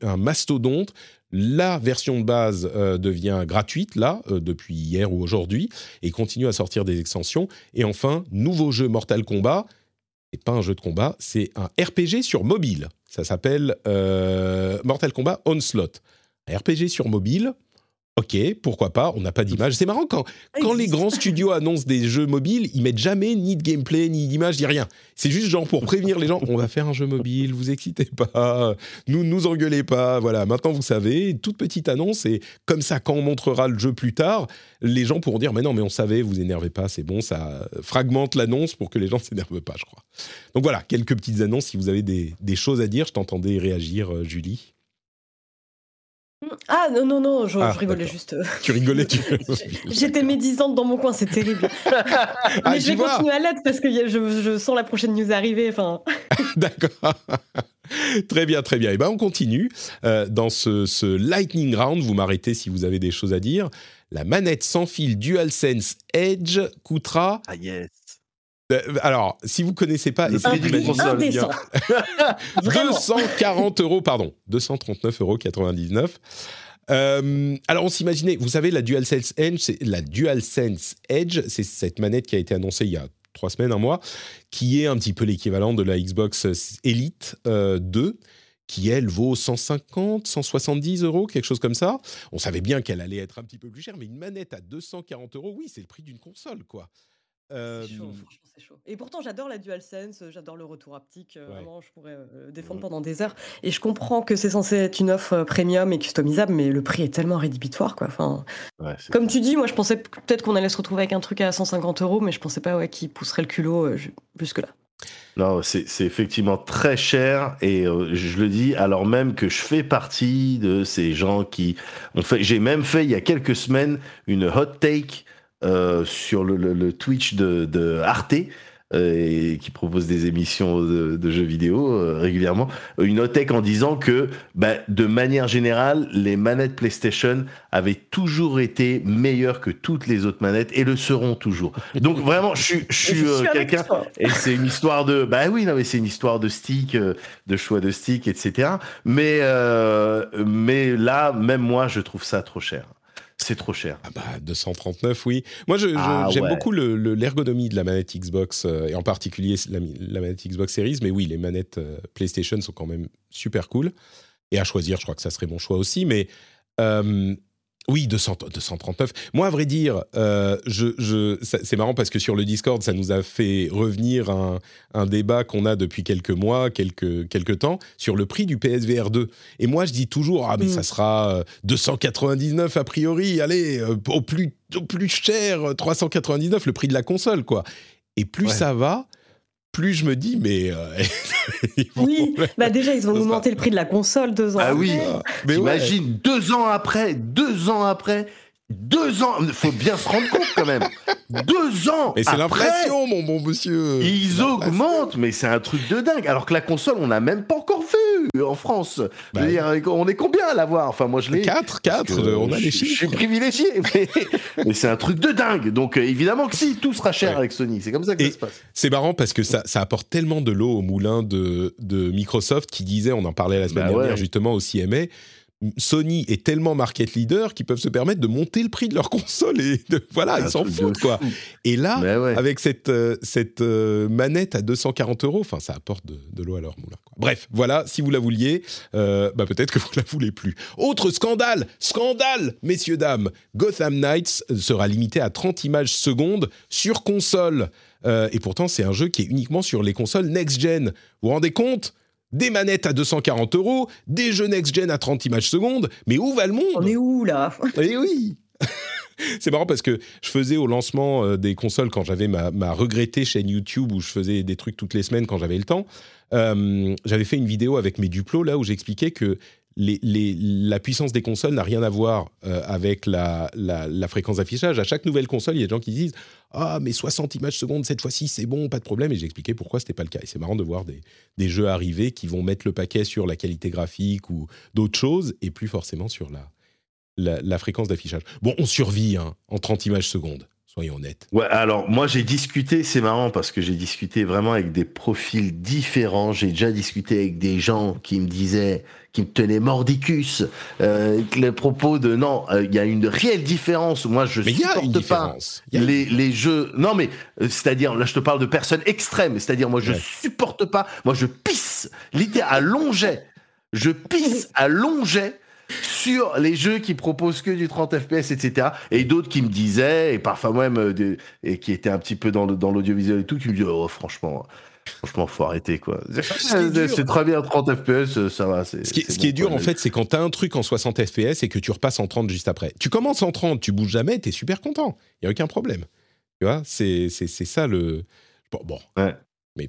A: un mastodonte. La version de base devient gratuite, là, depuis hier ou aujourd'hui, et continue à sortir des extensions. Et enfin, nouveau jeu Mortal Kombat. C'est pas un jeu de combat, c'est un RPG sur mobile. Ça s'appelle Mortal Kombat Onslaught. Un RPG sur mobile. Ok, pourquoi pas, on n'a pas d'image. C'est marrant quand, quand les grands studios annoncent des jeux mobiles, ils mettent jamais ni de gameplay, ni d'image, ni rien. C'est juste genre pour prévenir les gens, on va faire un jeu mobile, vous excitez pas, nous nous engueulez pas, voilà, maintenant vous savez, toute petite annonce, et comme ça, quand on montrera le jeu plus tard, les gens pourront dire, mais non, mais on savait, vous énervez pas, c'est bon, ça fragmente l'annonce pour que les gens s'énervent pas, je crois. Donc voilà, quelques petites annonces, si vous avez des, des choses à dire, je t'entendais réagir, euh, Julie.
B: Ah non, non, non, je,
A: Ah,
B: je rigolais
A: d'accord.
B: juste.
A: Tu rigolais, tu...
B: J'étais médisante dans mon coin, c'est terrible.
A: Ah,
B: Mais je
A: tu
B: vais
A: vois
B: continuer à l'être parce que je, je sens la prochaine news arriver. Enfin,
A: D'accord. très bien, très bien. Et ben on continue euh, dans ce, ce lightning round. Vous m'arrêtez si vous avez des choses à dire. La manette sans fil DualSense Edge coûtera.
C: Ah yes.
A: Euh, alors, si vous connaissez pas, essayez d'imaginer
C: console,
B: indécent. Vraiment.
A: 240 euros, pardon, 239,99 euros. Euh, alors on s'imaginait, vous savez, la DualSense Edge, c'est la DualSense Edge, c'est cette manette qui a été annoncée il y a trois semaines, un mois, qui est un petit peu l'équivalent de la Xbox Elite euh, 2 qui elle vaut 150, 170 euros, quelque chose comme ça. On savait bien qu'elle allait être un petit peu plus chère, mais une manette à 240 euros, oui, c'est le prix d'une console, quoi. Euh,
B: C'est chaud, franchement, c'est chaud. Et pourtant, j'adore la DualSense, j'adore le retour haptique.
A: Ouais.
B: Vraiment, je pourrais euh, défendre
A: Mhm.
B: pendant des heures. Et je comprends que c'est censé être une offre premium et customisable, mais le prix est tellement rédhibitoire, quoi. Enfin,
C: Ouais,
B: comme tu dis, moi, je pensais peut-être qu'on allait se retrouver avec un truc à 150 euros, mais je pensais pas ouais, qu'il pousserait le culot euh, ju- jusque-là.
C: Non, c'est effectivement très cher et euh, je le dis alors même que je fais partie de ces gens qui ont fait. J'ai même fait il y a quelques semaines une hot take sur le, le- le Twitch de, de Arte, euh, et qui propose des émissions de, de jeux vidéo euh, régulièrement, une hot tech en disant que, bah, de manière générale, les manettes PlayStation avaient toujours été meilleures que toutes les autres manettes et le seront toujours. Donc vraiment, je suis, je suis
B: Je
C: euh, quelqu'un. Et c'est une histoire de, bah oui, non mais c'est une histoire de stick, euh, de choix de stick, etc. Mais euh, mais là, même moi, je trouve ça trop cher. C'est trop cher.
A: Ah bah 239 oui. Moi
C: Ah
A: j'aime
C: ouais.
A: beaucoup le- le- l'ergonomie de la manette Xbox euh, et en particulier la, la manette Xbox Series mais oui les manettes euh, PlayStation sont quand même super cool et à choisir je crois que ça serait mon choix aussi mais euh, oui 200, 239. Moi à vrai dire euh, je, je, ça- c'est marrant parce que sur le Discord ça nous a fait revenir un, un débat qu'on a depuis quelques mois quelques quelques temps sur le prix du PSVR 2 et moi je dis toujours ah mais
B: Mm.
A: ça sera euh, 299 a priori, allez, euh, au, plus, au plus cher, euh, 399, le prix de la console, quoi. Et plus
C: Ouais.
A: ça va, plus je me dis, mais... euh, vont-
B: Oui, bah déjà, ils ont
A: sera-
B: augmenté le prix de la console deux ans
C: Ah oui.
B: après.
A: mais ouais.
C: T'imagines, deux ans après, deux ans après, deux ans, faut bien se rendre compte quand même. Deux ans
A: Mais c'est l'inflation, mon bon monsieur
C: Ils augmentent, mais c'est un truc de dingue. Alors que la console, on n'a même pas encore vu en France.
A: Bah,
C: dire, on est combien à l'avoir? Enfin, moi, je l'ai.
A: 4,
C: parce
A: 4,
C: que
A: on a les
C: Je suis
A: chiffres.
C: privilégié, mais, mais c'est un truc de dingue. Donc, euh, évidemment que si, tout sera cher
A: Ouais.
C: avec Sony. C'est comme ça que
A: Et-
C: ça se passe.
A: C'est marrant parce que ça, ça apporte tellement de l'eau au moulin de, de Microsoft qui disait, on en parlait la semaine
C: Bah
A: dernière
C: ouais.
A: justement au CMA, Sony est tellement market leader qu'ils peuvent se permettre de monter le prix de leur console et de, voilà, ils s'en
C: truc de
A: foutent quoi.
C: fou.
A: Et là,
C: ouais.
A: avec cette, euh, cette euh, manette à 240 euros, enfin, ça apporte de, de l'eau à leur moulin. quoi. Bref, voilà, si vous la vouliez, euh, bah, peut-être que vous la voulez plus. Autre scandale, scandale, messieurs, dames, Gotham Knights sera limité à 30 images secondes sur console. Euh, et pourtant, c'est un jeu qui est uniquement sur les consoles next-gen. Vous vous rendez compte? Des manettes à 240 euros, des jeux next-gen à 30 images secondes, mais où va le monde
B: On est où là
A: eh oui C'est marrant parce que je faisais au lancement euh, des consoles quand j'avais ma, ma regrettée chaîne YouTube où je faisais des trucs toutes les semaines quand j'avais le temps. euh, j'avais fait une vidéo avec mes duplos là où j'expliquais que la puissance des consoles n'a rien à voir euh, avec la, fréquence d'affichage. À chaque nouvelle console, il y a des gens qui disent Ah, mais 60 images secondes cette fois-ci, c'est bon, pas de problème. Et j'expliquais pourquoi c'était pas le cas. Et c'est marrant de voir des, jeux arriver qui vont mettre le paquet sur la qualité graphique ou d'autres choses et plus forcément sur la fréquence d'affichage. Bon, on survit hein, en 30 images secondes, soyons honnêtes.
C: Ouais, alors moi j'ai discuté, c'est marrant parce que j'ai discuté vraiment avec des profils différents. J'ai déjà discuté avec des gens qui me disaient, qui me tenaient mordicus, euh, les propos de non, euh, il y a une réelle différence. Moi je
A: Mais
C: supporte pas les, les jeux. Non mais euh, c'est-à-dire là je te parle de personnes extrêmes. C'est-à-dire moi je
A: Ouais.
C: supporte pas. Moi je pisse littéralement à long jet. Je pisse à long jet sur les jeux qui proposent que du 30 FPS, etc. Et d'autres qui me disaient, et parfois même, euh, et qui étaient un petit peu dans dans l'audiovisuel et tout, qui me disaient, oh, franchement, franchement, faut arrêter, quoi. C'est très bien 30 FPS, euh, ça va. c'est-
A: Ce qui, est,
C: c'est
A: ce qui est dur, en fait, c'est quand tu as un truc en 60 FPS et que tu repasses en 30 juste après. Tu commences en 30, tu bouges jamais, tu es super content. Il n'y a aucun problème. Tu vois, c'est ça le. Bon, bon.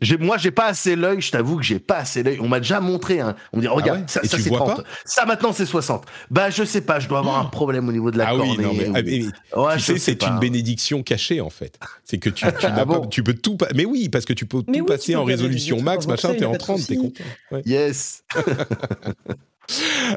C: J'ai- Moi, j'ai pas assez l'œil, je t'avoue que j'ai pas assez l'œil. On m'a déjà montré, hein. on me dit, regarde,
A: ouais
C: ça, c'est
A: vois
C: 30.
A: pas
C: Ça, maintenant, c'est 60. Bah, je sais pas, je dois avoir un problème au niveau de la
A: ah oui, non, mais,
C: ou-
A: ah, mais-
C: Ouais,
A: tu sais,
C: sais
A: c'est
C: pas.
A: une bénédiction cachée, en fait. C'est que tu, tu,
C: Ah
A: n'as pas-
C: bon
A: tu peux tout. pa- Mais oui, parce que tu peux
B: Mais
A: tout
B: oui,
A: passer
B: peux
A: en résolution max, machin, t'es en
B: pas de
A: 30, t'es content. Ouais.
C: Yes.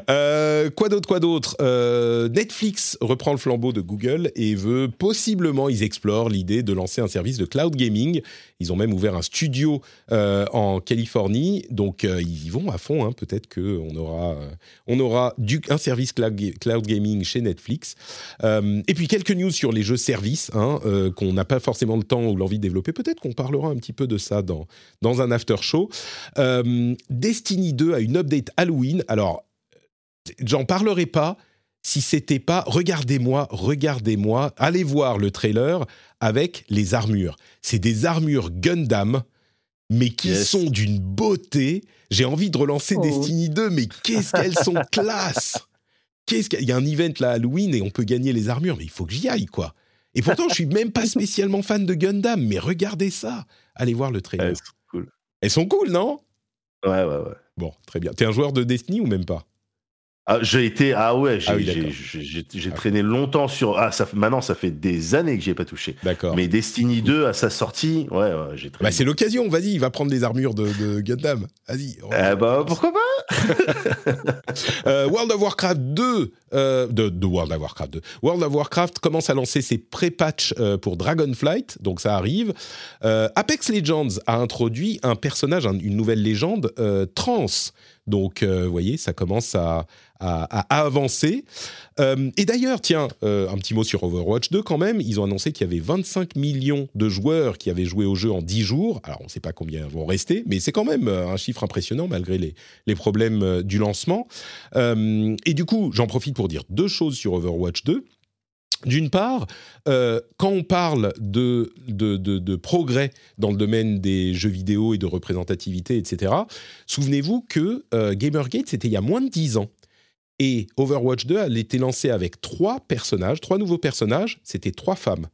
A: Euh, quoi d'autre, quoi d'autre? Euh, Netflix reprend le flambeau de Google et veut possiblement, ils explorent l'idée de lancer un service de cloud gaming. Ils ont même ouvert un studio euh, en Californie, donc euh, ils y vont à fond. hein. Peut-être que on aura, euh, on aura du, un service cloud, ga- cloud gaming chez Netflix. Euh, et puis quelques news sur les jeux services hein, euh, qu'on n'a pas forcément le temps ou l'envie de développer. Peut-être qu'on parlera un petit peu de ça dans dans un after show. Euh, Destiny 2 a une update Halloween. Alors j'en parlerai pas si c'était pas regardez-moi, regardez-moi, allez voir le trailer avec les armures. C'est des armures Gundam mais qui
C: Yes.
A: sont d'une beauté. J'ai envie de relancer
B: Oh.
A: Destiny 2 mais qu'est-ce qu'elles sont classe. Qu'est-ce qu'il y a- il y a un event là Halloween et on peut gagner les armures mais il faut que j'y aille quoi. Et pourtant je suis même pas spécialement fan de Gundam mais regardez ça. Allez voir le trailer.
C: Ouais, c'est cool.
A: Elles sont cool, non?
C: Ouais, ouais, ouais.
A: Bon, très bien. T'es un joueur de Destiny ou même pas?
C: Ah, j'ai été ah ouais, j'ai
A: Ah oui,
C: j'ai- j'ai- j'ai
A: Ah.
C: traîné longtemps sur ah ça maintenant ça fait des années que j'y ai pas touché.
A: D'accord.
C: Mais Destiny 2 à sa sortie, ouais, ouais j'ai traîné.
A: Bah, c'est l'occasion, vas-y, il va prendre des armures de, de Gundam. Vas-y.
C: Eh bah pourquoi pas?
A: Euh, World of Warcraft 2, euh, de, de World of Warcraft 2. World of Warcraft commence à lancer ses pré-patchs euh, pour Dragonflight, donc ça arrive. Euh, Apex Legends a introduit un personnage, un- une nouvelle légende euh, trans. Donc, euh, vous voyez, ça commence à, à- avancer. Euh, et d'ailleurs, tiens, euh, un petit mot sur Overwatch 2 quand même. Ils ont annoncé qu'il y avait 25 millions de joueurs qui avaient joué au jeu en 10 jours. Alors, on ne sait pas combien vont rester, mais c'est quand même euh, un chiffre impressionnant malgré les, les problèmes du lancement. Et du coup, j'en profite pour dire deux choses sur Overwatch 2. D'une part, quand on parle de, de, de- progrès dans le domaine des jeux vidéo et de représentativité, etc., souvenez-vous que Gamergate, c'était il y a moins de 10 ans. Et Overwatch 2 a été lancé avec trois personnages, trois nouveaux personnages, c'était trois femmes.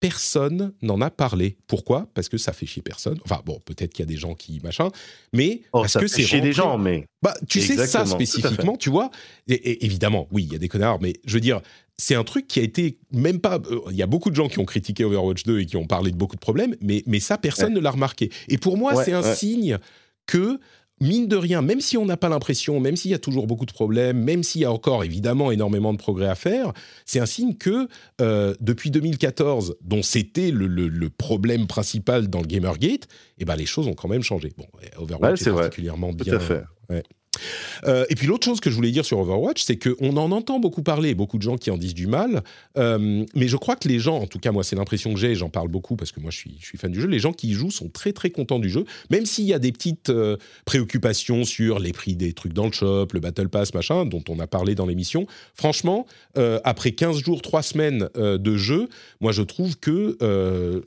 A: Personne n'en a parlé. Pourquoi? Parce que ça fait chier personne. Enfin bon, peut-être qu'il y a des gens qui machin, mais
C: Oh,
A: parce
C: ça
A: que
C: fait
A: c'est
C: chier des gens, mais
A: bah, tu sais ça spécifiquement, tu vois. Et, et évidemment, oui, il y a des connards, mais je veux dire, c'est un truc qui a été même pas. euh, Il y a beaucoup de gens qui ont critiqué Overwatch 2 et qui ont parlé de beaucoup de problèmes, mais, mais ça, personne ne l'a remarqué. Et pour moi,
C: Ouais,
A: c'est un
C: ouais.
A: signe que. Mine de rien, même si on n'a pas l'impression, même s'il y a toujours beaucoup de problèmes, même s'il y a encore évidemment énormément de progrès à faire, c'est un signe que euh, depuis 2014, dont c'était le, le- le problème principal dans le Gamergate, eh ben les choses ont quand même changé. Bon, Overwatch
C: Ouais,
A: est,
C: vrai.
A: particulièrement
C: tout
A: bien.
C: à fait.
A: Euh, et puis l'autre chose que je voulais dire sur Overwatch, c'est qu'on en entend beaucoup parler, beaucoup de gens qui en disent du mal, euh, mais je crois que les gens, en tout cas moi c'est l'impression que j'ai, j'en parle beaucoup parce que moi je suis, fan du jeu, les gens qui y jouent sont très très contents du jeu, même s'il y a des petites euh, préoccupations sur les prix des trucs dans le shop, le Battle Pass, machin, dont on a parlé dans l'émission. Franchement, après 15 jours, 3 semaines de jeu, moi je trouve que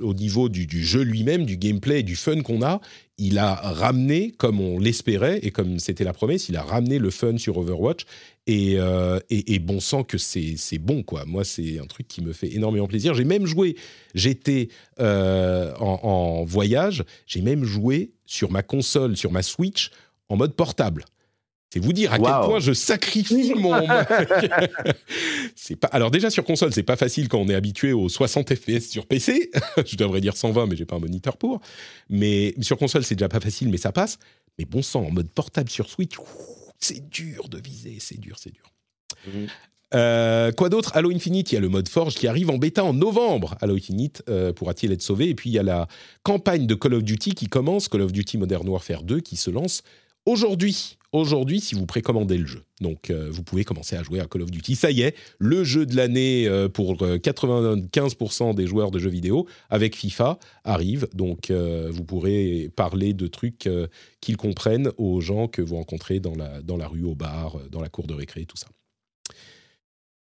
A: au niveau du, jeu lui-même, du gameplay du fun qu'on a, il a ramené, comme on l'espérait et comme c'était la promesse, il a ramené le fun sur Overwatch. Et, euh, bon sang que c'est bon, quoi. Moi, c'est un truc qui me fait énormément plaisir. J'ai même joué, j'étais euh, en voyage, j'ai même joué sur ma console, sur ma Switch, en mode portable. C'est vous dire à quel point je sacrifie mon. c'est pas. Alors déjà sur console, c'est pas facile quand on est habitué aux 60 FPS sur PC. je devrais dire 120, mais j'ai pas un moniteur pour. Mais sur console, c'est déjà pas facile, mais ça passe. Mais bon sang, en mode portable sur Switch, c'est dur de viser, c'est dur, c'est dur.
C: Mhm.
A: Euh, quoi d'autre? Halo Infinite, il y a le mode Forge qui arrive en bêta en novembre. Halo Infinite euh, pourra-t-il être sauvé? Et puis il y a la campagne de Call of Duty qui commence, Call of Duty Modern Warfare 2, qui se lance aujourd'hui. Aujourd'hui, si vous précommandez le jeu. Donc euh, vous pouvez commencer à jouer à Call of Duty. Ça y est, le jeu de l'année euh, pour euh, 95% des joueurs de jeux vidéo avec FIFA arrive. Donc euh, vous pourrez parler de trucs euh, qu'ils comprennent aux gens que vous rencontrez dans la, dans la rue, au bar, euh, dans la cour de récré, tout ça.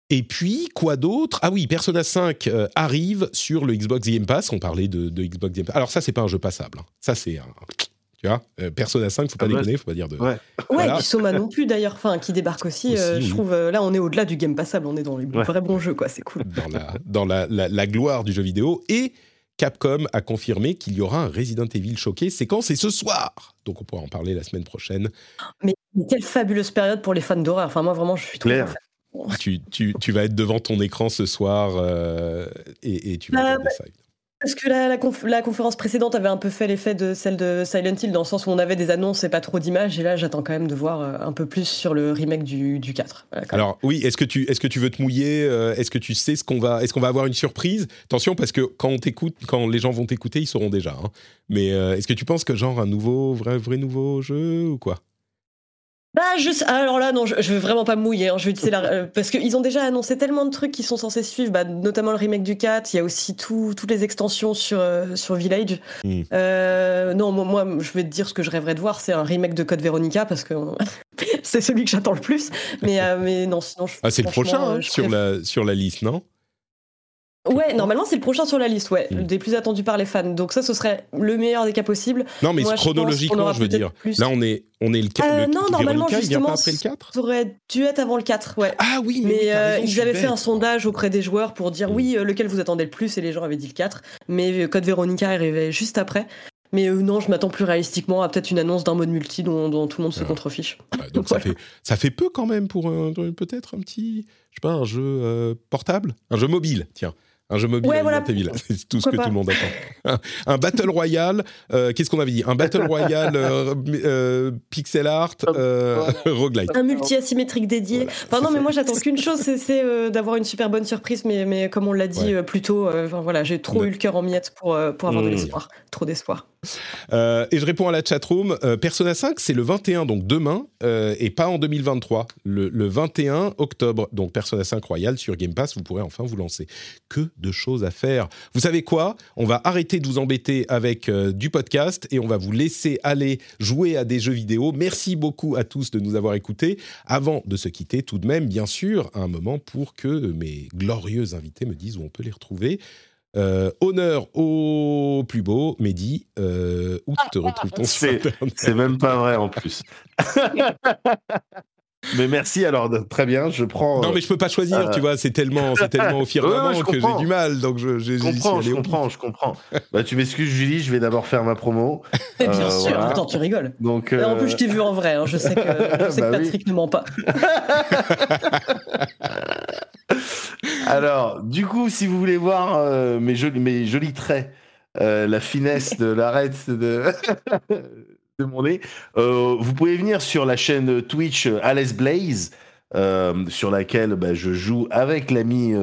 A: Et puis, quoi d'autre? Ah oui, Persona 5 euh, arrive sur le Xbox Game Pass. On parlait de, de Xbox Game Pass. Alors ça, c'est pas un jeu passable. hein. Ça, c'est un... Tu vois, euh, Persona 5, faut pas
C: Ah bah,
A: déconner, faut pas dire de...
C: Ouais.
B: Ouais,
A: Voilà.
B: et puis Soma non plus d'ailleurs, enfin, qui débarque aussi.
A: Aussi,
B: euh,
A: oui.
B: Je trouve, euh, là, on est au-delà du game passable, on est dans les
C: Ouais.
B: vrais bons jeux, quoi, c'est cool.
A: dans, la, dans la, la- la gloire du jeu vidéo. Et Capcom a confirmé qu'il y aura un Resident Evil choqué. C'est quand C'est ce soir Donc on pourra en parler la semaine prochaine.
B: Mais quelle fabuleuse période pour les fans d'horreur. Enfin, moi, vraiment, je suis trop
C: Claire.
A: Tu, tu- tu vas être devant ton écran ce soir euh, et, et tu vas
B: Ah,
A: regarder ça.
B: Parce que la, la, conf- la conférence précédente avait un peu fait l'effet de celle de Silent Hill, dans le sens où on avait des annonces et pas trop d'images. Et là, j'attends quand même de voir euh, un peu plus sur le remake du, du 4. Voilà, quand même.
A: Alors oui, est-ce que tu est-ce que tu veux te mouiller euh, Est-ce que tu sais ce qu'on va va avoir une surprise? Attention parce que quand on quand les gens vont t'écouter, ils sauront déjà. hein. Mais euh, est-ce que tu penses que genre un nouveau vrai vrai nouveau jeu ou quoi?
B: Bah, je sais- alors là, non, je, je veux vraiment pas me mouiller. hein, je la- euh, parce qu'ils ont déjà annoncé tellement de trucs qui sont censés suivre, bah, notamment le remake du 4. Il y a aussi tout- toutes les extensions sur, euh, sur Village.
A: Hmm.
B: Euh, non, moi, moi, je vais te dire ce que je rêverais de voir c'est un remake de Code Veronica parce que c'est celui que j'attends le plus. Mais, euh, mais non, sinon, je-
A: Ah c'est le prochain hein, sur la sur la liste, non?
B: Ouais, normalement, c'est le prochain sur la liste, ouais,
A: Hmm.
B: des plus attendus par les fans. Donc, ça, ce serait le meilleur des cas possibles.
A: Non, mais
B: Moi,
A: chronologiquement, je veux dire.
B: plus.
A: Là, on est on est le, qua-
B: Euh,
A: le
B: non, normalement,
A: Véronica, il vient pas
B: justement,
A: après le 4
B: Ça aurait dû être avant le 4, ouais.
A: Ah oui, mais,
B: Mais euh,
A: raison,
B: ils avaient fait
A: bête.
B: un sondage auprès des joueurs pour dire
A: Mm.
B: oui, euh, lequel vous attendez le plus, et les gens avaient dit le 4. Mais Code Veronica arrivait juste après. Mais euh, non, je m'attends plus réalistiquement à peut-être une annonce d'un mode multi dont, dont tout le monde se contrefiche.
A: Ouais, donc ça, fait, ça fait peu quand même pour peut-être un petit, je sais pas, un jeu portable, un jeu mobile, tiens. Un jeu mobile
B: Ouais,
A: Resident
B: voilà.
A: Evil. C'est tout ce que
B: pas.
A: tout le monde attend. Un, un Battle Royale, euh, qu'est-ce qu'on avait dit? Un Battle Royale euh, euh, pixel art euh, roguelite.
B: Un multi asymétrique dédié.
A: Voilà.
B: Enfin non, mais moi j'attends qu'une chose, c'est- euh, d'avoir une super bonne surprise. Mais, mais comme on l'a dit
A: Ouais.
B: euh, plus tôt, euh, enfin, voilà, j'ai trop
A: Ouais.
B: eu le cœur en miettes pour, euh, pour avoir de
C: Mmh.
B: l'espoir. Trop d'espoir.
A: Euh, et je réponds à la chatroom. Euh, Persona 5, c'est le 21, donc demain, euh, et pas en 2023. Le, le 21 octobre, donc Persona 5 Royal sur Game Pass, vous pourrez enfin vous lancer. Que de choses à faire. Vous savez quoi? On va arrêter de vous embêter avec euh, du podcast et on va vous laisser aller jouer à des jeux vidéo. Merci beaucoup à tous de nous avoir écoutés. Avant de se quitter, tout de même, bien sûr, un moment pour que mes glorieux invités me disent où on peut les retrouver. Euh, honneur au plus beau, Mehdi, euh, où te retrouve-t-on sur
C: C'est-
A: Internet?
C: C'est même pas vrai en plus. mais merci, alors de- très bien, je prends.
A: Non,
C: euh,
A: mais je peux pas choisir,
C: euh,
A: tu vois, c'est tellement, c'est tellement au firmament
C: Ouais, ouais, je
A: que j'ai du mal, donc je, j'ai-
C: Je comprends, je comprends, je comprends. Bah, tu m'excuses, Julie, je vais d'abord faire ma promo.
B: Et bien
C: Euh,
B: sûr,
C: voilà.
B: attends, tu rigoles.
C: Donc,
B: Et En
C: euh,
B: plus, je t'ai vu en vrai. hein, Je sais que, je sais que
C: Bah oui.
B: Patrick ne ment pas.
C: Alors, du coup, si vous voulez voir euh, mes, jolis, mes jolis traits, euh, la finesse de l'arête de, euh, vous pouvez venir sur la chaîne Twitch euh, Alice Blaze, euh, sur laquelle bah, je joue avec l'ami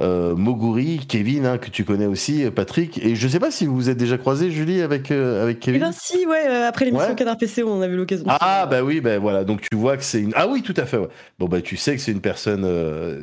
C: euh, Moguri, Kevin, hein, que tu connais aussi, euh, Patrick. Et je sais pas si vous vous êtes déjà croisé, Julie, avec, euh, avec Kevin.
B: ben si, ouais, euh, après l'émission
C: Ouais.
B: Canard PC, on a eu l'occasion. de
C: Ah bah oui, bah voilà, donc tu vois que c'est une... Ah oui, tout à fait, ouais. Bon bah tu sais que c'est une personne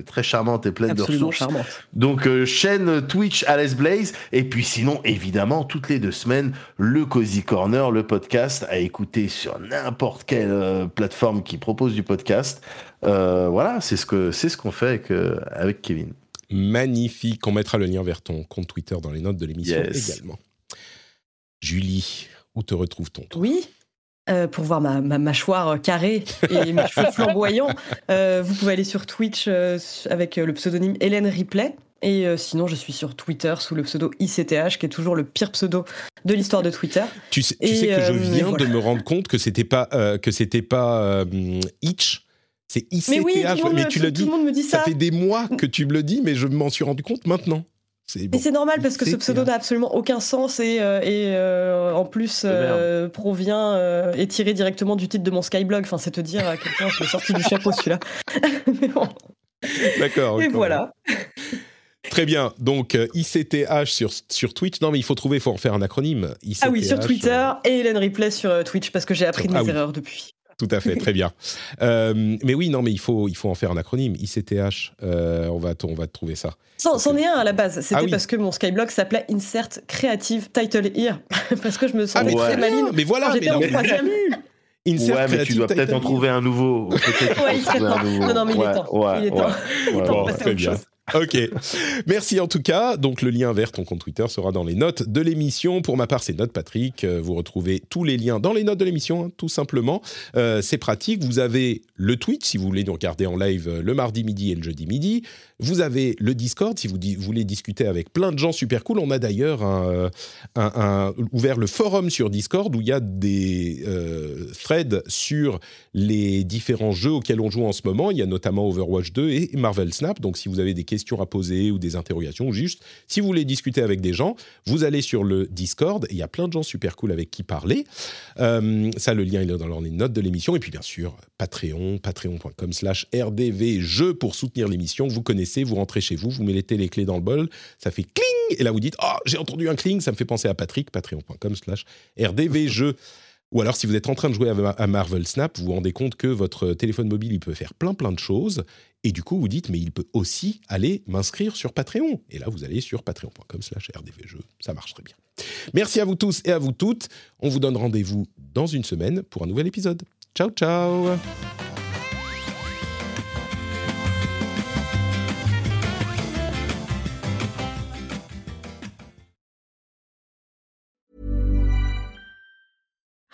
C: très charmante et pleine de
B: absolument
C: ressources.
B: charmant.
C: Donc chaîne Twitch Alice Blaze et puis sinon évidemment toutes les deux semaines le Cozy Corner, le podcast à écouter sur n'importe quelle plateforme qui propose du podcast. Voilà, c'est ce que c'est ce qu'on fait avec, avec Kevin.
A: Magnifique, on mettra le lien vers ton compte Twitter dans les notes de l'émission
C: Yes.
A: également. Julie, où te retrouve-t-on
B: Oui. euh, pour voir ma, ma mâchoire carrée et mes cheveux flamboyants, euh, vous pouvez aller sur Twitch euh, avec le pseudonyme Hélène Ripley. Et euh, sinon, je suis sur Twitter sous le pseudo ICTH, qui est toujours le pire pseudo de l'histoire de Twitter.
A: Tu sais, tu
B: Et,
A: sais que je viens
B: voilà.
A: de me rendre compte que c'était pas euh, que c'était pas euh, Itch, c'est ICTH.
B: Mais oui, tout le monde,
A: mais
B: me-
A: tu
B: tout,
A: le
B: tout
A: dis,
B: le monde me dit
A: ça
B: ça.
A: fait des mois que tu me le dis, mais je m'en suis rendu compte maintenant. C'est
B: Et
A: bon.
B: c'est normal parce que ce pseudo n'a absolument aucun sens et, euh, et euh, en plus euh, provient euh, est tiré directement du titre de mon Skyblog. Enfin, c'est te dire à quel point je l'ai sorti du chapeau celui-là. Mais bon.
A: D'accord.
B: Et voilà.
A: même. Très bien. Donc ICTH sur sur Twitch. Non, mais il faut trouver, il faut en faire un acronyme. ICTH,
B: Ah oui, sur Twitter
A: euh,
B: et Hélène Ripley sur Twitch parce que j'ai appris de
A: Ah
B: mes
A: oui.
B: erreurs depuis.
A: Tout à fait, très bien. Euh, mais oui, non, mais il faut, il faut en faire un acronyme. ICTH, euh, on, va, on va trouver ça.
B: C'en est un à la base. C'était
A: Ah oui.
B: parce que mon Skyblog s'appelait Insert Creative Title Here. parce que je me
A: Ah,
B: sentais
A: mais
B: très
C: ouais.
B: maline.
A: Mais voilà, mais
B: j'étais
A: non,
B: en troisième.
A: Insert
C: ouais, mais tu dois peut-être en trouver un nouveau.
B: Ouais, il serait temps. Non, non, mais il est temps.
C: ouais,
B: Il est temps.
C: ouais,
B: Il est
C: ouais,
B: temps de passer à
A: très
B: autre
A: bien.
B: chose.
A: Ok. Merci en tout cas. Donc le lien vers ton compte Twitter sera dans les notes de l'émission. Pour ma part, c'est Note Patrick. Euh, Vous retrouvez tous les liens dans les notes de l'émission, hein, tout simplement. Euh, c'est pratique. Vous avez le Twitch si vous voulez nous regarder en live euh, le mardi midi et le jeudi midi. Vous avez le Discord si vous voulez discuter avec plein de gens super cool. On a d'ailleurs ouvert le forum sur Discord où il y a des euh, threads sur les différents jeux auxquels on joue en ce moment. Il y a notamment Overwatch 2 et Marvel Snap. Donc, si vous avez des questions à poser ou des interrogations, ou juste si vous voulez discuter avec des gens, vous allez sur le Discord. Il y a plein de gens super cool avec qui parler. Euh, ça, le lien est dans les notes de l'émission. Et puis, bien sûr, Patreon, patreon.com slash rdvjeux pour soutenir l'émission. Vous connaissez, vous rentrez chez vous, vous mettez les clés dans le bol, ça fait cling, et là vous dites, oh, j'ai entendu un cling, ça me fait penser à Patrick, patreon.com slash rdvjeux. Ou alors, si vous êtes en train de jouer à à Marvel Snap, vous vous rendez compte que votre téléphone mobile, il peut faire plein plein de choses. Et du coup, vous dites, mais il peut aussi aller m'inscrire sur Patreon. Et là, vous allez sur patreon.com slash rdvjeux. Ça marche très bien. Merci à vous tous et à vous toutes. On vous donne rendez-vous dans une semaine pour un nouvel épisode. Ciao, ciao